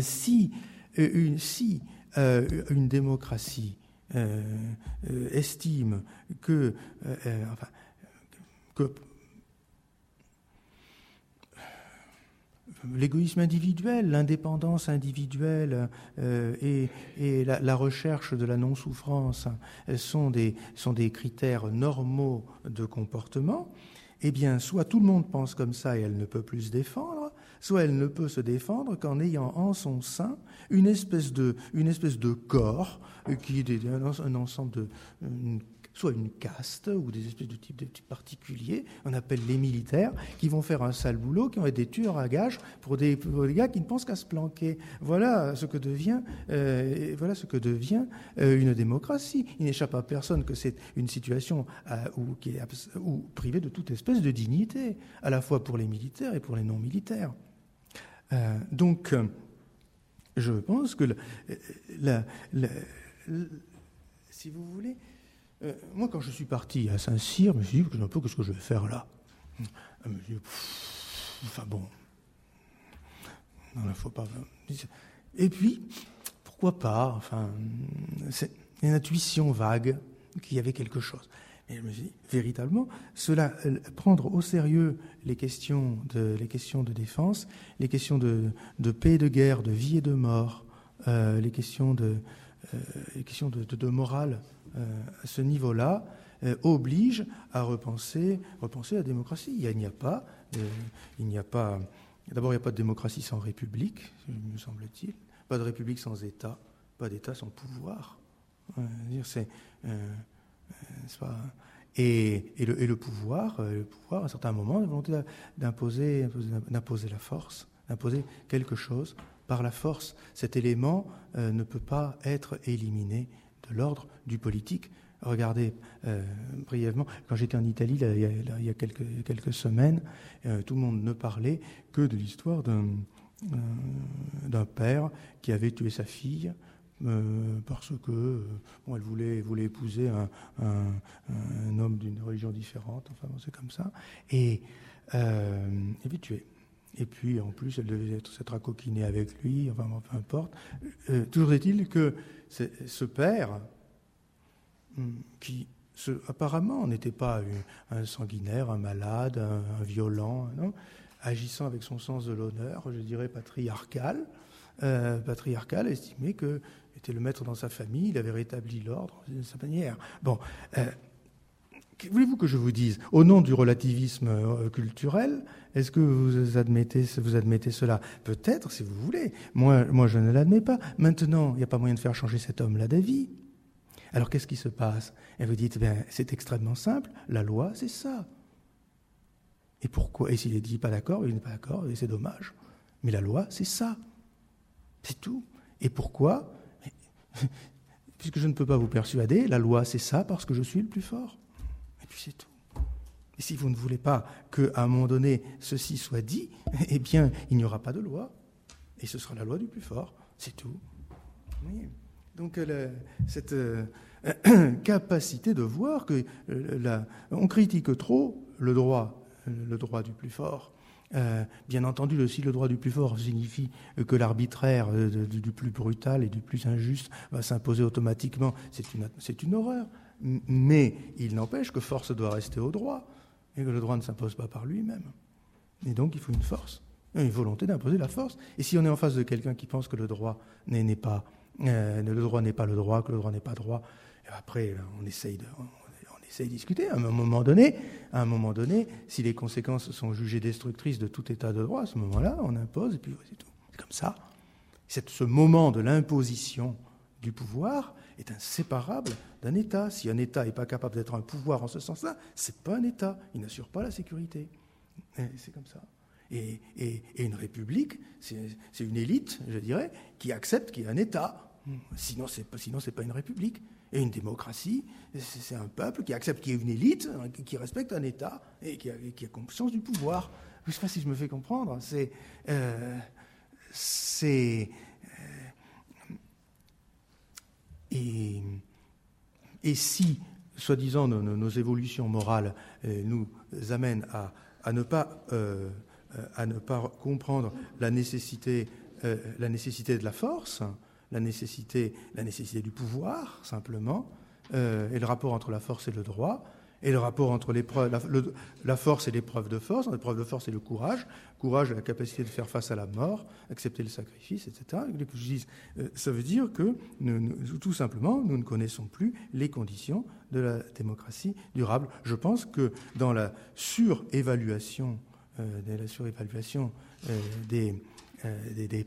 si, une, une démocratie estime que l'égoïsme individuel, l'indépendance individuelle euh, et, la, recherche de la non-souffrance sont des, sont des critères normaux de comportement, eh bien, soit tout le monde pense comme ça et elle ne peut plus se défendre, soit elle ne peut se défendre qu'en ayant en son sein une espèce de, une espèce de corps qui est un, ensemble de, soit une caste ou des espèces de types de types particuliers, on appelle les militaires, qui vont faire un sale boulot, qui vont être des tueurs à gages pour des, gars qui ne pensent qu'à se planquer. Voilà ce que devient, euh, euh, une démocratie. Il n'échappe à personne que c'est une situation euh, privée de toute espèce de dignité, à la fois pour les militaires et pour les non-militaires. Donc, je pense que, si vous voulez, euh, moi, quand je suis parti à Saint-Cyr, je me suis dit, un peu, qu'est-ce que je vais faire là Je me dit, Enfin bon, non, il ne faut pas. Et puis, pourquoi pas Enfin, c'est une intuition vague qu'il y avait quelque chose. Et je me suis dit, véritablement, cela, euh, prendre au sérieux les questions de, défense, les questions de, paix et de guerre, de vie et de mort, euh, les questions de, les questions de, morale à ce niveau-là, euh, oblige à repenser, repenser la démocratie. Il n'y a pas, euh, il n'y a pas. D'abord, il n'y a pas de démocratie sans république, me semble-t-il. Pas de république sans État, pas d'État sans pouvoir. Euh, c'est, euh, euh, et, le, pouvoir, euh, le pouvoir, à un certain moment, la volonté d'imposer, d'imposer- la force, d'imposer quelque chose par la force. Cet élément euh, ne peut pas être éliminé de l'ordre du politique. Regardez euh, brièvement, quand j'étais en Italie il, y a, quelques, semaines, euh, tout le monde ne parlait que de l'histoire d'un, euh, père qui avait tué sa fille parce que bon, elle voulait, voulait épouser un, homme d'une religion différente, enfin bon, c'est comme ça, et euh, et puis tué. Et puis en plus, elle devait être, s'être racoquinée avec lui, enfin peu importe. Toujours est-il que ce père, hum, qui apparemment n'était pas un, sanguinaire, un malade, un, violent, agissant avec son sens de l'honneur, je dirais patriarcal, euh, patriarcal, estimait que était le maître dans sa famille, il avait rétabli l'ordre de sa manière. Bon, euh, voulez-vous que je vous dise? Au nom du relativisme euh, culturel, est-ce que vous admettez, vous admettez cela? Peut-être, si vous voulez. Moi, moi je ne l'admets pas. Maintenant, il n'y a pas moyen de faire changer cet homme-là d'avis. Alors qu'est-ce qui se passe? Et vous dites, ben, c'est extrêmement simple, la loi, c'est ça. Et pourquoi? Et s'il dit pas d'accord, il n'est pas d'accord, et c'est dommage. Mais la loi, c'est ça. C'est tout. Et pourquoi? Puisque je ne peux pas vous persuader, la loi, c'est ça parce que je suis le plus fort. Et puis c'est tout. Et si vous ne voulez pas qu'à un moment donné ceci soit dit, eh bien, il n'y aura pas de loi. Et ce sera la loi du plus fort. C'est tout. Donc, euh, cette euh, capacité de voir que euh, on critique trop le droit, le droit du plus fort. bien entendu, aussi le droit du plus fort signifie que l'arbitraire du plus brutal et du plus injuste va s'imposer automatiquement. C'est une horreur. Mais il n'empêche que force doit rester au droit et que le droit ne s'impose pas par lui-même. Et donc il faut une force, une volonté d'imposer la force. Et si on est en face de quelqu'un qui pense que le droit n'est pas, euh, le droit n'est pas le droit, que le droit n'est pas droit, après on essaye de, on essaye de discuter. À un moment donné, à un moment donné, si les conséquences sont jugées destructrices de tout état de droit, à ce moment-là, on impose et puis c'est tout. C'est comme ça. C'est ce moment de l'imposition du pouvoir est inséparable d'un État. Si un État n'est pas capable d'être un pouvoir en ce sens-là, ce n'est pas un État. Il n'assure pas la sécurité. C'est comme ça. Et, une république, c'est une élite, je dirais, qui accepte qu'il y ait un État. Sinon, ce n'est pas une république. Et une démocratie, c'est un peuple qui accepte qu'il y ait une élite, qui respecte un État et qui a, conscience du pouvoir. Je ne sais pas si je me fais comprendre. C'est. Euh, et, si, soi-disant, nos, évolutions morales euh, nous amènent à, ne pas, euh, à, ne pas, comprendre la nécessité, euh, la nécessité de la force, la nécessité, la nécessité du pouvoir, simplement, et le rapport entre la force et le droit, et le rapport entre la, force et l'épreuve de force. L'épreuve de force, et le courage. Courage, la capacité de faire face à la mort, accepter le sacrifice, etc. Euh, ça veut dire que, tout simplement, nous ne connaissons plus les conditions de la démocratie durable. Je pense que dans la surévaluation, euh, euh, des,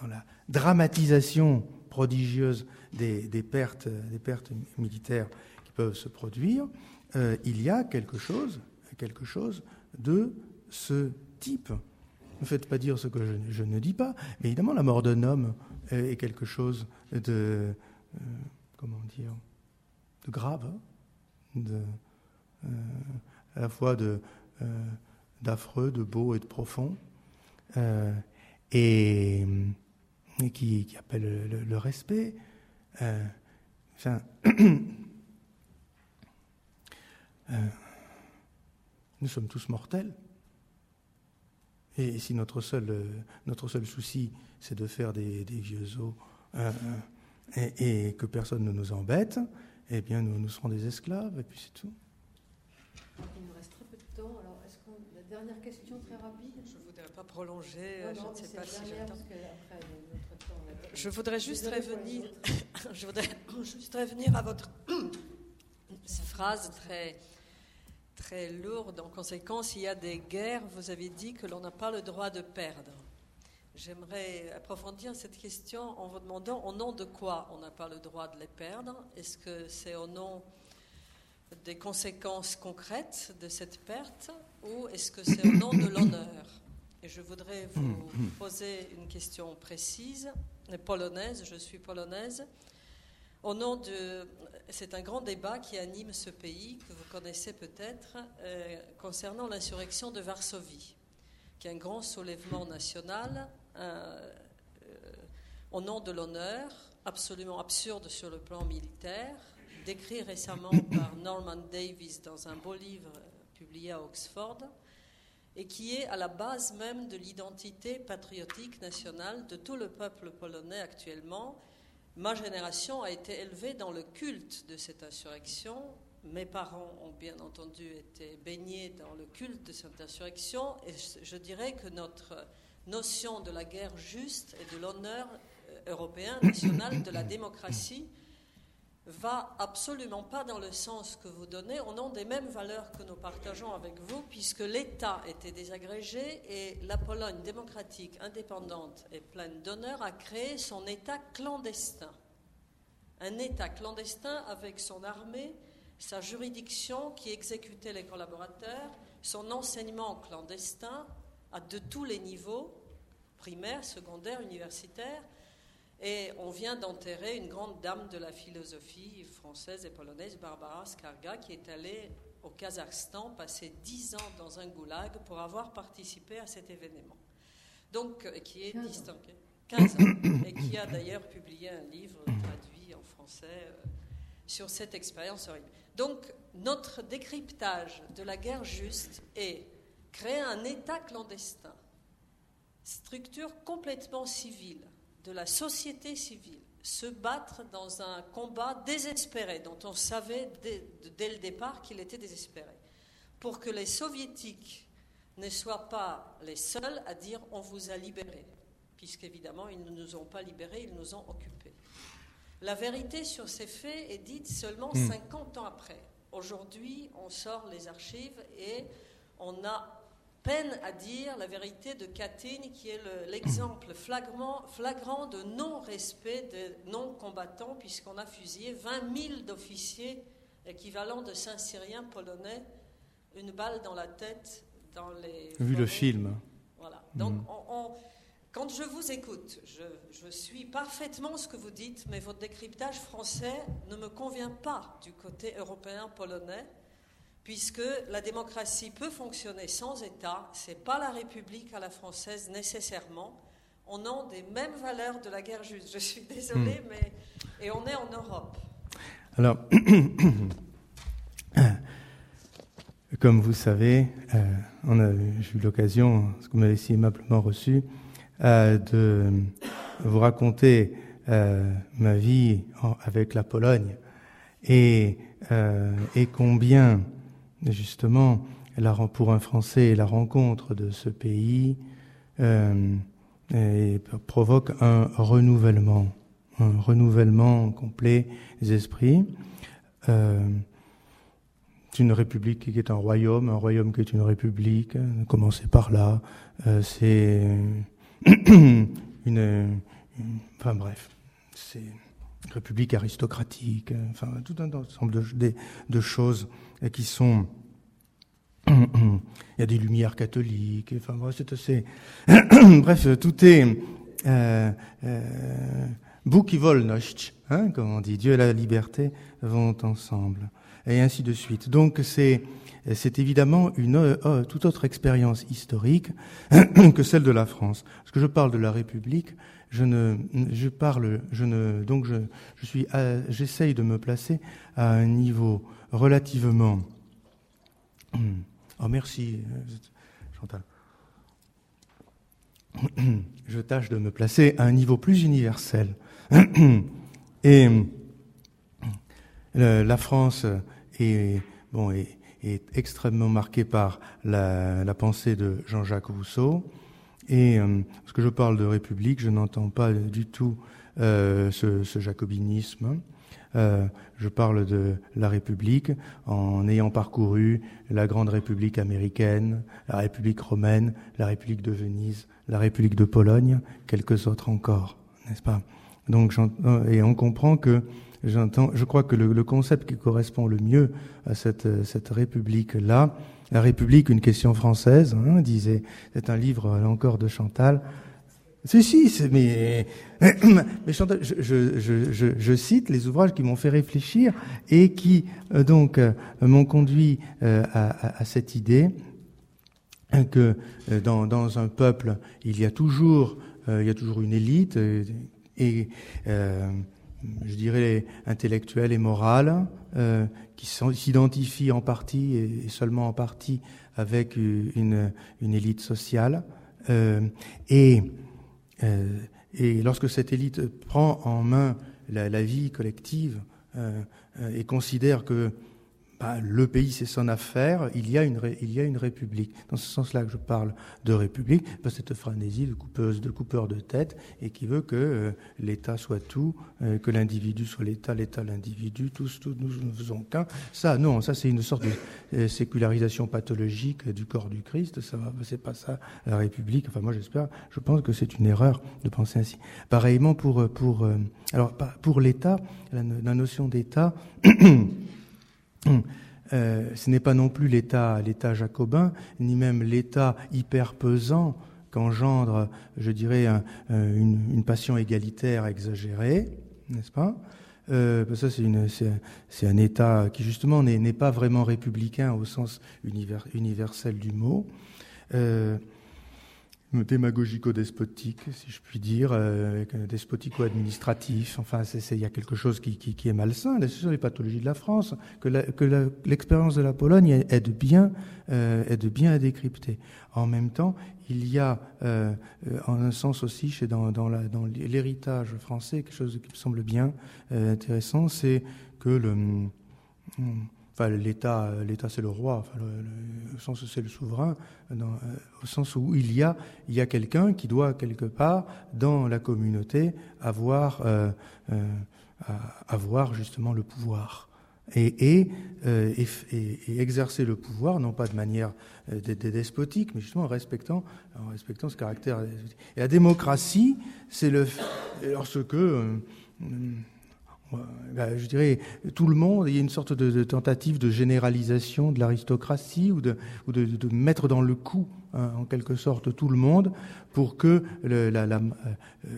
dans la dramatisation prodigieuse des, des, pertes, des pertes militaires qui peuvent se produire, euh, il y a quelque chose, de ce type. Ne faites pas dire ce que je, ne dis pas, mais évidemment, la mort d'un homme est quelque chose de, euh, comment dire, de grave, euh, à la fois d'affreux, de beau et de profond, et, qui, appelle le, respect. Euh, nous sommes tous mortels. Et si notre seul, euh, notre seul souci, c'est de faire des, vieux os euh, et, que personne ne nous embête, eh bien, nous, nous serons des esclaves, et puis c'est tout. Il nous reste très peu de temps. Alors, est-ce qu'on. La dernière question, très rapide? Je ne voudrais pas prolonger, je ne sais pas si j'ai Je voudrais juste revenir, je voudrais juste revenir à votre phrase très très lourde. En conséquence, il y a des guerres, vous avez dit que l'on n'a pas le droit de perdre. J'aimerais approfondir cette question en vous demandant au nom de quoi on n'a pas le droit de les perdre? Est-ce que c'est au nom des conséquences concrètes de cette perte ou est-ce que c'est au nom de l'honneur? Et je voudrais vous poser une question précise, polonaise, je suis polonaise. Au nom de, c'est un grand débat qui anime ce pays, que vous connaissez peut-être, euh, concernant l'insurrection de Varsovie, qui est un grand soulèvement national euh, euh, au nom de l'honneur, absolument absurde sur le plan militaire, décrit récemment par Norman Davis dans un beau livre publié à Oxford, et qui est à la base même de l'identité patriotique nationale de tout le peuple polonais actuellement Ma génération a été élevée dans le culte de cette insurrection. Mes parents ont bien entendu été baignés dans le culte de cette insurrection et je dirais que notre notion de la guerre juste et de l'honneur euh, européen, national, de la démocratie va absolument pas dans le sens que vous donnez, au nom des mêmes valeurs que nous partageons avec vous, puisque l'État était désagrégé et la Pologne démocratique, indépendante et pleine d'honneur a créé son État clandestin. un État clandestin avec son armée, sa juridiction qui exécutait les collaborateurs, son enseignement clandestin à de tous les niveaux, primaire, secondaire, universitaire. Et on vient d'enterrer une grande dame de la philosophie française et polonaise, Barbara Skarga, qui est allée au Kazakhstan passer dix ans dans un goulag pour avoir participé à cet événement. Donc, euh, qui est distingué. 15 ans. Et qui a d'ailleurs publié un livre traduit en français euh, sur cette expérience horrible. Donc, notre décryptage de la guerre juste est créer un État clandestin, structure complètement civile, de la société civile, se battre dans un combat désespéré, dont on savait dès, dès le départ qu'il était désespéré, pour que les soviétiques ne soient pas les seuls à dire on vous a libérés, puisqu'évidemment ils ne nous ont pas libérés, ils nous ont occupés. La vérité sur ces faits est dite seulement Hmm. 50 ans après. Aujourd'hui, on sort les archives et on a peine à dire la vérité de Katyn, qui est le- l'exemple flagrant, flagrant de non-respect des non-combattants, puisqu'on a fusillé 20 000 d'officiers équivalent de Saint-Syriens polonais, une balle dans la tête dans les. Vu le film. Voilà. Donc, on- on- quand je vous écoute, je, je suis parfaitement ce que vous dites, mais votre décryptage français ne me convient pas du côté européen-polonais, puisque la démocratie peut fonctionner sans État. C'est pas la République à la française nécessairement. On a des mêmes valeurs de la guerre juste. Je suis désolée, mais et on est en Europe. Alors, comme vous savez, euh, on a j'ai eu l'occasion, ce que vous m'avez si aimablement reçu, euh, de vous raconter euh, ma vie en- avec la Pologne et, euh, et combien, justement, pour un Français, la rencontre de ce pays euh, provoque un renouvellement, un renouvellement complet des esprits. Euh, c'est une république qui est un royaume, un royaume qui est une république. Commencez par là. Euh, c'est une, une- enfin bref, c'est république aristocratique. euh, Enfin tout un ensemble de, choses euh, qui sont. Il y a des lumières catholiques. Enfin bref, c'est bref, tout est. Euh, euh, hein, comme on dit, Dieu et la liberté vont ensemble, et ainsi de suite. Donc c'est c'est évidemment une euh, toute autre expérience historique que celle de la France. Parce que je parle de la République, je ne je parle je ne donc je je suis à- j'essaye de me placer à un niveau relativement oh merci euh, Chantal je tâche de me placer à un niveau plus universel. Et euh, la France est, bon, est, est extrêmement marquée par la pensée de Jean-Jacques Rousseau. Et euh, parce que je parle de République, je n'entends pas du tout euh, ce, ce jacobinisme. Euh, je parle de la République en ayant parcouru la grande République américaine, la République romaine, la République de Venise, la République de Pologne, quelques autres encore, n'est-ce pas? Donc, j'entends- et on comprend que j'entends, je crois que le, le concept qui correspond le mieux à cette, cette République-là, la République, une question française, hein, disait, c'est un livre là encore de Chantal. Si, si, mais, mais Chantal, je, cite les ouvrages qui m'ont fait réfléchir et qui euh, donc euh, m'ont conduit euh, à, cette idée que dans, dans un peuple, il y a toujours, il y a toujours une élite et, je dirais, intellectuelle et morale, euh, qui s'identifie en partie et seulement en partie avec une, une élite sociale. Euh, et, euh, et lorsque cette élite prend en main la, vie collective et considère que le pays, c'est son affaire, il y, a une, il y a une république. Dans ce sens-là que je parle de république, cette frénésie de, coupeuse, de coupeur de tête, et qui veut que euh, l'État soit tout, euh, que l'individu soit l'État, l'État l'individu, tous, tous, nous ne faisons qu'un. Ça, non, ça c'est une sorte de euh, sécularisation pathologique du corps du Christ, ça c'est pas ça la république. Enfin, moi j'espère, je pense que c'est une erreur de penser ainsi. Pareillement pour, pour, alors, pour l'État, la notion d'État, Euh, ce n'est pas non plus l'État, l'État jacobin, ni même l'État hyper pesant qu'engendre, je dirais, euh, une, passion égalitaire exagérée, n'est-ce pas? Euh, Ça, c'est, un État qui justement n'est, pas vraiment républicain au sens universel du mot démagogico-despotique, si je puis dire, euh, despotico-administratif. Enfin, il y a quelque chose qui, qui, est malsain. C'est sur les pathologies de la France que l'expérience de la Pologne aide bien, euh, aide bien à décrypter. En même temps, il y a, euh, en un sens aussi, chez, dans, dans l'héritage français, quelque chose qui me semble bien euh, intéressant, c'est que le... Hum, l'État, l'État c'est le roi, au sens où c'est le souverain, euh, au sens où il y a, il y a quelqu'un qui doit quelque part dans la communauté avoir, euh, euh, avoir justement le pouvoir. Et, exercer le pouvoir, non pas de manière despotique, mais justement en respectant, en respectant ce caractère. Et la démocratie, c'est le lorsque je dirais, tout le monde, il y a une sorte de, tentative de généralisation de l'aristocratie ou, de, mettre dans le coup, hein, en quelque sorte, tout le monde pour que, le, la, la, euh,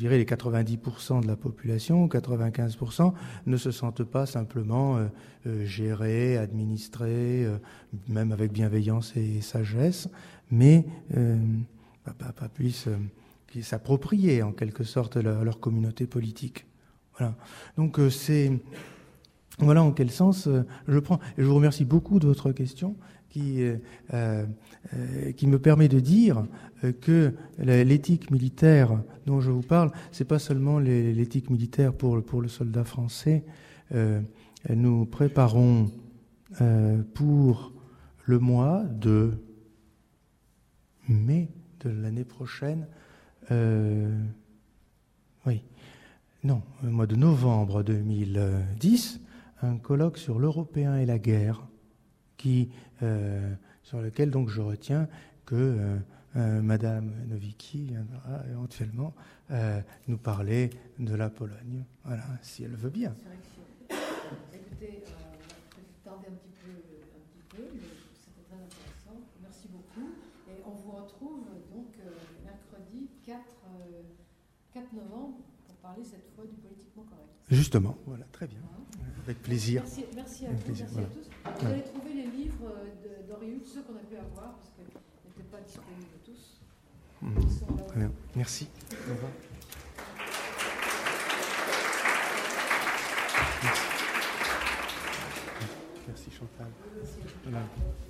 les 90% de la population, 95%, ne se sentent pas simplement euh, euh, gérés, administrés, même avec bienveillance et sagesse, mais bah, bah, puissent s'approprier en quelque sorte leur communauté politique. Voilà. Donc euh, c'est voilà en quel sens euh, je prends. Et je vous remercie beaucoup de votre question qui euh, qui me permet de dire que l'éthique militaire dont je vous parle, c'est pas seulement l'éthique militaire pour pour le soldat français. nous préparons pour le mois de mai de l'année prochaine. oui non, au mois de novembre 2010, un colloque sur l'Européen et la guerre, euh, sur lequel donc je retiens que euh, euh, Madame Nowicki viendra éventuellement nous parler de la Pologne, voilà, si elle veut bien. Écoutez, va tarder un petit peu, un petit peu mais c'était très intéressant. Merci beaucoup. Et on vous retrouve donc mercredi 4, 4 novembre parler cette fois du politiquement correct. Justement, voilà, très bien. Avec plaisir. Merci, merci à vous, merci à tous. Vous allez trouver les livres d'Henri ceux qu'on a pu avoir, parce qu'ils n'étaient pas disponibles tous. Mmh. Très bien. Merci. Au revoir. Merci Chantal. Merci.